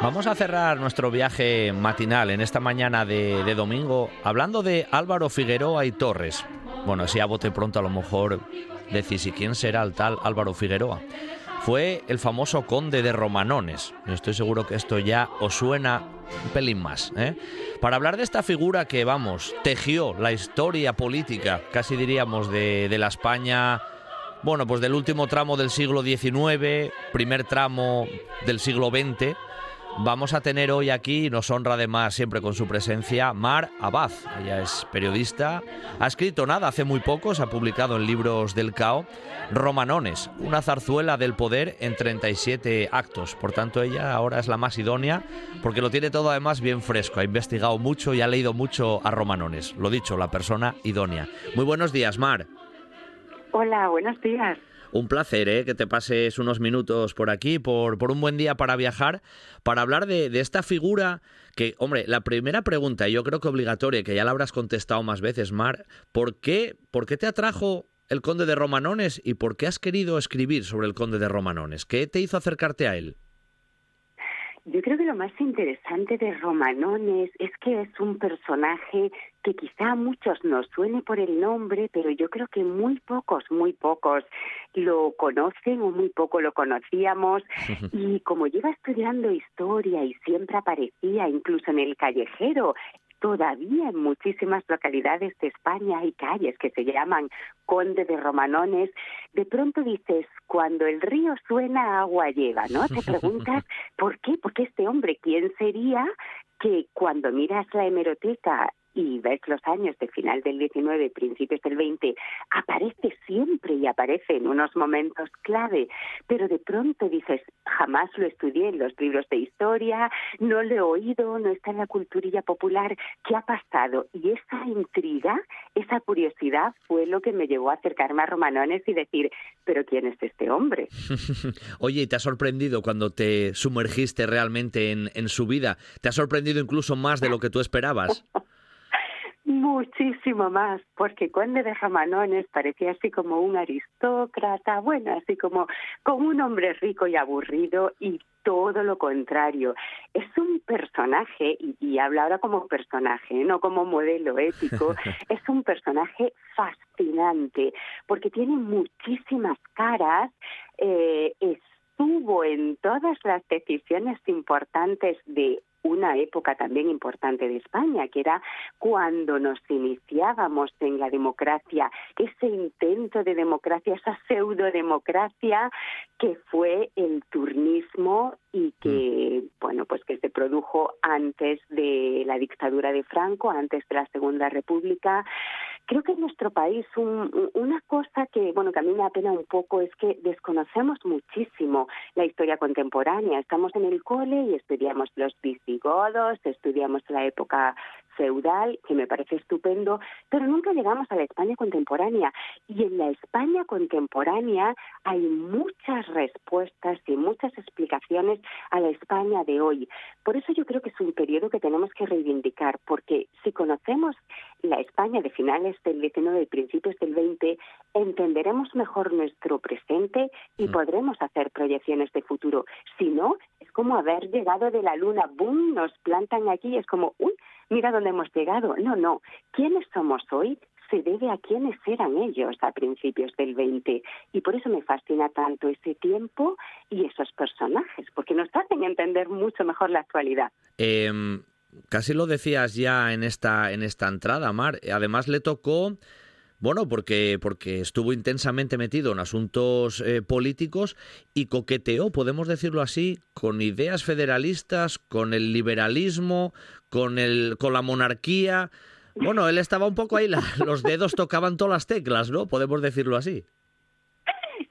Vamos a cerrar nuestro viaje matinal en esta mañana de, domingo hablando de Álvaro Figueroa y Torres. Bueno, si a bote pronto a lo mejor decís, ¿y quién será el tal Álvaro Figueroa? fue el famoso conde de Romanones. Estoy seguro que esto ya os suena un pelín más. ¿eh? Para hablar de esta figura que, vamos, tejió la historia política, casi diríamos, de, de la España bueno, pues del último tramo del siglo XIX, primer tramo del siglo XX, vamos a tener hoy aquí, nos honra además siempre con su presencia, Mar Abad. Ella es periodista, ha escrito nada hace muy poco, se ha publicado en libros del CAO, Romanones, una zarzuela del poder en 37 actos. Por tanto, ella ahora es la más idónea porque lo tiene todo además bien fresco. Ha investigado mucho y ha leído mucho a Romanones. Lo dicho, la persona idónea. Muy buenos días, Mar. Hola, buenos días. Un placer ¿eh? que te pases unos minutos por aquí, por, por un buen día para viajar, para hablar de, de, esta figura que, hombre, la primera pregunta, yo creo que obligatoria, que ya la habrás contestado más veces, Mar, ¿por qué, por qué te atrajo el conde de Romanones y por qué has querido escribir sobre el conde de Romanones? ¿Qué te hizo acercarte a él? Yo creo que lo más interesante de Romanones es que es un personaje que quizá a muchos nos suene por el nombre, pero yo creo que muy pocos, muy pocos lo conocen o muy poco lo conocíamos. Y como lleva estudiando historia y siempre aparecía incluso en el callejero, todavía en muchísimas localidades de España hay calles que se llaman Conde de Romanones. De pronto dices, cuando el río suena, agua lleva, ¿no? Te preguntas, ¿por qué? Porque este hombre, ¿quién sería que cuando miras la hemeroteca y ves los años de final del 19, principios del 20, aparece siempre y aparece en unos momentos clave, pero de pronto dices, jamás lo estudié en los libros de historia, no lo he oído, no está en la culturilla popular, ¿qué ha pasado? Y esa intriga, esa curiosidad fue lo que me llevó a acercarme a Romanones y decir, pero ¿quién es este hombre? Oye, ¿y te ha sorprendido cuando te sumergiste realmente en, en su vida? ¿Te ha sorprendido incluso más de lo que tú esperabas? Muchísimo más, porque Conde de Jamanones parecía así como un aristócrata, bueno, así como, como un hombre rico y aburrido y todo lo contrario. Es un personaje, y, y habla ahora como personaje, no como modelo ético, es un personaje fascinante, porque tiene muchísimas caras, eh, estuvo en todas las decisiones importantes de una época también importante de España, que era cuando nos iniciábamos en la democracia, ese intento de democracia, esa pseudodemocracia que fue el turnismo y que, mm. bueno, pues que se produjo antes de la dictadura de Franco, antes de la Segunda República. Creo que en nuestro país un, una cosa que, bueno, que a mí me apena un poco es que desconocemos muchísimo la historia contemporánea. Estamos en el cole y estudiamos los visigodos, estudiamos la época feudal, que me parece estupendo, pero nunca llegamos a la España contemporánea. Y en la España contemporánea hay muchas respuestas y muchas explicaciones a la España de hoy. Por eso yo creo que es un periodo que tenemos que reivindicar, porque si conocemos la España de finales del 19 y principios del 20, entenderemos mejor nuestro presente y mm. podremos hacer proyecciones de futuro. Si no, es como haber llegado de la luna, ¡boom! Nos plantan aquí y es como, uy, mira dónde hemos llegado. No, no. ¿Quiénes somos hoy? se debe a quiénes eran ellos a principios del 20 y por eso me fascina tanto ese tiempo y esos personajes, porque nos hacen entender mucho mejor la actualidad. Eh, casi lo decías ya en esta, en esta entrada, Mar. Además le tocó bueno, porque, porque estuvo intensamente metido en asuntos eh, políticos y coqueteó, podemos decirlo así, con ideas federalistas, con el liberalismo, con, el, con la monarquía. Bueno, él estaba un poco ahí, los dedos tocaban todas las teclas, ¿no? Podemos decirlo así.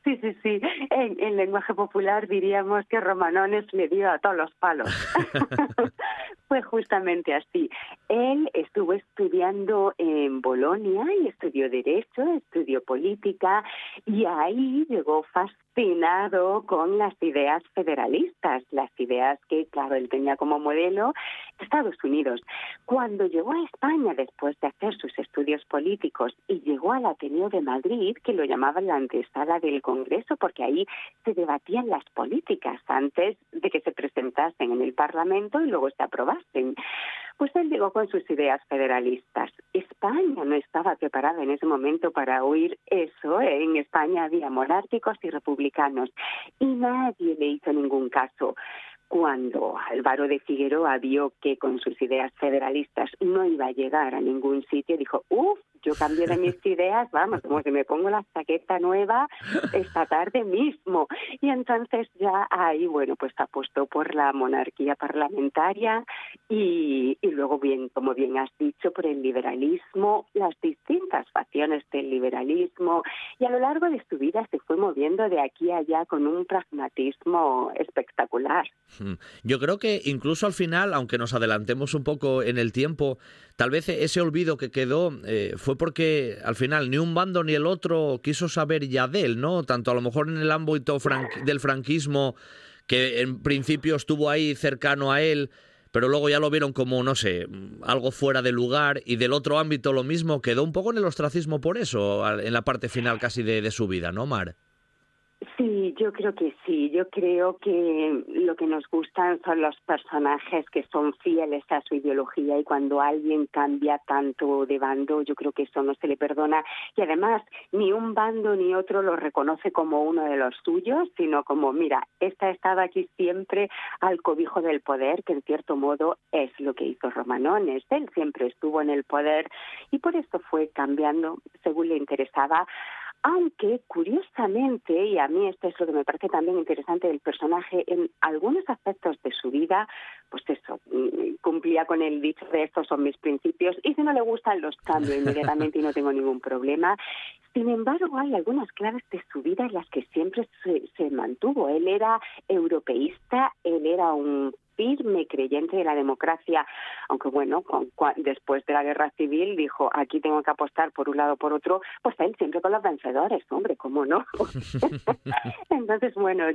Sí, sí, sí. En, en, lenguaje popular diríamos que Romanones le dio a todos los palos. Fue justamente así. Él estuvo estudiando en Bolonia y estudió Derecho, estudió Política y ahí llegó fascinado con las ideas federalistas, las ideas que, claro, él tenía como modelo Estados Unidos. Cuando llegó a España después de hacer sus estudios políticos y llegó al Ateneo de Madrid, que lo llamaban la antesala del Congreso, porque ahí se debatían las políticas antes de que se presentasen en el Parlamento y luego se Pues él llegó con sus ideas federalistas. España no estaba preparada en ese momento para oír eso. ¿eh? En España había monárquicos y republicanos y nadie le hizo ningún caso cuando Álvaro de Figueroa vio que con sus ideas federalistas no iba a llegar a ningún sitio, dijo, uff, yo cambio de mis ideas, vamos, como que me pongo la chaqueta nueva esta tarde mismo. Y entonces ya ahí, bueno, pues apostó por la monarquía parlamentaria y, y luego, bien, como bien has dicho, por el liberalismo, las distintas facciones del liberalismo. Y a lo largo de su vida se fue moviendo de aquí a allá con un pragmatismo espectacular. Hmm. Yo creo que incluso al final, aunque nos adelantemos un poco en el tiempo, tal vez ese olvido que quedó eh, fue porque al final ni un bando ni el otro quiso saber ya de él, ¿no? Tanto a lo mejor en el ámbito del franquismo, que en principio estuvo ahí cercano a él, pero luego ya lo vieron como, no sé, algo fuera de lugar, y del otro ámbito lo mismo, quedó un poco en el ostracismo por eso, en la parte final casi de, de su vida, ¿no, Mar? Sí, yo creo que sí. Yo creo que lo que nos gustan son los personajes que son fieles a su ideología y cuando alguien cambia tanto de bando, yo creo que eso no se le perdona. Y además, ni un bando ni otro lo reconoce como uno de los suyos, sino como, mira, esta estaba aquí siempre al cobijo del poder, que en cierto modo es lo que hizo Romanones. Él siempre estuvo en el poder y por eso fue cambiando según le interesaba aunque curiosamente, y a mí esto es lo que me parece también interesante del personaje, en algunos aspectos de su vida, pues eso, mm, cumplía con el dicho de estos son mis principios, y si no le gustan los cambio inmediatamente y no tengo ningún problema. Sin embargo, hay algunas claves de su vida en las que siempre se, se mantuvo. Él era europeísta, él era un firme creyente de la democracia, aunque bueno, después de la guerra civil dijo, aquí tengo que apostar por un lado o por otro, pues él siempre con los vencedores, hombre, ¿cómo no? Entonces, bueno,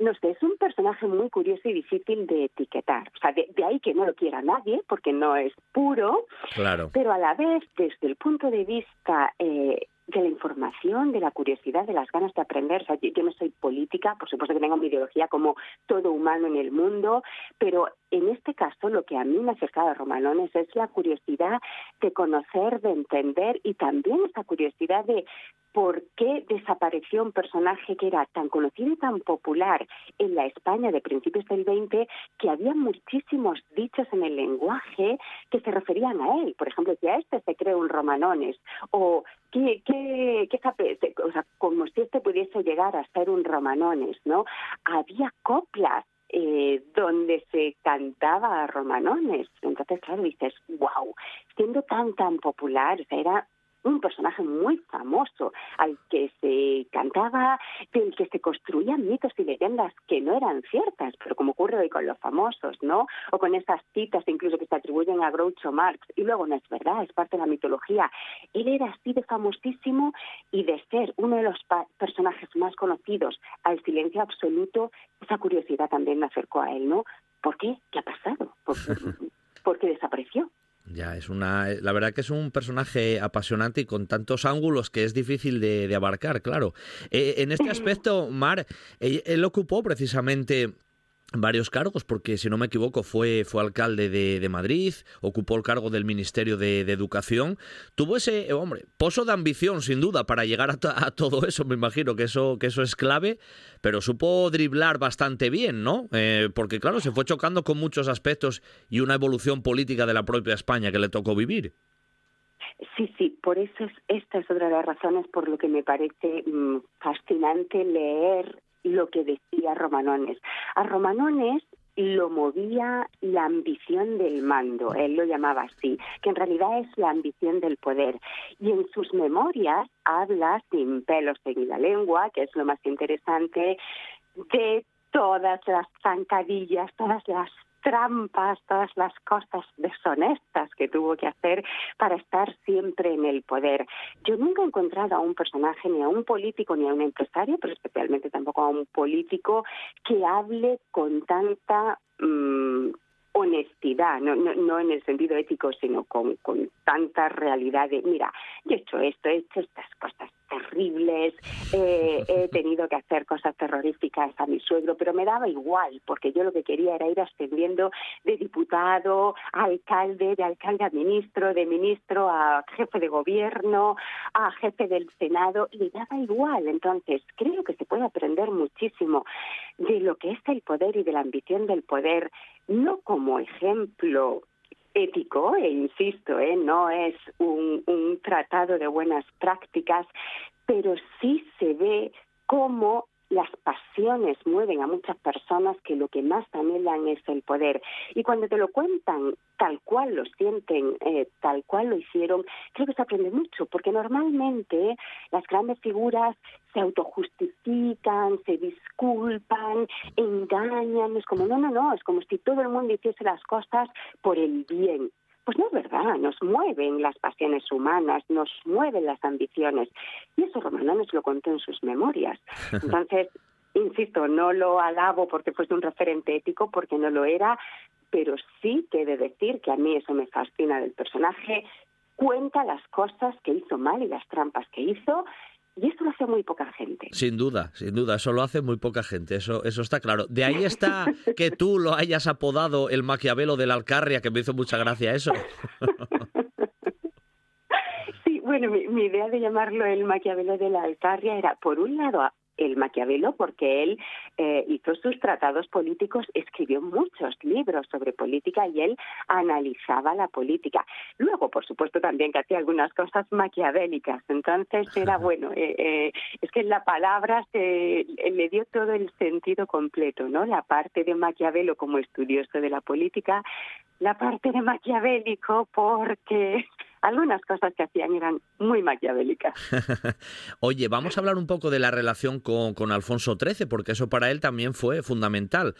no sé, es un personaje muy curioso y difícil de etiquetar. O sea, de, ahí que no lo quiera nadie, porque no es puro, claro. pero a la vez, desde el punto de vista eh, de la información, de la curiosidad, de las ganas de aprender. O sea, yo, no soy política, por supuesto que tengo mi ideología como todo humano en el mundo, pero en este caso lo que a mí me ha acercado a Romanones es la curiosidad de conocer, de entender y también esa curiosidad de por qué desapareció un personaje que era tan conocido y tan popular en la España de principios del 20 que había muchísimos dichos en el lenguaje que se referían a él. Por ejemplo, que a este se cree un Romanones o que, que, que o sea, como si este pudiese llegar a ser un Romanones, ¿no? Había coplas eh, donde se cantaba a romanones. Entonces, claro, dices, wow, siendo tan, tan popular, o sea, era un personaje muy famoso al que se cantaba, del que se construían mitos y leyendas que no eran ciertas, pero como ocurre hoy con los famosos, ¿no? O con esas citas incluso que se atribuyen a Groucho Marx y luego no es verdad, es parte de la mitología. Él era así de famosísimo y de ser uno de los personajes más conocidos al silencio absoluto, esa curiosidad también me acercó a él, ¿no? ¿Por qué? ¿Qué ha pasado? ¿Por, qué desapareció? Ya, es una. La verdad que es un personaje apasionante y con tantos ángulos que es difícil de, abarcar, claro. Eh, en este aspecto, Mar, él ocupó precisamente varios cargos, porque si no me equivoco fue, fue alcalde de, Madrid, ocupó el cargo del Ministerio de, Educación, tuvo ese, eh, hombre, pozo de ambición sin duda para llegar a, todo eso, me imagino que eso, que eso es clave, pero supo driblar bastante bien, ¿no? Eh, porque claro, se fue chocando con muchos aspectos y una evolución política de la propia España que le tocó vivir. Sí, sí, por eso es, esta es otra de las razones por lo que me parece mm, fascinante leer lo que decía Romanones. A Romanones lo movía la ambición del mando, él lo llamaba así, que en realidad es la ambición del poder. Y en sus memorias habla sin pelos en la lengua, que es lo más interesante, de todas las zancadillas, todas las trampas, todas las cosas deshonestas que tuvo que hacer para estar siempre en el poder. Yo nunca he encontrado a un personaje, ni a un político, ni a un empresario, pero especialmente tampoco a un político que hable con tanta mm, honestidad, no, no, no, en el sentido ético, sino con, con tanta realidad de, mira, yo he hecho esto, he hecho estas cosas, terribles, eh, he tenido que hacer cosas terroríficas a mi suegro, pero me daba igual, porque yo lo que quería era ir ascendiendo de diputado a alcalde, de alcalde a ministro, de ministro a jefe de gobierno, a jefe del Senado, y me daba igual. Entonces, creo que se puede aprender muchísimo de lo que es el poder y de la ambición del poder, no como ejemplo ético, e insisto, ¿eh? no es un, un tratado de buenas prácticas, pero sí se ve cómo las pasiones mueven a muchas personas que lo que más anhelan es el poder. Y cuando te lo cuentan tal cual lo sienten, eh, tal cual lo hicieron, creo que se aprende mucho, porque normalmente las grandes figuras se autojustifican, se disculpan, engañan, es como, no, no, no, es como si todo el mundo hiciese las cosas por el bien. Pues no es verdad, nos mueven las pasiones humanas, nos mueven las ambiciones. Y eso Romanones lo contó en sus memorias. Entonces, insisto, no lo alabo porque fuese un referente ético, porque no lo era, pero sí que he de decir que a mí eso me fascina del personaje. Cuenta las cosas que hizo mal y las trampas que hizo y eso lo hace muy poca gente. Sin duda, sin duda, eso lo hace muy poca gente, eso, eso está claro. De ahí está que tú lo hayas apodado el Maquiavelo de la Alcarria, que me hizo mucha gracia eso. Sí, bueno, mi, mi idea de llamarlo el Maquiavelo de la Alcarria era, por un lado, el Maquiavelo porque él eh, hizo sus tratados políticos, escribió muchos libros sobre política y él analizaba la política. Luego, por supuesto, también que hacía algunas cosas maquiavélicas. Entonces era bueno, eh, eh, es que la palabra se, le dio todo el sentido completo, ¿no? La parte de Maquiavelo como estudioso de la política, la parte de maquiavélico porque algunas cosas que hacían eran muy maquiavélicas. Oye, vamos a hablar un poco de la relación con, con, Alfonso XIII, porque eso para él también fue fundamental.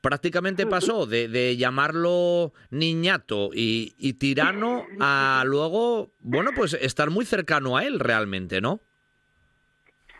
Prácticamente pasó de, de llamarlo niñato y, y tirano a luego, bueno, pues estar muy cercano a él realmente, ¿no?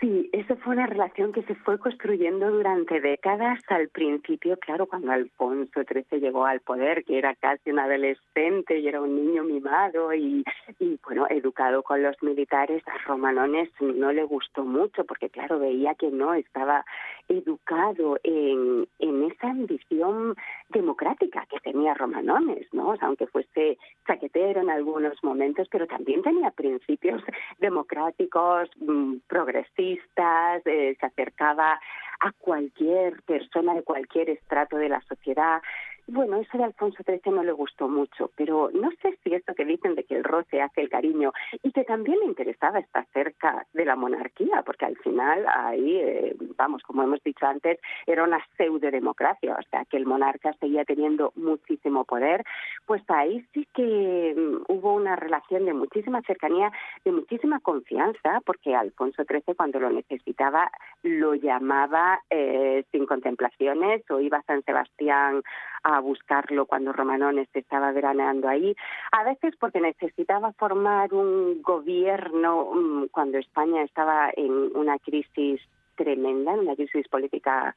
Sí, eso fue una relación que se fue construyendo durante décadas. Al principio, claro, cuando Alfonso XIII llegó al poder, que era casi un adolescente y era un niño mimado y, y bueno, educado con los militares, a Romanones no le gustó mucho porque, claro, veía que no estaba educado en, en esa ambición democrática que tenía Romanones, ¿no? Aunque fuese chaquetero en algunos momentos, pero también tenía principios democráticos, mmm, progresistas eh, se acercaba a cualquier persona de cualquier estrato de la sociedad, bueno, eso de Alfonso XIII no le gustó mucho, pero no sé si esto que dicen de que el roce hace el cariño y que también le interesaba estar cerca de la monarquía, porque al final ahí, eh, vamos, como hemos dicho antes, era una pseudodemocracia, o sea, que el monarca seguía teniendo muchísimo poder, pues ahí sí que um, hubo una relación de muchísima cercanía, de muchísima confianza, porque Alfonso XIII cuando lo necesitaba lo llamaba eh, sin contemplaciones o iba a San Sebastián a buscarlo cuando Romanones estaba veraneando ahí, a veces porque necesitaba formar un gobierno mm, cuando España estaba en una crisis tremenda, en una crisis política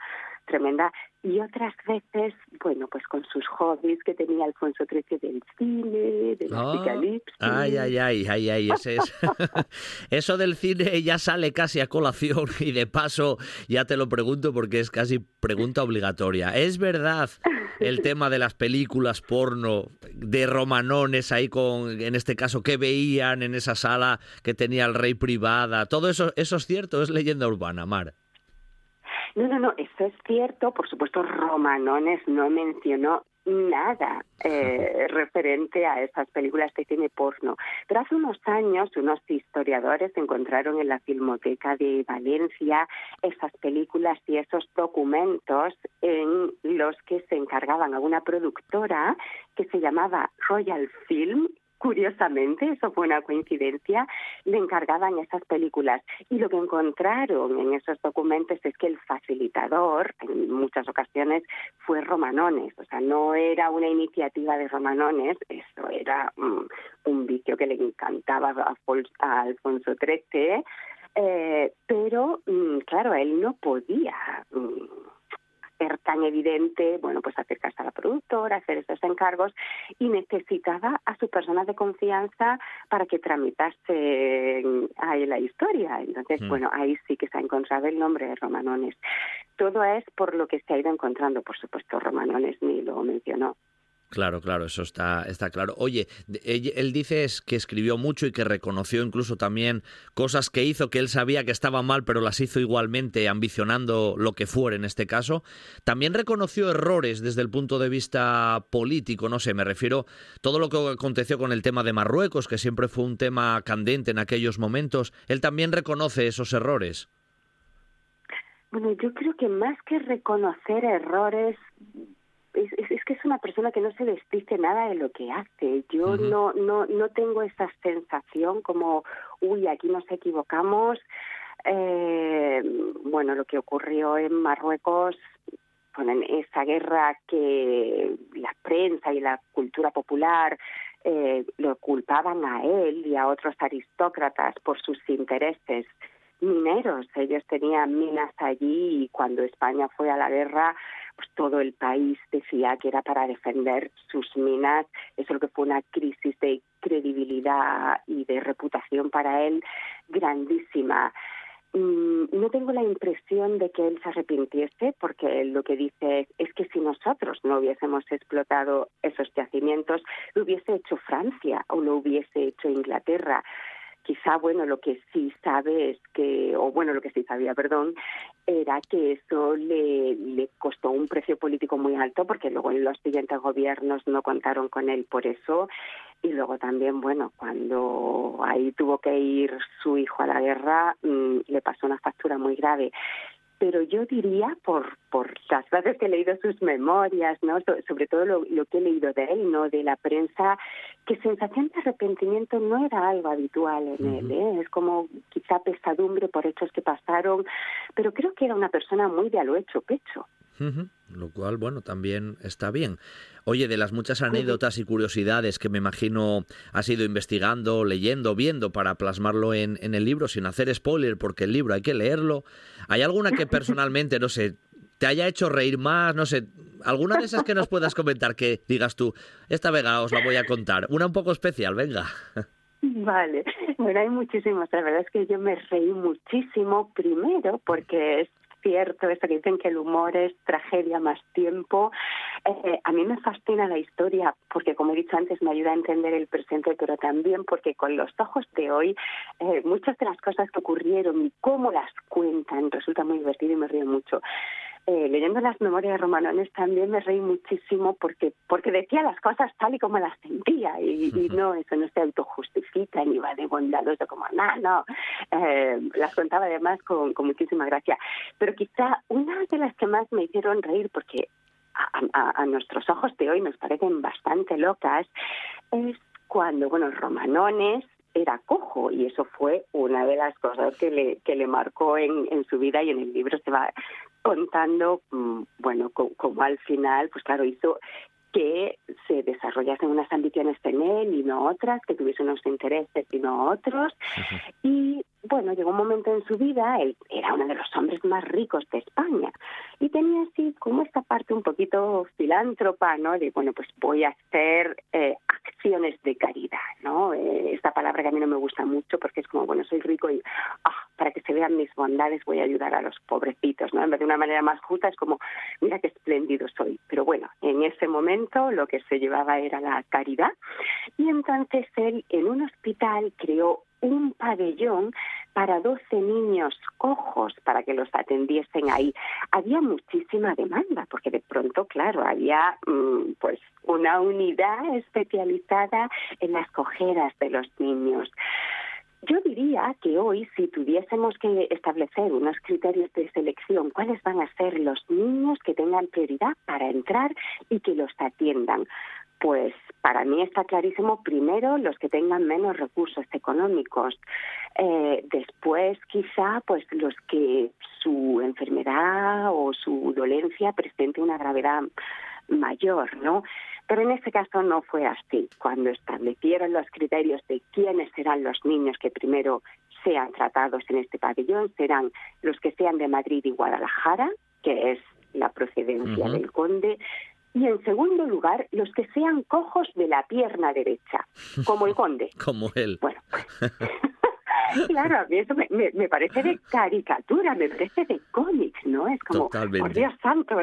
tremenda, y otras veces, bueno, pues con sus hobbies que tenía Alfonso XIII del cine, del oh, apocalipsis. Ay, ay, ay, ay, ay, ese es. Eso del cine ya sale casi a colación y de paso ya te lo pregunto porque es casi pregunta obligatoria. ¿Es verdad el tema de las películas porno de romanones ahí con, en este caso, qué veían en esa sala que tenía el rey privada? Todo eso, eso es cierto, es leyenda urbana, Mar. No, no, no, eso es cierto. Por supuesto, Romanones no mencionó nada eh, referente a esas películas de cine porno. Pero hace unos años unos historiadores encontraron en la Filmoteca de Valencia esas películas y esos documentos en los que se encargaban a una productora que se llamaba Royal Film curiosamente, eso fue una coincidencia, le encargaban esas películas. Y lo que encontraron en esos documentos es que el facilitador, en muchas ocasiones, fue Romanones. O sea, no era una iniciativa de Romanones, eso era um, un vicio que le encantaba a, Alfonso XIII, eh, pero, um, claro, él no podía. Um, ser tan evidente, bueno, pues acercarse a la productora, hacer esos encargos y necesitaba a su persona de confianza para que tramitase ahí la historia. Entonces, mm. bueno, ahí sí que se ha encontrado el nombre de Romanones. Todo es por lo que se ha ido encontrando, por supuesto, Romanones ni lo mencionó. Claro, claro, eso está, está claro. Oye, él, dice que escribió mucho y que reconoció incluso también cosas que hizo que él sabía que estaban mal, pero las hizo igualmente, ambicionando lo que fuera en este caso. También reconoció errores desde el punto de vista político, no sé, me refiero todo lo que aconteció con el tema de Marruecos, que siempre fue un tema candente en aquellos momentos. Él también reconoce esos errores. Bueno, yo creo que más que reconocer errores, es, que es una persona que no se despiste nada de lo que hace. Yo no, no, no tengo esa sensación como, uy, aquí nos equivocamos. Eh, bueno, lo que ocurrió en Marruecos, en esa guerra que la prensa y la cultura popular eh, lo culpaban a él y a otros aristócratas por sus intereses mineros. Ellos tenían minas allí y cuando España fue a la guerra, pues todo el país decía que era para defender sus minas. Eso lo que fue una crisis de credibilidad y de reputación para él grandísima. Mm, no tengo la impresión de que él se arrepintiese, porque lo que dice es que si nosotros no hubiésemos explotado esos yacimientos, lo hubiese hecho Francia o lo hubiese hecho Inglaterra quizá, bueno, lo que sí sabe es que, o bueno, lo que sí sabía, perdón, era que eso le, le costó un precio político muy alto porque luego en los siguientes gobiernos no contaron con él por eso. Y luego también, bueno, cuando ahí tuvo que ir su hijo a la guerra, mm, le pasó una factura muy grave pero yo diría por por las veces que he leído sus memorias, no, sobre todo lo, que he leído de él, no, de la prensa, que sensación de arrepentimiento no era algo habitual en él, ¿eh? es como quizá pesadumbre por hechos que pasaron, pero creo que era una persona muy de a lo hecho pecho. Lo cual, bueno, también está bien. Oye, de las muchas anécdotas y curiosidades que me imagino has ido investigando, leyendo, viendo para plasmarlo en, en el libro, sin hacer spoiler, porque el libro hay que leerlo, ¿hay alguna que personalmente, no sé, te haya hecho reír más? No sé, alguna de esas que nos puedas comentar que digas tú, esta vega os la voy a contar. Una un poco especial, venga. Vale, bueno, hay muchísimas. La verdad es que yo me reí muchísimo primero porque es cierto esto que dicen que el humor es tragedia más tiempo. Eh, a mí me fascina la historia porque, como he dicho antes, me ayuda a entender el presente, pero también porque con los ojos de hoy, eh, muchas de las cosas que ocurrieron y cómo las cuentan resulta muy divertido y me río mucho. Eh, leyendo las memorias de Romanones también me reí muchísimo porque porque decía las cosas tal y como las sentía y, no, eso no se autojustifica ni va de bondadoso como, no, no, eh, las contaba además con, con muchísima gracia. Pero quizá una de las que más me hicieron reír porque a, a, nuestros ojos de hoy nos parecen bastante locas es cuando, bueno, Romanones era cojo y eso fue una de las cosas que le, que le marcó en, en su vida y en el libro se va contando, mm, bueno, como al final, pues claro, hizo que se desarrollasen unas ambiciones en él y no otras, que tuviese unos intereses y no otros. Y bueno, llegó un momento en su vida, él era uno de los hombres más ricos de España y tenía así como esta parte un poquito filántropa, ¿no? De, bueno, pues voy a hacer eh, acciones de caridad, ¿no? Eh, esta palabra que a mí no me gusta mucho porque es como, bueno, soy rico y, ah, para que se vean mis bondades voy a ayudar a los pobrecitos, ¿no? En vez de una manera más justa es como, mira qué espléndido soy. Pero bueno, en ese momento lo que se llevaba era la caridad y entonces él en un hospital creó un pabellón para 12 niños cojos para que los atendiesen ahí. Había muchísima demanda porque de pronto, claro, había mm, pues una unidad especializada en las cojeras de los niños. Yo diría que hoy, si tuviésemos que establecer unos criterios de selección, cuáles van a ser los niños que tengan prioridad para entrar y que los atiendan, pues para mí está clarísimo, primero, los que tengan menos recursos económicos. Eh, después, quizá, pues los que su enfermedad o su dolencia presente una gravedad mayor, ¿no? Pero en este caso no fue así. Cuando establecieron los criterios de quiénes serán los niños que primero sean tratados en este pabellón, serán los que sean de Madrid y Guadalajara, que es la procedencia del conde. Y en segundo lugar, los que sean cojos de la pierna derecha, como el conde. como él. Bueno, pues, claro, a mí eso me, me, parece de caricatura, me parece de cómics, ¿no? Es como, Totalmente. por Dios santo.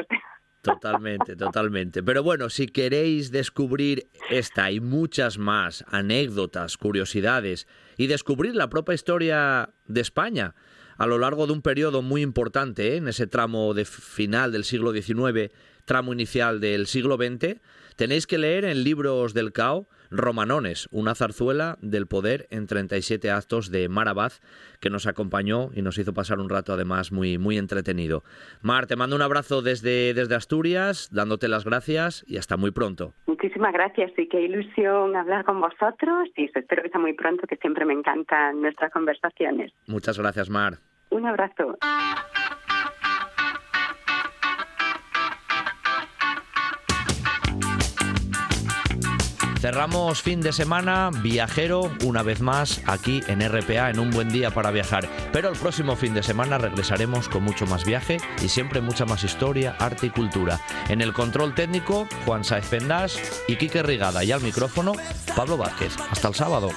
Totalmente, totalmente. Pero bueno, si queréis descubrir esta y muchas más anécdotas, curiosidades y descubrir la propia historia de España a lo largo de un periodo muy importante, ¿eh? en ese tramo de final del siglo XIX, tramo inicial del siglo XX, tenéis que leer en libros del CAO Romanones, una zarzuela del poder en 37 actos de Marabaz que nos acompañó y nos hizo pasar un rato además muy, muy entretenido. Mar, te mando un abrazo desde, desde Asturias, dándote las gracias y hasta muy pronto. Muchísimas gracias y qué ilusión hablar con vosotros y espero que sea muy pronto, que siempre me encantan nuestras conversaciones. Muchas gracias, Mar. Un abrazo. Cerramos fin de semana viajero una vez más aquí en RPA en un buen día para viajar. Pero el próximo fin de semana regresaremos con mucho más viaje y siempre mucha más historia, arte y cultura. En el control técnico, Juan Saez Pendas y Quique Rigada y al micrófono, Pablo Vázquez. Hasta el sábado.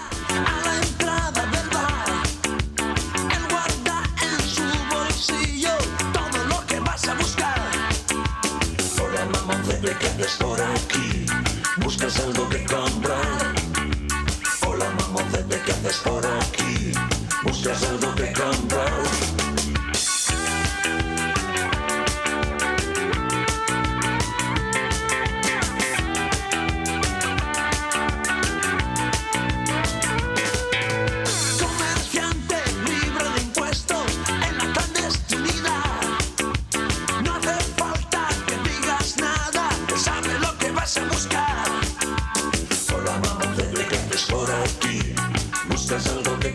Buscas algo que comprar. Hola mamá, ¿qué haces por aquí? Buscas algo que comprar. ¿Qué